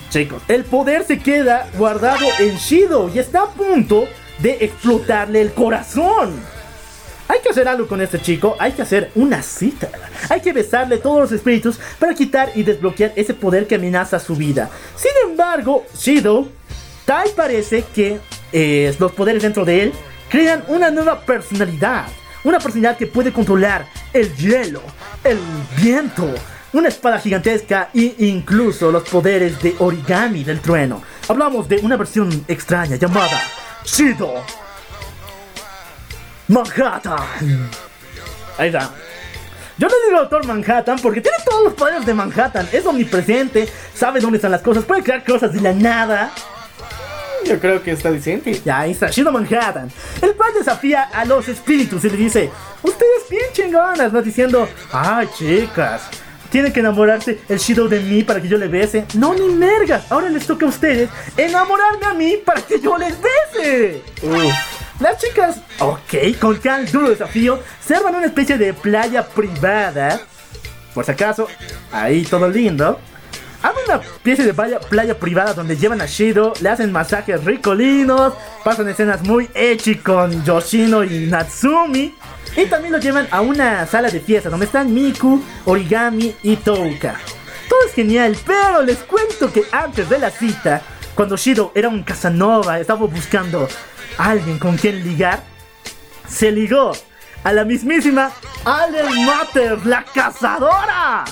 Chicos, el poder se queda guardado en Shido y está a punto de explotarle el corazón. Hay que hacer algo con este chico, hay que hacer una cita. Hay que besarle todos los espíritus para quitar y desbloquear ese poder que amenaza su vida. Sin embargo, Shido, tal parece que eh, los poderes dentro de él crean una nueva personalidad. Una personalidad que puede controlar el hielo, el viento, una espada gigantesca e incluso los poderes de origami del trueno. Hablamos de una versión extraña llamada Shido Manhattan. Ahí está. Yo le digo Doctor Manhattan porque tiene todos los poderes de Manhattan. Es omnipresente, sabe dónde están las cosas, puede crear cosas de la nada. Yo creo que está decente. Ya, ahí está, Shido Manhattan. El cual desafía a los espíritus y le dice: Ustedes bien chingonas, ¿no? Diciendo: Ay, chicas, tienen que enamorarse el Shido de mí para que yo le bese. No, ni mergas. Ahora les toca a ustedes enamorarme a mí para que yo les bese. Las chicas, ok, con tal duro desafío, se arman una especie de playa privada. Por si acaso, ahí todo lindo. Arman una especie de playa, playa privada donde llevan a Shido, le hacen masajes ricolinos, pasan escenas muy echi con Yoshino y Natsumi. Y también lo llevan a una sala de fiesta donde están Miku, Origami y Touka. Todo es genial, pero les cuento que antes de la cita, cuando Shido era un Casanova, estaba buscando a alguien con quien ligar, se ligó a la mismísima Allen Mater, la cazadora.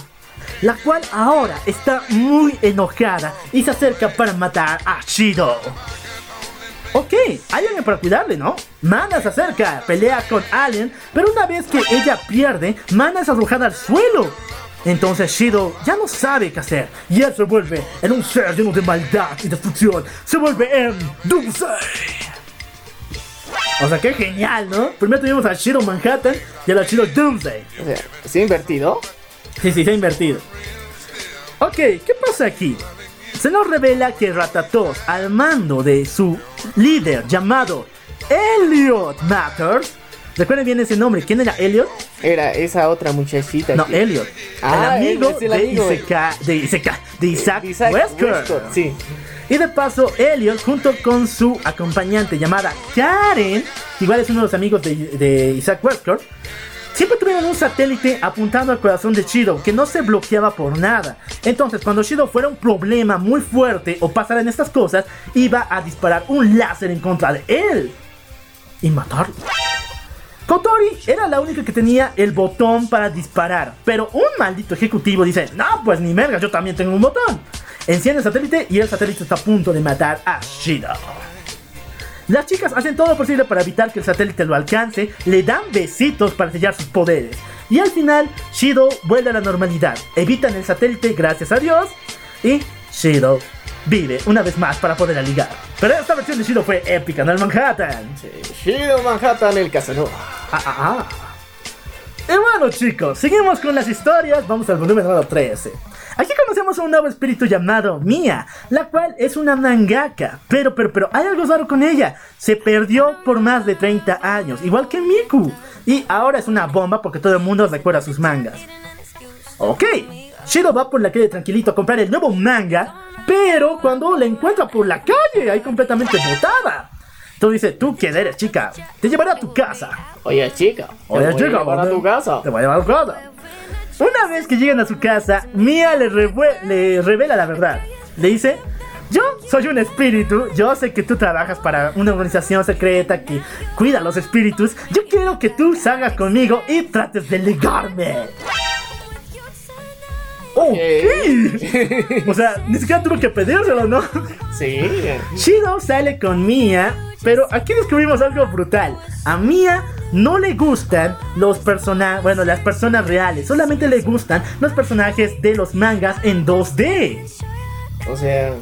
La cual ahora está muy enojada y se acerca para matar a Shido. Ok, hay alguien para cuidarle, ¿no? Mana se acerca, pelea con Alien, pero una vez que ella pierde, Mana es arrojada al suelo. Entonces Shido ya no sabe qué hacer y él se vuelve en un ser lleno de maldad y destrucción. Se vuelve en Doomsday. O sea, qué genial, ¿no? Primero tuvimos a Shido Manhattan y ahora Shido Doomsday. O sea, ¿sí invertido? Sí, sí, se ha invertido. Ok, ¿qué pasa aquí? Se nos revela que Ratatos, al mando de su líder llamado Elliot Matters, recuerden bien ese nombre, ¿quién era Elliot? Era esa otra muchachita. No, que- Elliot, Ah, el amigo, de, amigo. Iseka- de, Iseka- de Isaac, de Isaac Wesker. Sí. Y de paso, Elliot, junto con su acompañante llamada Karen, que igual es uno de los amigos de, de Isaac Westcott, siempre tuvieron un satélite apuntando al corazón de Shido, que no se bloqueaba por nada. Entonces, cuando Shido fuera un problema muy fuerte o pasaran estas cosas, iba a disparar un láser en contra de él y matarlo. Kotori era la única que tenía el botón para disparar, pero un maldito ejecutivo dice, no, pues ni merga, yo también tengo un botón. Enciende el satélite y el satélite está a punto de matar a Shido. Las chicas hacen todo lo posible para evitar que el satélite lo alcance, le dan besitos para sellar sus poderes. Y al final, Shido vuelve a la normalidad. Evitan el satélite, gracias a Dios. Y Shido vive una vez más para poder ligar. Pero esta versión de Shido fue épica, ¿no? El Manhattan. Sí, Shido Manhattan, el Casanova. Ah, ah, ah. Y bueno chicos, seguimos con las historias, vamos al volumen número 13. Aquí conocemos a un nuevo espíritu llamado Mia, la cual es una mangaka, pero, pero, pero, hay algo raro con ella. Se perdió por más de 30 años, igual que Miku. Y ahora es una bomba porque todo el mundo recuerda sus mangas. Ok, Shiro va por la calle tranquilito a comprar el nuevo manga, pero cuando la encuentra por la calle, ahí completamente botada. Entonces dice, ¿tú quién eres, chica? Te llevaré a tu casa. Oye, chica. Oye, te voy a llevar a tu casa. Te voy a llevar a tu casa. Una vez que llegan a su casa, Mia le, le revela la verdad. Le dice, yo soy un espíritu, yo sé que tú trabajas para una organización secreta que cuida a los espíritus. Yo quiero que tú salgas conmigo y trates de ligarme. Ok. o sea, ni siquiera tuvo que pedírselo, ¿no? Sí. Shido sale con Mia, pero aquí descubrimos algo brutal. A Mia no le gustan los personajes, bueno, las personas reales, solamente le gustan los personajes de los mangas en 2D. O sea,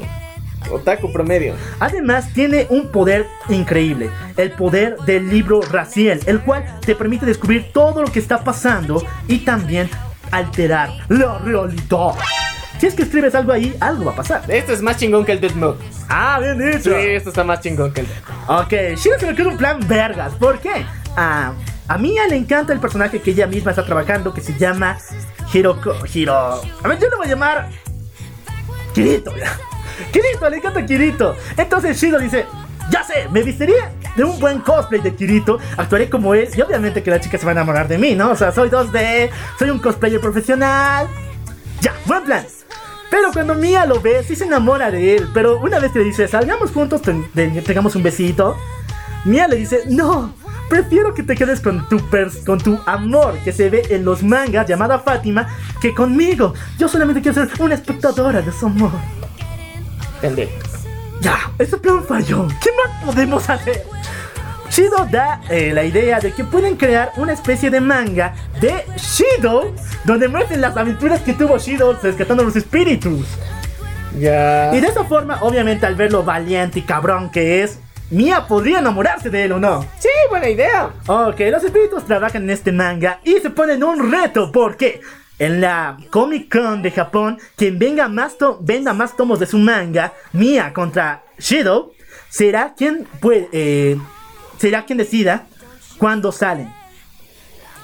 otaku promedio. Además, tiene un poder increíble, el poder del libro Raciel, el cual te permite descubrir todo lo que está pasando y también alterar la realidad. Si es que escribes algo ahí, algo va a pasar. Esto es más chingón que el Death Note. Ah, bien Sí, dicho. esto está más chingón que el Death Note. Ok, Shiro se le ocurre un plan vergas. ¿Por qué? A, a Mia le encanta el personaje que ella misma está trabajando que se llama Hiroko. Hiro. A ver, yo le voy a llamar. Kirito. Kirito, le encanta Kirito. Entonces Shiro dice: Ya sé, me vistiría de un buen cosplay de Kirito, actuaré como él y obviamente que la chica se va a enamorar de mí, ¿no? O sea, soy 2D, soy un cosplayer profesional. Ya, buen plan. Pero cuando Mia lo ve, sí se enamora de él. Pero una vez que le dice, salgamos juntos, ten- ten- tengamos un besito. Mia le dice, no, prefiero que te quedes con tu, pers- con tu amor que se ve en los mangas llamada Fátima que conmigo. Yo solamente quiero ser una espectadora de su amor. Pendejo. Ya, ese plan falló. ¿Qué más podemos hacer? Shido da eh, la idea de que pueden crear una especie de manga de Shido donde muestren las aventuras que tuvo Shido rescatando los espíritus. Ya. Y de esa forma, obviamente, al ver lo valiente y cabrón que es, Mia podría enamorarse de él o no. Sí, buena idea. Ok, los espíritus trabajan en este manga y se ponen un reto porque en la Comic Con de Japón, quien venga más to- venda más tomos de su manga, Mia contra Shido, será quien puede, eh, será quien decida cuándo salen.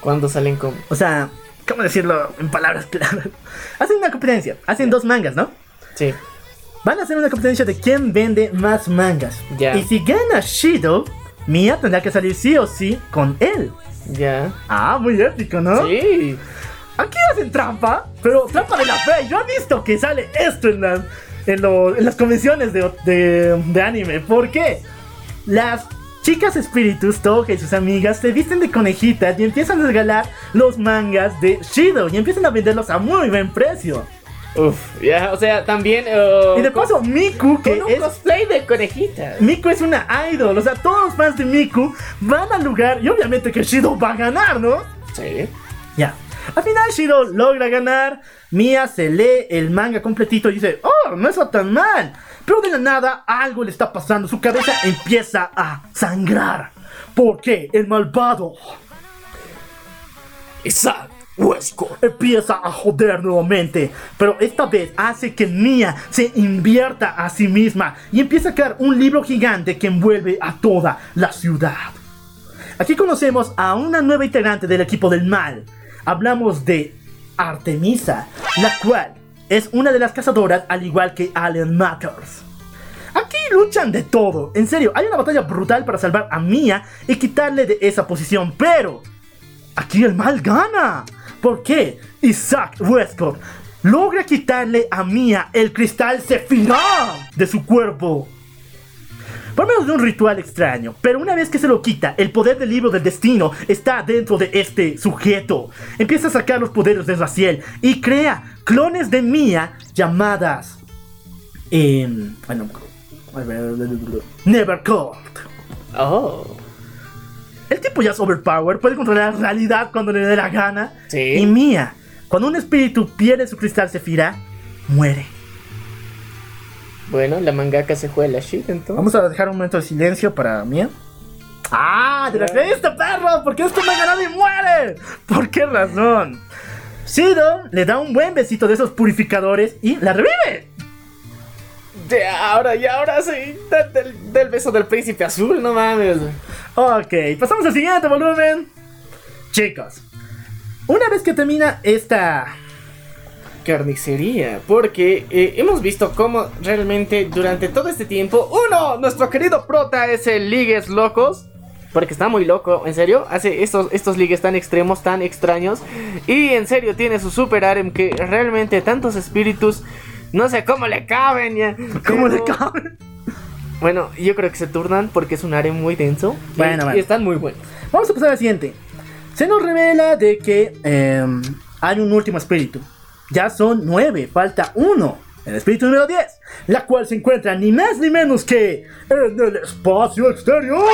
¿Cuándo salen con.? O sea, ¿cómo decirlo en palabras claras? Hacen una competencia, hacen dos mangas, ¿no? Sí. Van a hacer una competencia de quién vende más mangas. Ya. Y si gana Shido, Mia tendrá que salir sí o sí con él. Ya. Ah, muy épico, ¿no? Sí. Aquí hacen trampa, pero trampa de la fe. Yo he visto que sale esto en las, en lo- en las convenciones de, de, de anime. ¿Por qué? Las chicas espíritus, Toge y sus amigas, se visten de conejitas y empiezan a regalar los mangas de Shido y empiezan a venderlos a muy buen precio. Uf, ya, o sea, también. uh, Y de paso, Miku, que con un es cosplay de conejita. Miku es una idol, o sea, todos los fans de Miku van al lugar y obviamente que Shido va a ganar, ¿no? Sí. Ya. Al final Shido logra ganar, Mia se lee el manga completito y dice, oh, no está tan mal. Pero de la nada algo le está pasando, su cabeza empieza a sangrar. Porque el malvado Isaac Westcott. empieza a joder nuevamente, pero esta vez hace que Mia se invierta a sí misma y empieza a crear un libro gigante que envuelve a toda la ciudad. Aquí conocemos a una nueva integrante del equipo del mal. Hablamos de Artemisa, la cual es una de las cazadoras al igual que Alien Matters. Aquí luchan de todo, en serio, hay una batalla brutal para salvar a Mia y quitarle de esa posición, pero Aquí el mal gana. ¿Por qué? Isaac Westcott logra quitarle a Mia el cristal Sephiroth de su cuerpo. Por medio de un ritual extraño, pero una vez que se lo quita, el poder del libro del destino está dentro de este sujeto. Empieza a sacar los poderes de Raziel y crea clones de Mia llamadas. em, bueno, Nevercourt. Oh. El tipo ya es overpowered, puede controlar la realidad cuando le dé la gana. Sí. Y Mía, cuando un espíritu pierde su cristal Sefira, muere. Bueno, la mangaka se juega la shit entonces. Vamos a dejar un momento de silencio para Mía. ¡Ah! ¡Te la creíste, perro! ¿Por qué esto me ganado y muere? ¿Por qué razón? Shido le da un buen besito de esos purificadores y la revive. De ahora, y ahora sí. de- del, del beso del príncipe azul, no mames. Ok, pasamos al siguiente volumen. Chicos, una vez que termina esta Carnicería, porque eh, hemos visto cómo realmente durante todo este tiempo, uno, nuestro querido prota es el Ligues Locos, porque está muy loco, en serio, hace estos, estos ligues tan extremos, tan extraños, y en serio tiene su super harem que realmente tantos espíritus, no sé cómo le caben ya. ¿Cómo le pero- cabe? Bueno, yo creo que se turnan porque es un harem muy denso. y- Bueno, y, bueno. están muy buenos. Vamos a pasar al siguiente. Se nos revela de que em, hay un último espíritu. Ya son nueve, falta uno. El espíritu número 10, la cual se encuentra ni más ni menos que en el espacio exterior.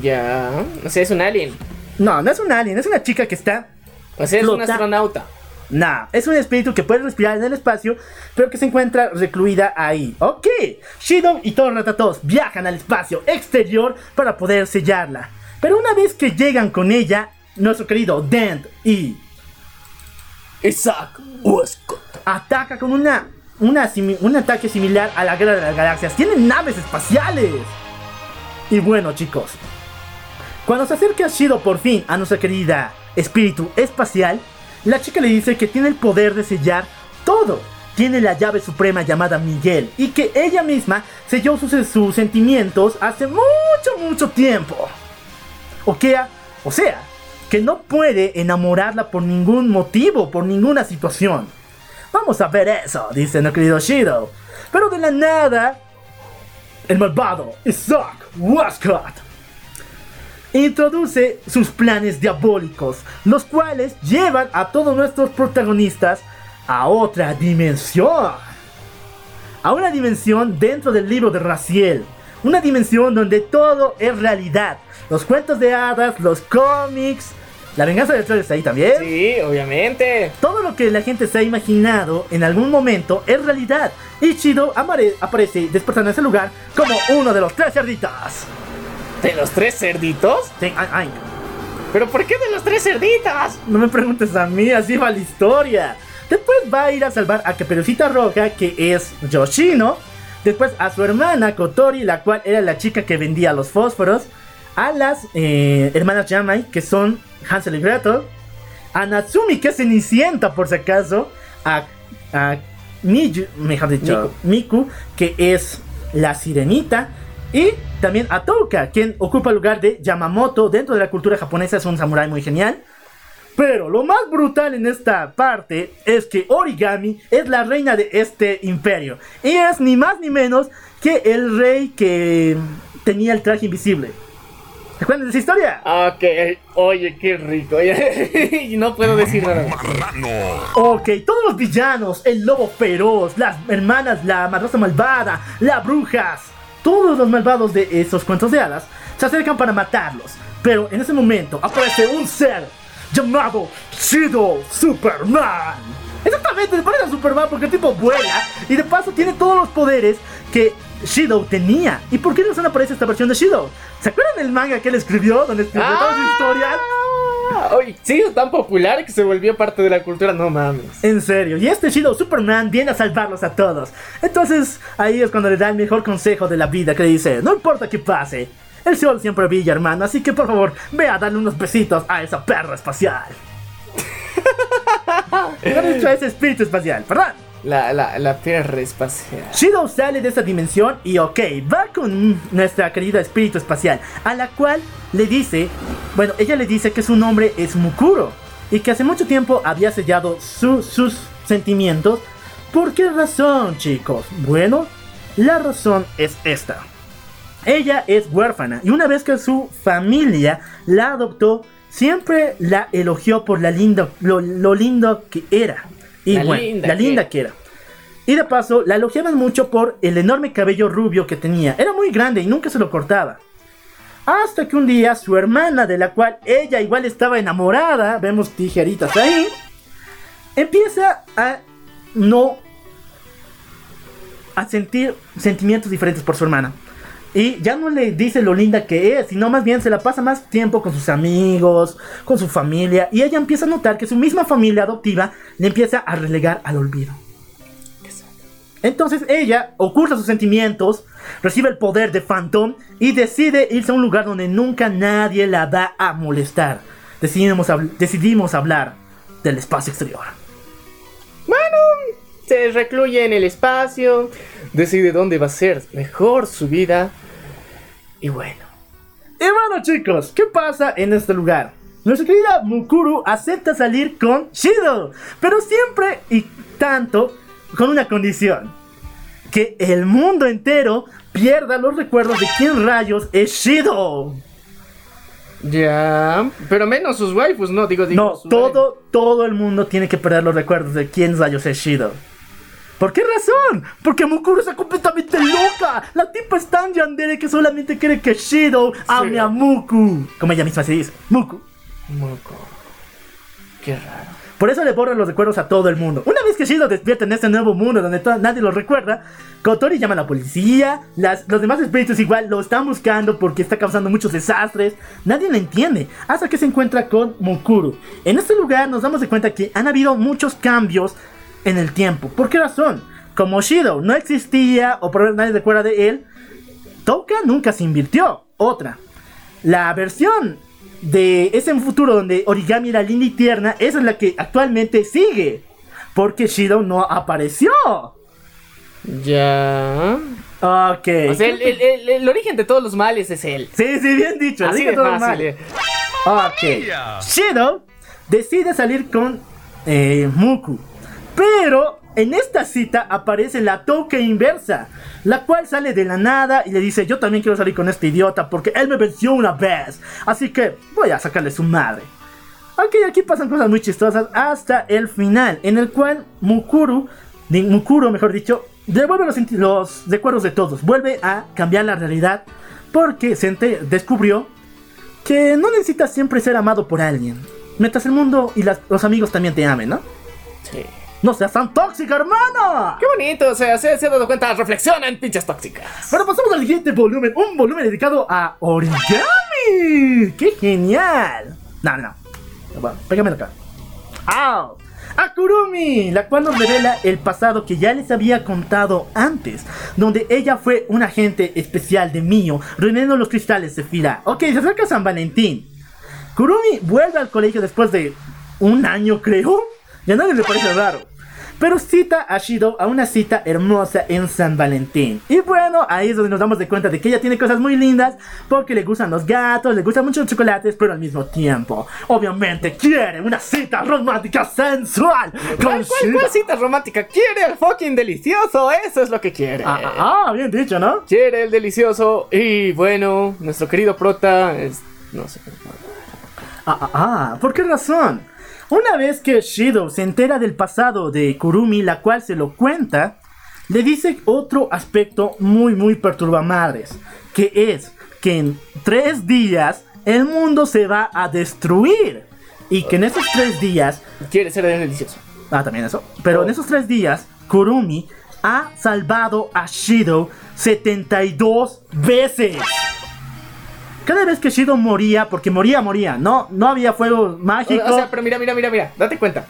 Ya, o sea, es un alien. No, no es un alien, es una chica que está. O sea, es un Flota- astronauta. Nah, es un espíritu que puede respirar en el espacio, pero que se encuentra recluida ahí. Ok, Shido y todos los ratatos viajan al espacio exterior para poder sellarla. Pero una vez que llegan con ella, nuestro querido Dent y Isaac Westcott. ataca con una, una un ataque similar a la guerra de las galaxias. Tienen naves espaciales. Y bueno, chicos, cuando se acerca Shido por fin a nuestra querida espíritu espacial, la chica le dice que tiene el poder de sellar todo. Tiene la llave suprema llamada Miguel y que ella misma selló sus, sus sentimientos hace mucho, mucho tiempo. O que, o sea, que no puede enamorarla por ningún motivo, por ninguna situación. Vamos a ver eso, dice nuestro querido Shido. Pero de la nada, el malvado Isaac Westcott introduce sus planes diabólicos, los cuales llevan a todos nuestros protagonistas a otra dimensión. A una dimensión dentro del libro de Raziel. Una dimensión donde todo es realidad. Los cuentos de hadas, los cómics, la venganza del troll está ahí también. Sí, obviamente. Todo lo que la gente se ha imaginado en algún momento es realidad. Y Chido aparece despertando en ese lugar como uno de los tres cerditos. ¿De los tres cerditos? Sí, ay, ay, ¿Pero por qué de los tres cerditos? no me preguntes a mí, así va la historia. Después va a ir a salvar a Caperucita Roja, que es Yoshino. Después a su hermana Kotori, la cual era la chica que vendía los fósforos. A las eh, hermanas Yamai, que son Hansel y Gretel. A Natsumi, que es Cenicienta, por si acaso. A, a Miju- mejor dicho, Miku. que es la sirenita. Y también a Touka, quien ocupa el lugar de Yamamoto. Dentro de la cultura japonesa es un samurái muy genial. Pero lo más brutal en esta parte es que Origami es la reina de este imperio. Y es ni más ni menos que el rey que tenía el traje invisible. ¿Se acuerdan de esa historia? Ok, oye, qué rico. y no puedo decir nada. Ok, todos los villanos, el lobo feroz, las hermanas, la madrastra malvada, las brujas, todos los malvados de esos cuentos de hadas se acercan para matarlos. Pero en ese momento aparece un ser llamado Shido Superman. Exactamente, se parece a Superman porque el tipo vuela y de paso tiene todos los poderes que Shido tenía. ¿Y por qué razón aparece esta versión de Shido? ¿Se acuerdan del manga que él escribió? Donde escribió todas sus historias. Ah, Oye, sí, es tan popular que se volvió parte de la cultura, no mames. En serio, y este Shido Superman viene a salvarlos a todos. Entonces, ahí es cuando le da el mejor consejo de la vida que le dice, no importa qué pase, el sol siempre brilla, hermano, así que por favor, ve a darle unos besitos a esa perra espacial. ¿Qué dicho a ese espíritu espacial? Perdón. La, la, la perra espacial. Shido sale de esta dimensión y ok, va con nuestra querida espíritu espacial, a la cual le dice, bueno, ella le dice que su nombre es Mukuro y que hace mucho tiempo había sellado su- sus sentimientos. ¿Por qué razón, chicos? Bueno, la razón es esta. Ella es huérfana y una vez que su familia la adoptó, siempre la elogió por la lo, lo lindo que era. Y La bueno, linda la que linda que era. Y de paso, la elogiaban mucho por el enorme cabello rubio que tenía. Era muy grande y nunca se lo cortaba. Hasta que un día su hermana, de la cual ella igual estaba enamorada, vemos tijeritas ahí, empieza a no a sentir sentimientos diferentes por su hermana. Y ya no le dice lo linda que es, sino más bien se la pasa más tiempo con sus amigos, con su familia. Y ella empieza a notar que su misma familia adoptiva le empieza a relegar al olvido. Entonces ella oculta sus sentimientos, recibe el poder de Phantom y decide irse a un lugar donde nunca nadie la va a molestar. Decidimos, decidimos hablar del espacio exterior. Se recluye en el espacio, decide dónde va a ser mejor su vida. Y bueno. Y bueno chicos, ¿qué pasa en este lugar? Nuestra querida Mukuru acepta salir con Shido, pero siempre y tanto con una condición. Que el mundo entero pierda los recuerdos de quién rayos es Shido. Ya. Pero menos sus waifus, no, digo, digo. No, todo, todo el mundo tiene que perder los recuerdos de quién rayos es Shido. ¿Por qué razón? Porque Mukuru está completamente loca. La tipa es tan yandere que solamente quiere que Shido ame a Muku. Como ella misma se dice, Muku. Moco. Qué raro. Por eso le borran los recuerdos a todo el mundo. Una vez que Shido despierta en este nuevo mundo donde nadie lo recuerda, Kotori llama a la policía, las- los demás espíritus igual lo están buscando porque está causando muchos desastres. Nadie lo entiende hasta que se encuentra con Mukuru. En este lugar nos damos de cuenta que han habido muchos cambios en el tiempo. ¿Por qué razón? Como Shido no existía o por nadie recuerda de él, Touka nunca se invirtió. Otra. La versión de ese futuro donde Origami era linda y tierna, esa es la que actualmente sigue. Porque Shido no apareció. Ya. Ok. O sea, el, el- el- el origen de todos los males es él. Sí, sí, bien dicho. Así de todo fácil. eh. Ok. Shido decide salir con eh, Muku. Pero en esta cita aparece la Touka inversa. La cual sale de la nada y le dice: Yo también quiero salir con este idiota porque él me venció una vez. Así que voy a sacarle su madre. Ok, aquí pasan cosas muy chistosas hasta el final, en el cual Mukuru, Mukuro mejor dicho, devuelve los, los recuerdos de todos, vuelve a cambiar la realidad porque se ente- descubrió que no necesitas siempre ser amado por alguien, mientras el mundo y los amigos también te amen, ¿no? Sí. No seas tan tóxica, hermana. Qué bonito, o sea, se, se ha dado cuenta, reflexionan, pinches tóxicas. Bueno, pasamos al siguiente volumen, un volumen dedicado a origami. ¡Qué genial! No, no, no. Bueno, pégamelo acá. ¡Au! A Kurumi, la cual nos revela el pasado que ya les había contado antes, donde ella fue un agente especial de Mio, reuniendo los cristales de Fira. Ok, se acerca San Valentín. Kurumi vuelve al colegio después de un año, creo. Ya a nadie le parece raro. Pero cita a Shido a una cita hermosa en San Valentín. Y bueno, ahí es donde nos damos de cuenta de que ella tiene cosas muy lindas. Porque le gustan los gatos, le gustan mucho los chocolates, pero al mismo tiempo, obviamente quiere una cita romántica sensual con ¿Cuál, cuál, cuál cita romántica? Quiere el fucking delicioso, eso es lo que quiere. Ah, ah, ah, bien dicho, ¿no? Quiere el delicioso y bueno, nuestro querido prota es- No sé. Ah, ah, ah, ¿por qué razón? Una vez que Shido se entera del pasado de Kurumi, la cual se lo cuenta, le dice otro aspecto muy, muy perturbamadres, que es que en tres días el mundo se va a destruir. Y que en esos tres días Quiere ser delicioso. Ah, también eso. Pero en esos tres días, Kurumi ha salvado a Shido 72 veces. Cada vez que Shido moría, porque moría, moría, no, no había fuego mágico. O sea, pero mira, mira, mira, mira, date cuenta.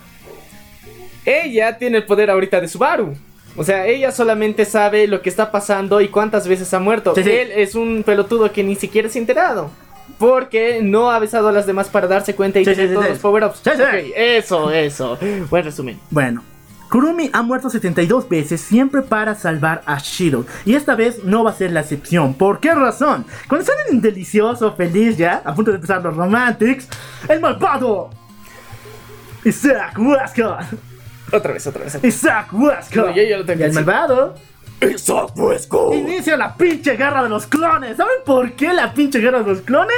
Ella tiene el poder ahorita de Subaru. O sea, ella solamente sabe lo que está pasando y cuántas veces ha muerto. Sí, sí. Él es un pelotudo que ni siquiera se ha enterado. Porque no ha besado a las demás para darse cuenta y Sí, tener todos los power-ups. Sí, sí. Ok, eso, eso. Buen resumen. Bueno, Kurumi ha muerto 72 veces siempre para salvar a Shido. Y esta vez no va a ser la excepción. ¿Por qué razón? Cuando están en delicioso, feliz ya, a punto de empezar los romantics, el malvado Isaac Wesker. Otra vez, otra vez. Isaac Wesker. No, yo ya lo tengo, Y el malvado Isaac Fresco. inicia la pinche guerra de los clones. ¿Saben por qué la pinche guerra de los clones?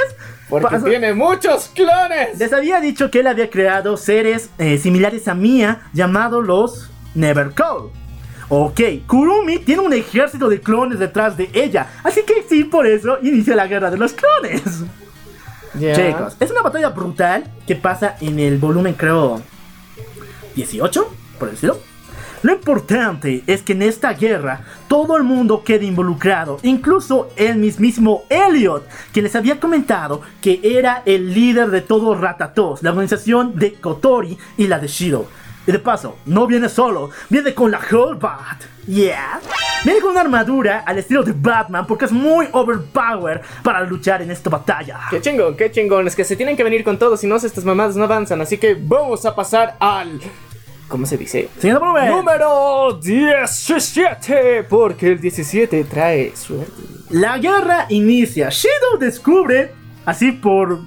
Porque tiene muchos clones. Les había dicho que él había creado seres eh, similares a Mia llamados los Nevercall. Ok, Kurumi tiene un ejército de clones detrás de ella, así que sí, por eso inicia la guerra de los clones. Chicos, es una batalla brutal que pasa en el volumen, creo, 18, por decirlo. Lo importante es que en esta guerra todo el mundo queda involucrado, incluso el mismísimo Elliot, que les había comentado que era el líder de todo Ratatos, la organización de Kotori y la de Shido. Y de paso, no viene solo, viene con la Hellbat. Yeah. Viene con una armadura al estilo de Batman porque es muy overpowered para luchar en esta batalla. Qué chingón, qué chingón. Es que se tienen que venir con todo, si no, estas mamadas no avanzan. Así que vamos a pasar al. ¿Cómo se dice? Señor volumen. Número 17. Porque el 17 trae suerte. La guerra inicia. Shido descubre, así por.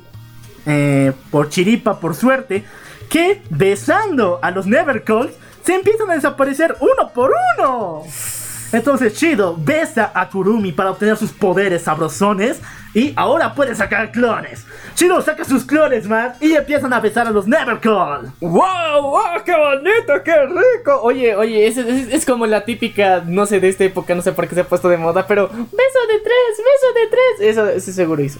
eh, por chiripa, por suerte, que besando a los Nevercalls se empiezan a desaparecer uno por uno. Entonces Shido besa a Kurumi para obtener sus poderes sabrosones y ahora puede sacar clones. Shido saca sus clones más y empiezan a besar a los Nevercall. ¡Wow! ¡Wow! ¡Qué bonito! ¡Qué rico! Oye, oye, es, es- es como la típica, no sé, de esta época, no sé por qué se ha puesto de moda, pero beso de tres, beso de tres. Eso, eso seguro hizo.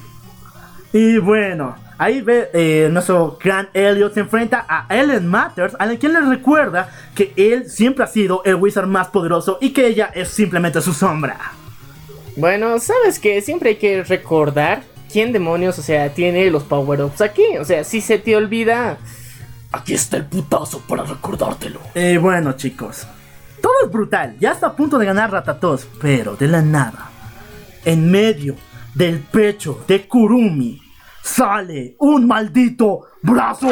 Y bueno, ahí ve eh, nuestro gran Elliot se enfrenta a Ellen Matters, a quien le recuerda que él siempre ha sido el wizard más poderoso y que ella es simplemente su sombra. Bueno, ¿sabes qué? Siempre hay que recordar quién demonios, o sea, tiene los power-ups aquí. O sea, si se te olvida. Aquí está el putazo para recordártelo. Eh, bueno, chicos, todo es brutal, ya está a punto de ganar Ratatos, pero de la nada, en medio del pecho de Kurumi, sale un maldito brazo.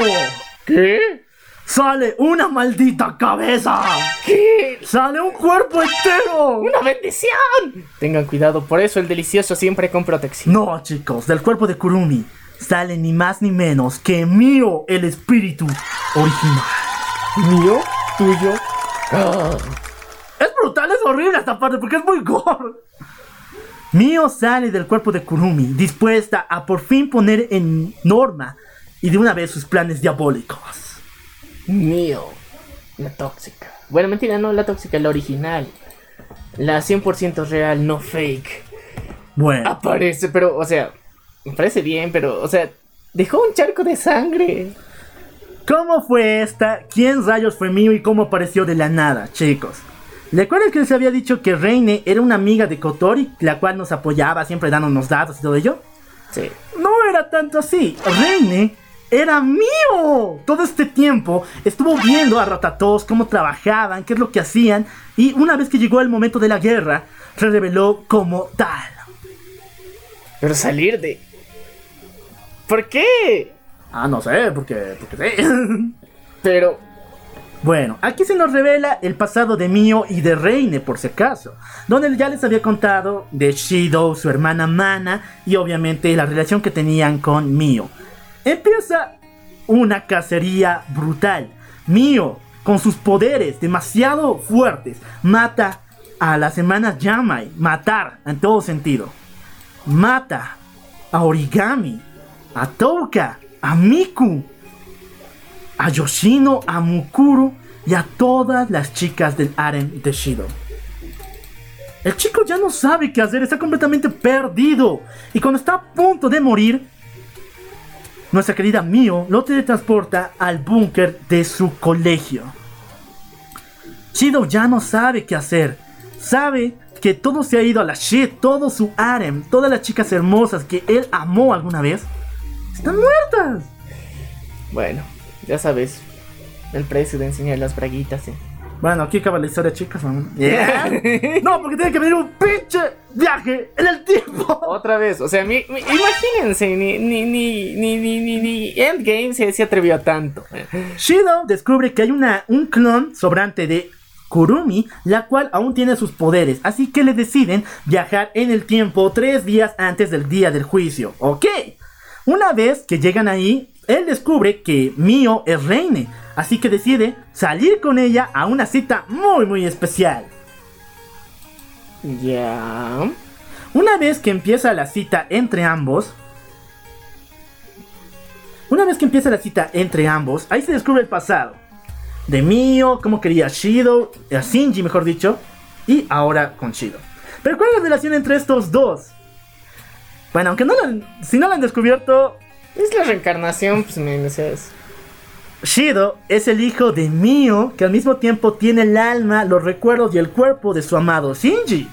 ¿Qué? Sale una maldita cabeza. ¿Qué? Sale un cuerpo entero. ¡Una bendición! Tengan cuidado, por eso el delicioso siempre con protección. No, chicos, del cuerpo de Kurumi sale ni más ni menos que mío, el espíritu original. ¿Mío? ¿Tuyo? Es brutal, es horrible esta parte porque es muy gore. Mío sale del cuerpo de Kurumi, dispuesta a por fin poner en norma y de una vez sus planes diabólicos. Mío. La tóxica. Bueno, mentira, no la tóxica, la original. La 100% real, no fake. Bueno, Aparece, pero, o sea, me parece bien, pero, o sea, dejó un charco de sangre. ¿cómo fue esta? ¿Quién rayos fue mío y cómo apareció de la nada, chicos? ¿Recuerdan que les había dicho que Reine era una amiga de Kotori, la cual nos apoyaba siempre dándonos datos y todo ello? Sí. No era tanto así. Reine era mío. Todo este tiempo estuvo viendo a Ratatos cómo trabajaban, qué es lo que hacían. Y una vez que llegó el momento de la guerra, se reveló como tal. Pero salir de. ¿Por qué? Ah, no sé, porque, porque sí. Pero. Bueno, aquí se nos revela el pasado de Mio y de Reine, por si acaso, donde ya les había contado de Shido, su hermana Mana y obviamente la relación que tenían con Mio. Empieza una cacería brutal. Mio, con sus poderes demasiado fuertes, mata a las hermanas Yamai, matar en todo sentido. Mata a Origami a Touka, a Miku, a Yoshino, a Mukuru y a todas las chicas del harem de Shido. El chico ya no sabe qué hacer, está completamente perdido. Y cuando está a punto de morir, nuestra querida Mio lo teletransporta al búnker de su colegio. Shido ya no sabe qué hacer. Sabe que todo se ha ido a la shit, todo su harem, todas las chicas hermosas que él amó alguna vez, están muertas. Bueno, ya sabes. El precio de enseñar las braguitas, eh. Bueno, aquí acaba la historia, chicas. ¿no? Yeah. No, porque tiene que venir un pinche viaje en el tiempo. Otra vez, o sea, mi- mi- imagínense, ni, ni, ni, ni, ni, ni, ni Endgame se, se atrevió a tanto. Shido descubre que hay una, un clon sobrante de Kurumi, la cual aún tiene sus poderes, así que le deciden viajar en el tiempo tres días antes del día del juicio. Ok, una vez que llegan ahí, él descubre que Mio es Reine, así que decide salir con ella a una cita muy muy especial. Ya. Una vez que empieza la cita entre ambos, una vez que empieza la cita entre ambos, ahí se descubre el pasado. De Mio, cómo quería a Shido, a Shinji mejor dicho, y ahora con Shido. Pero ¿cuál es la relación entre estos dos? Bueno, aunque no la han- si no lo han descubierto, Es la reencarnación, pues, sea, es- Shido es el hijo de Mio, que al mismo tiempo tiene el alma, los recuerdos y el cuerpo de su amado Shinji.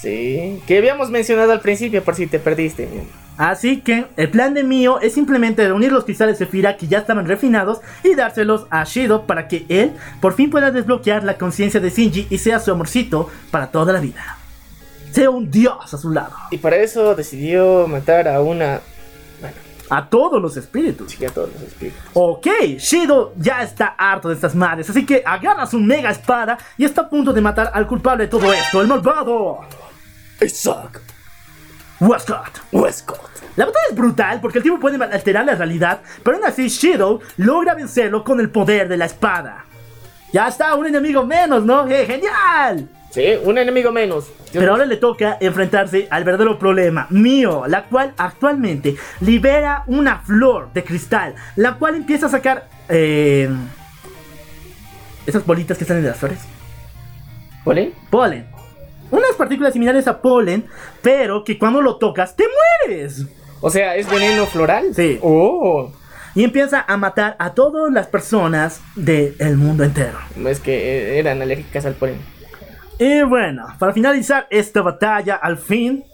Sí, que habíamos mencionado al principio por si te perdiste. Así que el plan de Mio es simplemente reunir los cristales Sephira que ya estaban refinados y dárselos a Shido para que él por fin pueda desbloquear la conciencia de Shinji y sea su amorcito para toda la vida. Sea un dios a su lado. Y para eso decidió matar a una. A todos los espíritus. sí, a todos los espíritus. Ok, Shido ya está harto de estas madres, así que agarra su mega espada y está a punto de matar al culpable de todo esto, el malvado Isaac Westcott. Westcott. La batalla es brutal porque el tipo puede alterar la realidad, pero aún así Shido logra vencerlo con el poder de la espada. Ya está, un enemigo menos, ¿no? ¡Eh, ¡Genial! Sí, un enemigo menos. Pero ahora le toca enfrentarse al verdadero problema, Mio, la cual actualmente libera una flor de cristal, la cual empieza a sacar eh, esas bolitas que salen de las flores. ¿Polen? Polen. Unas partículas similares a polen, pero que cuando lo tocas te mueres. O sea, ¿es veneno floral? Sí. Oh. Y empieza a matar a todas las personas del mundo entero. Es que eh, eran alérgicas al polen. Y bueno, para finalizar esta batalla, al fin,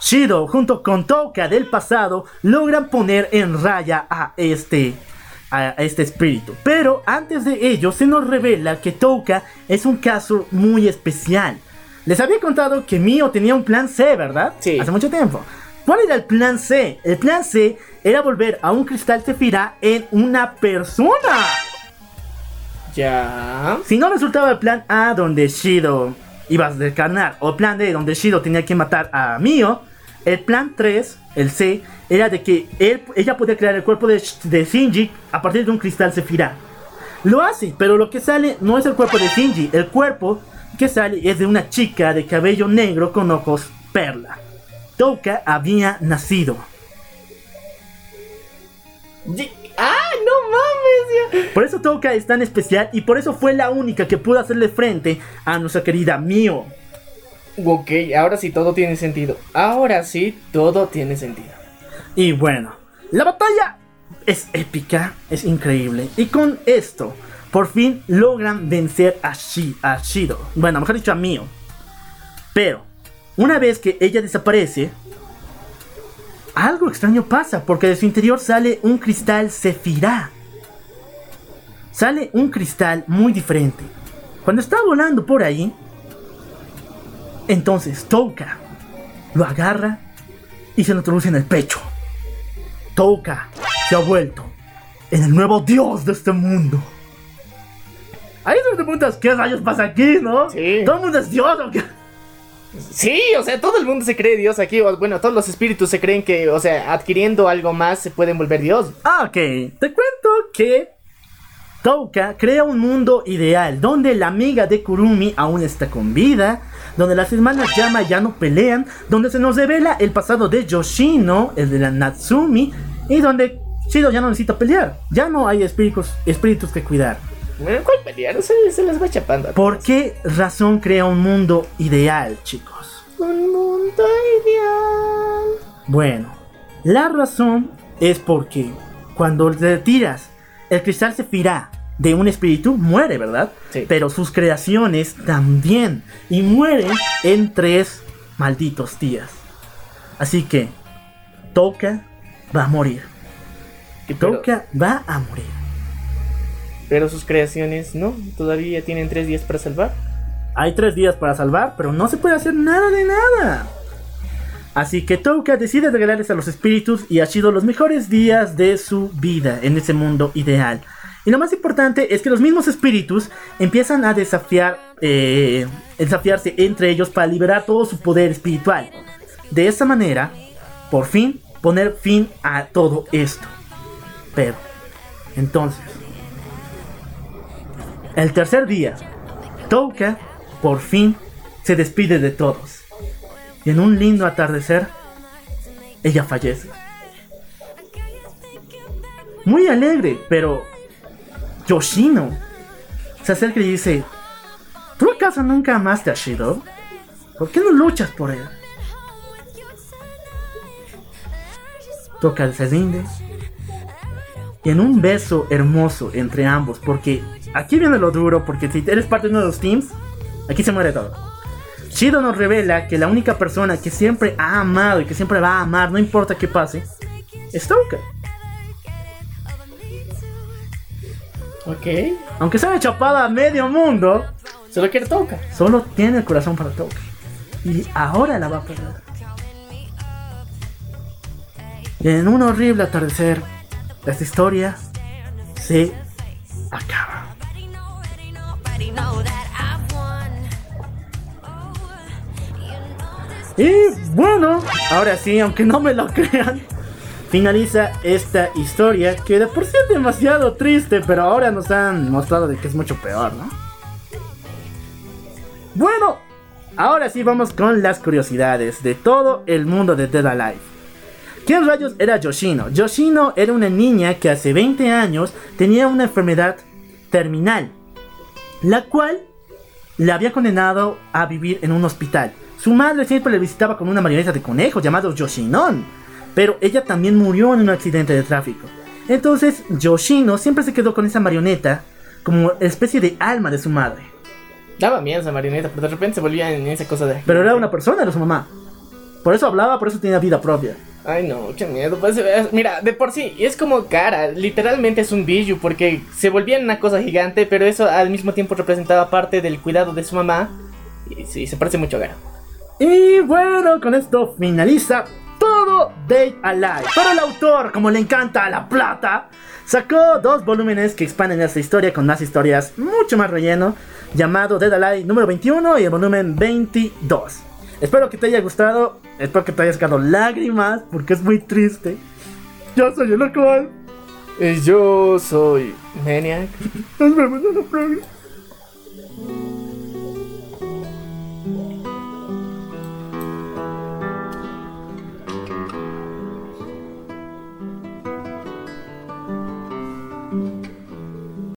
Shido junto con Touka del pasado logran poner en raya a este, a este espíritu. Pero antes de ello se nos revela que Touka es un caso muy especial. Les había contado que Mio tenía un plan C, ¿verdad? Sí. Hace mucho tiempo. ¿Cuál era el plan C? El plan C era volver a un cristal Zefira en una persona. Ya. Si no resultaba el plan A donde Shido iba a descarnar o plan D donde Shido tenía que matar a Mio, el plan 3, el C, era de que él, ella podía crear el cuerpo de, de Shinji a partir de un cristal Sephira. Lo hace, pero lo que sale no es el cuerpo de Shinji, el cuerpo que sale es de una chica de cabello negro con ojos perla. Touka había nacido. ¡Ah, Por eso Touka es tan especial y por eso fue la única que pudo hacerle frente a nuestra querida Mio. Ok, ahora sí todo tiene sentido. Ahora sí todo tiene sentido. Y bueno, la batalla es épica, es increíble. Y con esto, por fin logran vencer a, Shi- a Shido. Bueno, mejor dicho, a Mio. Pero, una vez que ella desaparece, algo extraño pasa, porque de su interior sale un cristal Sefirá. Sale un cristal muy diferente. Cuando está volando por ahí, entonces Touka lo agarra y se lo introduce en el pecho. Touka se ha vuelto en el nuevo dios de este mundo. Ahí te preguntas, ¿qué rayos pasa aquí, no? Sí. ¿Todo el mundo es dios o qué? Sí, o sea, todo el mundo se cree Dios aquí. Bueno, todos los espíritus se creen que, o sea, adquiriendo algo más se pueden volver Dios. Ah, ok. Te cuento que Touka crea un mundo ideal donde la amiga de Kurumi aún está con vida, donde las hermanas Yama ya no pelean, donde se nos revela el pasado de Yoshino, el de la Natsumi, Y donde Shido ya no necesita pelear. Ya no hay espíritus, espíritus que cuidar. Bueno, ¿Cuál pelear? Se, se las va chapando. ¿Por qué razón crea un mundo ideal, chicos? Un mundo ideal. Bueno, la razón es porque cuando te tiras el cristal Sefirá de un espíritu, muere, ¿verdad? Sí. Pero sus creaciones también. Y mueren en tres malditos días. Así que, Toka va a morir. Y Toka va a morir. pero sus creaciones no, todavía tienen tres días para salvar. Hay tres días para salvar, pero no se puede hacer nada de nada. Así que Touka decide regalarles a los espíritus y a Shido los mejores días de su vida en ese mundo ideal. Y lo más importante es que los mismos espíritus empiezan a desafiar, eh, desafiarse entre ellos para liberar todo su poder espiritual. De esta manera, por fin, poner fin a todo esto. Pero, entonces, el tercer día, Touka por fin se despide de todos. Y en un lindo atardecer, ella fallece. Muy alegre, pero Yoshino se acerca y dice, ¿tú acaso nunca amaste a Shido? ¿Por qué no luchas por él? Toca se rinde. Y en un beso hermoso entre ambos, porque aquí viene lo duro, porque si eres parte de uno de los teams, aquí se muere todo. Shido nos revela que la única persona que siempre ha amado y que siempre va a amar, no importa qué pase, es Touka. Ok. Aunque se haya chapada a medio mundo, Solo quiere toca. solo tiene el corazón para Touka. Y ahora la va a perder. Y en un horrible atardecer, esta historia se acaba. Y bueno, ahora sí, aunque no me lo crean, finaliza esta historia que de por sí es demasiado triste, pero ahora nos han mostrado de que es mucho peor, ¿no? Bueno, ahora sí vamos con las curiosidades de todo el mundo de Dead Alive. ¿Quién rayos era Yoshino? Yoshino era una niña que hace 20 años tenía una enfermedad terminal, la cual le había condenado a vivir en un hospital. Su madre siempre le visitaba con una marioneta de conejos llamado Yoshinon, pero ella también murió en un accidente de tráfico. Entonces Yoshino siempre se quedó con esa marioneta como especie de alma de su madre. Daba miedo esa marioneta, pero de repente se volvía en esa cosa de. Pero era una persona, era su mamá. Por eso hablaba, por eso tenía vida propia. Ay, no, qué miedo. Pues, eh, mira, de por sí, es como cara. Literalmente es un biju porque se volvía en una cosa gigante, pero eso al mismo tiempo representaba parte del cuidado de su mamá. Y sí, se parece mucho a Gara. Y bueno, con esto finaliza todo Date Alive. Pero el autor, como le encanta la plata, sacó dos volúmenes que expanden esta historia con más historias, mucho más relleno, llamado Dead Alive número 21 y el volumen 22. Espero que te haya gustado, espero que te haya sacado lágrimas, porque es muy triste. Yo soy el local. Yo soy Maniac. Nos vemos en la próxima.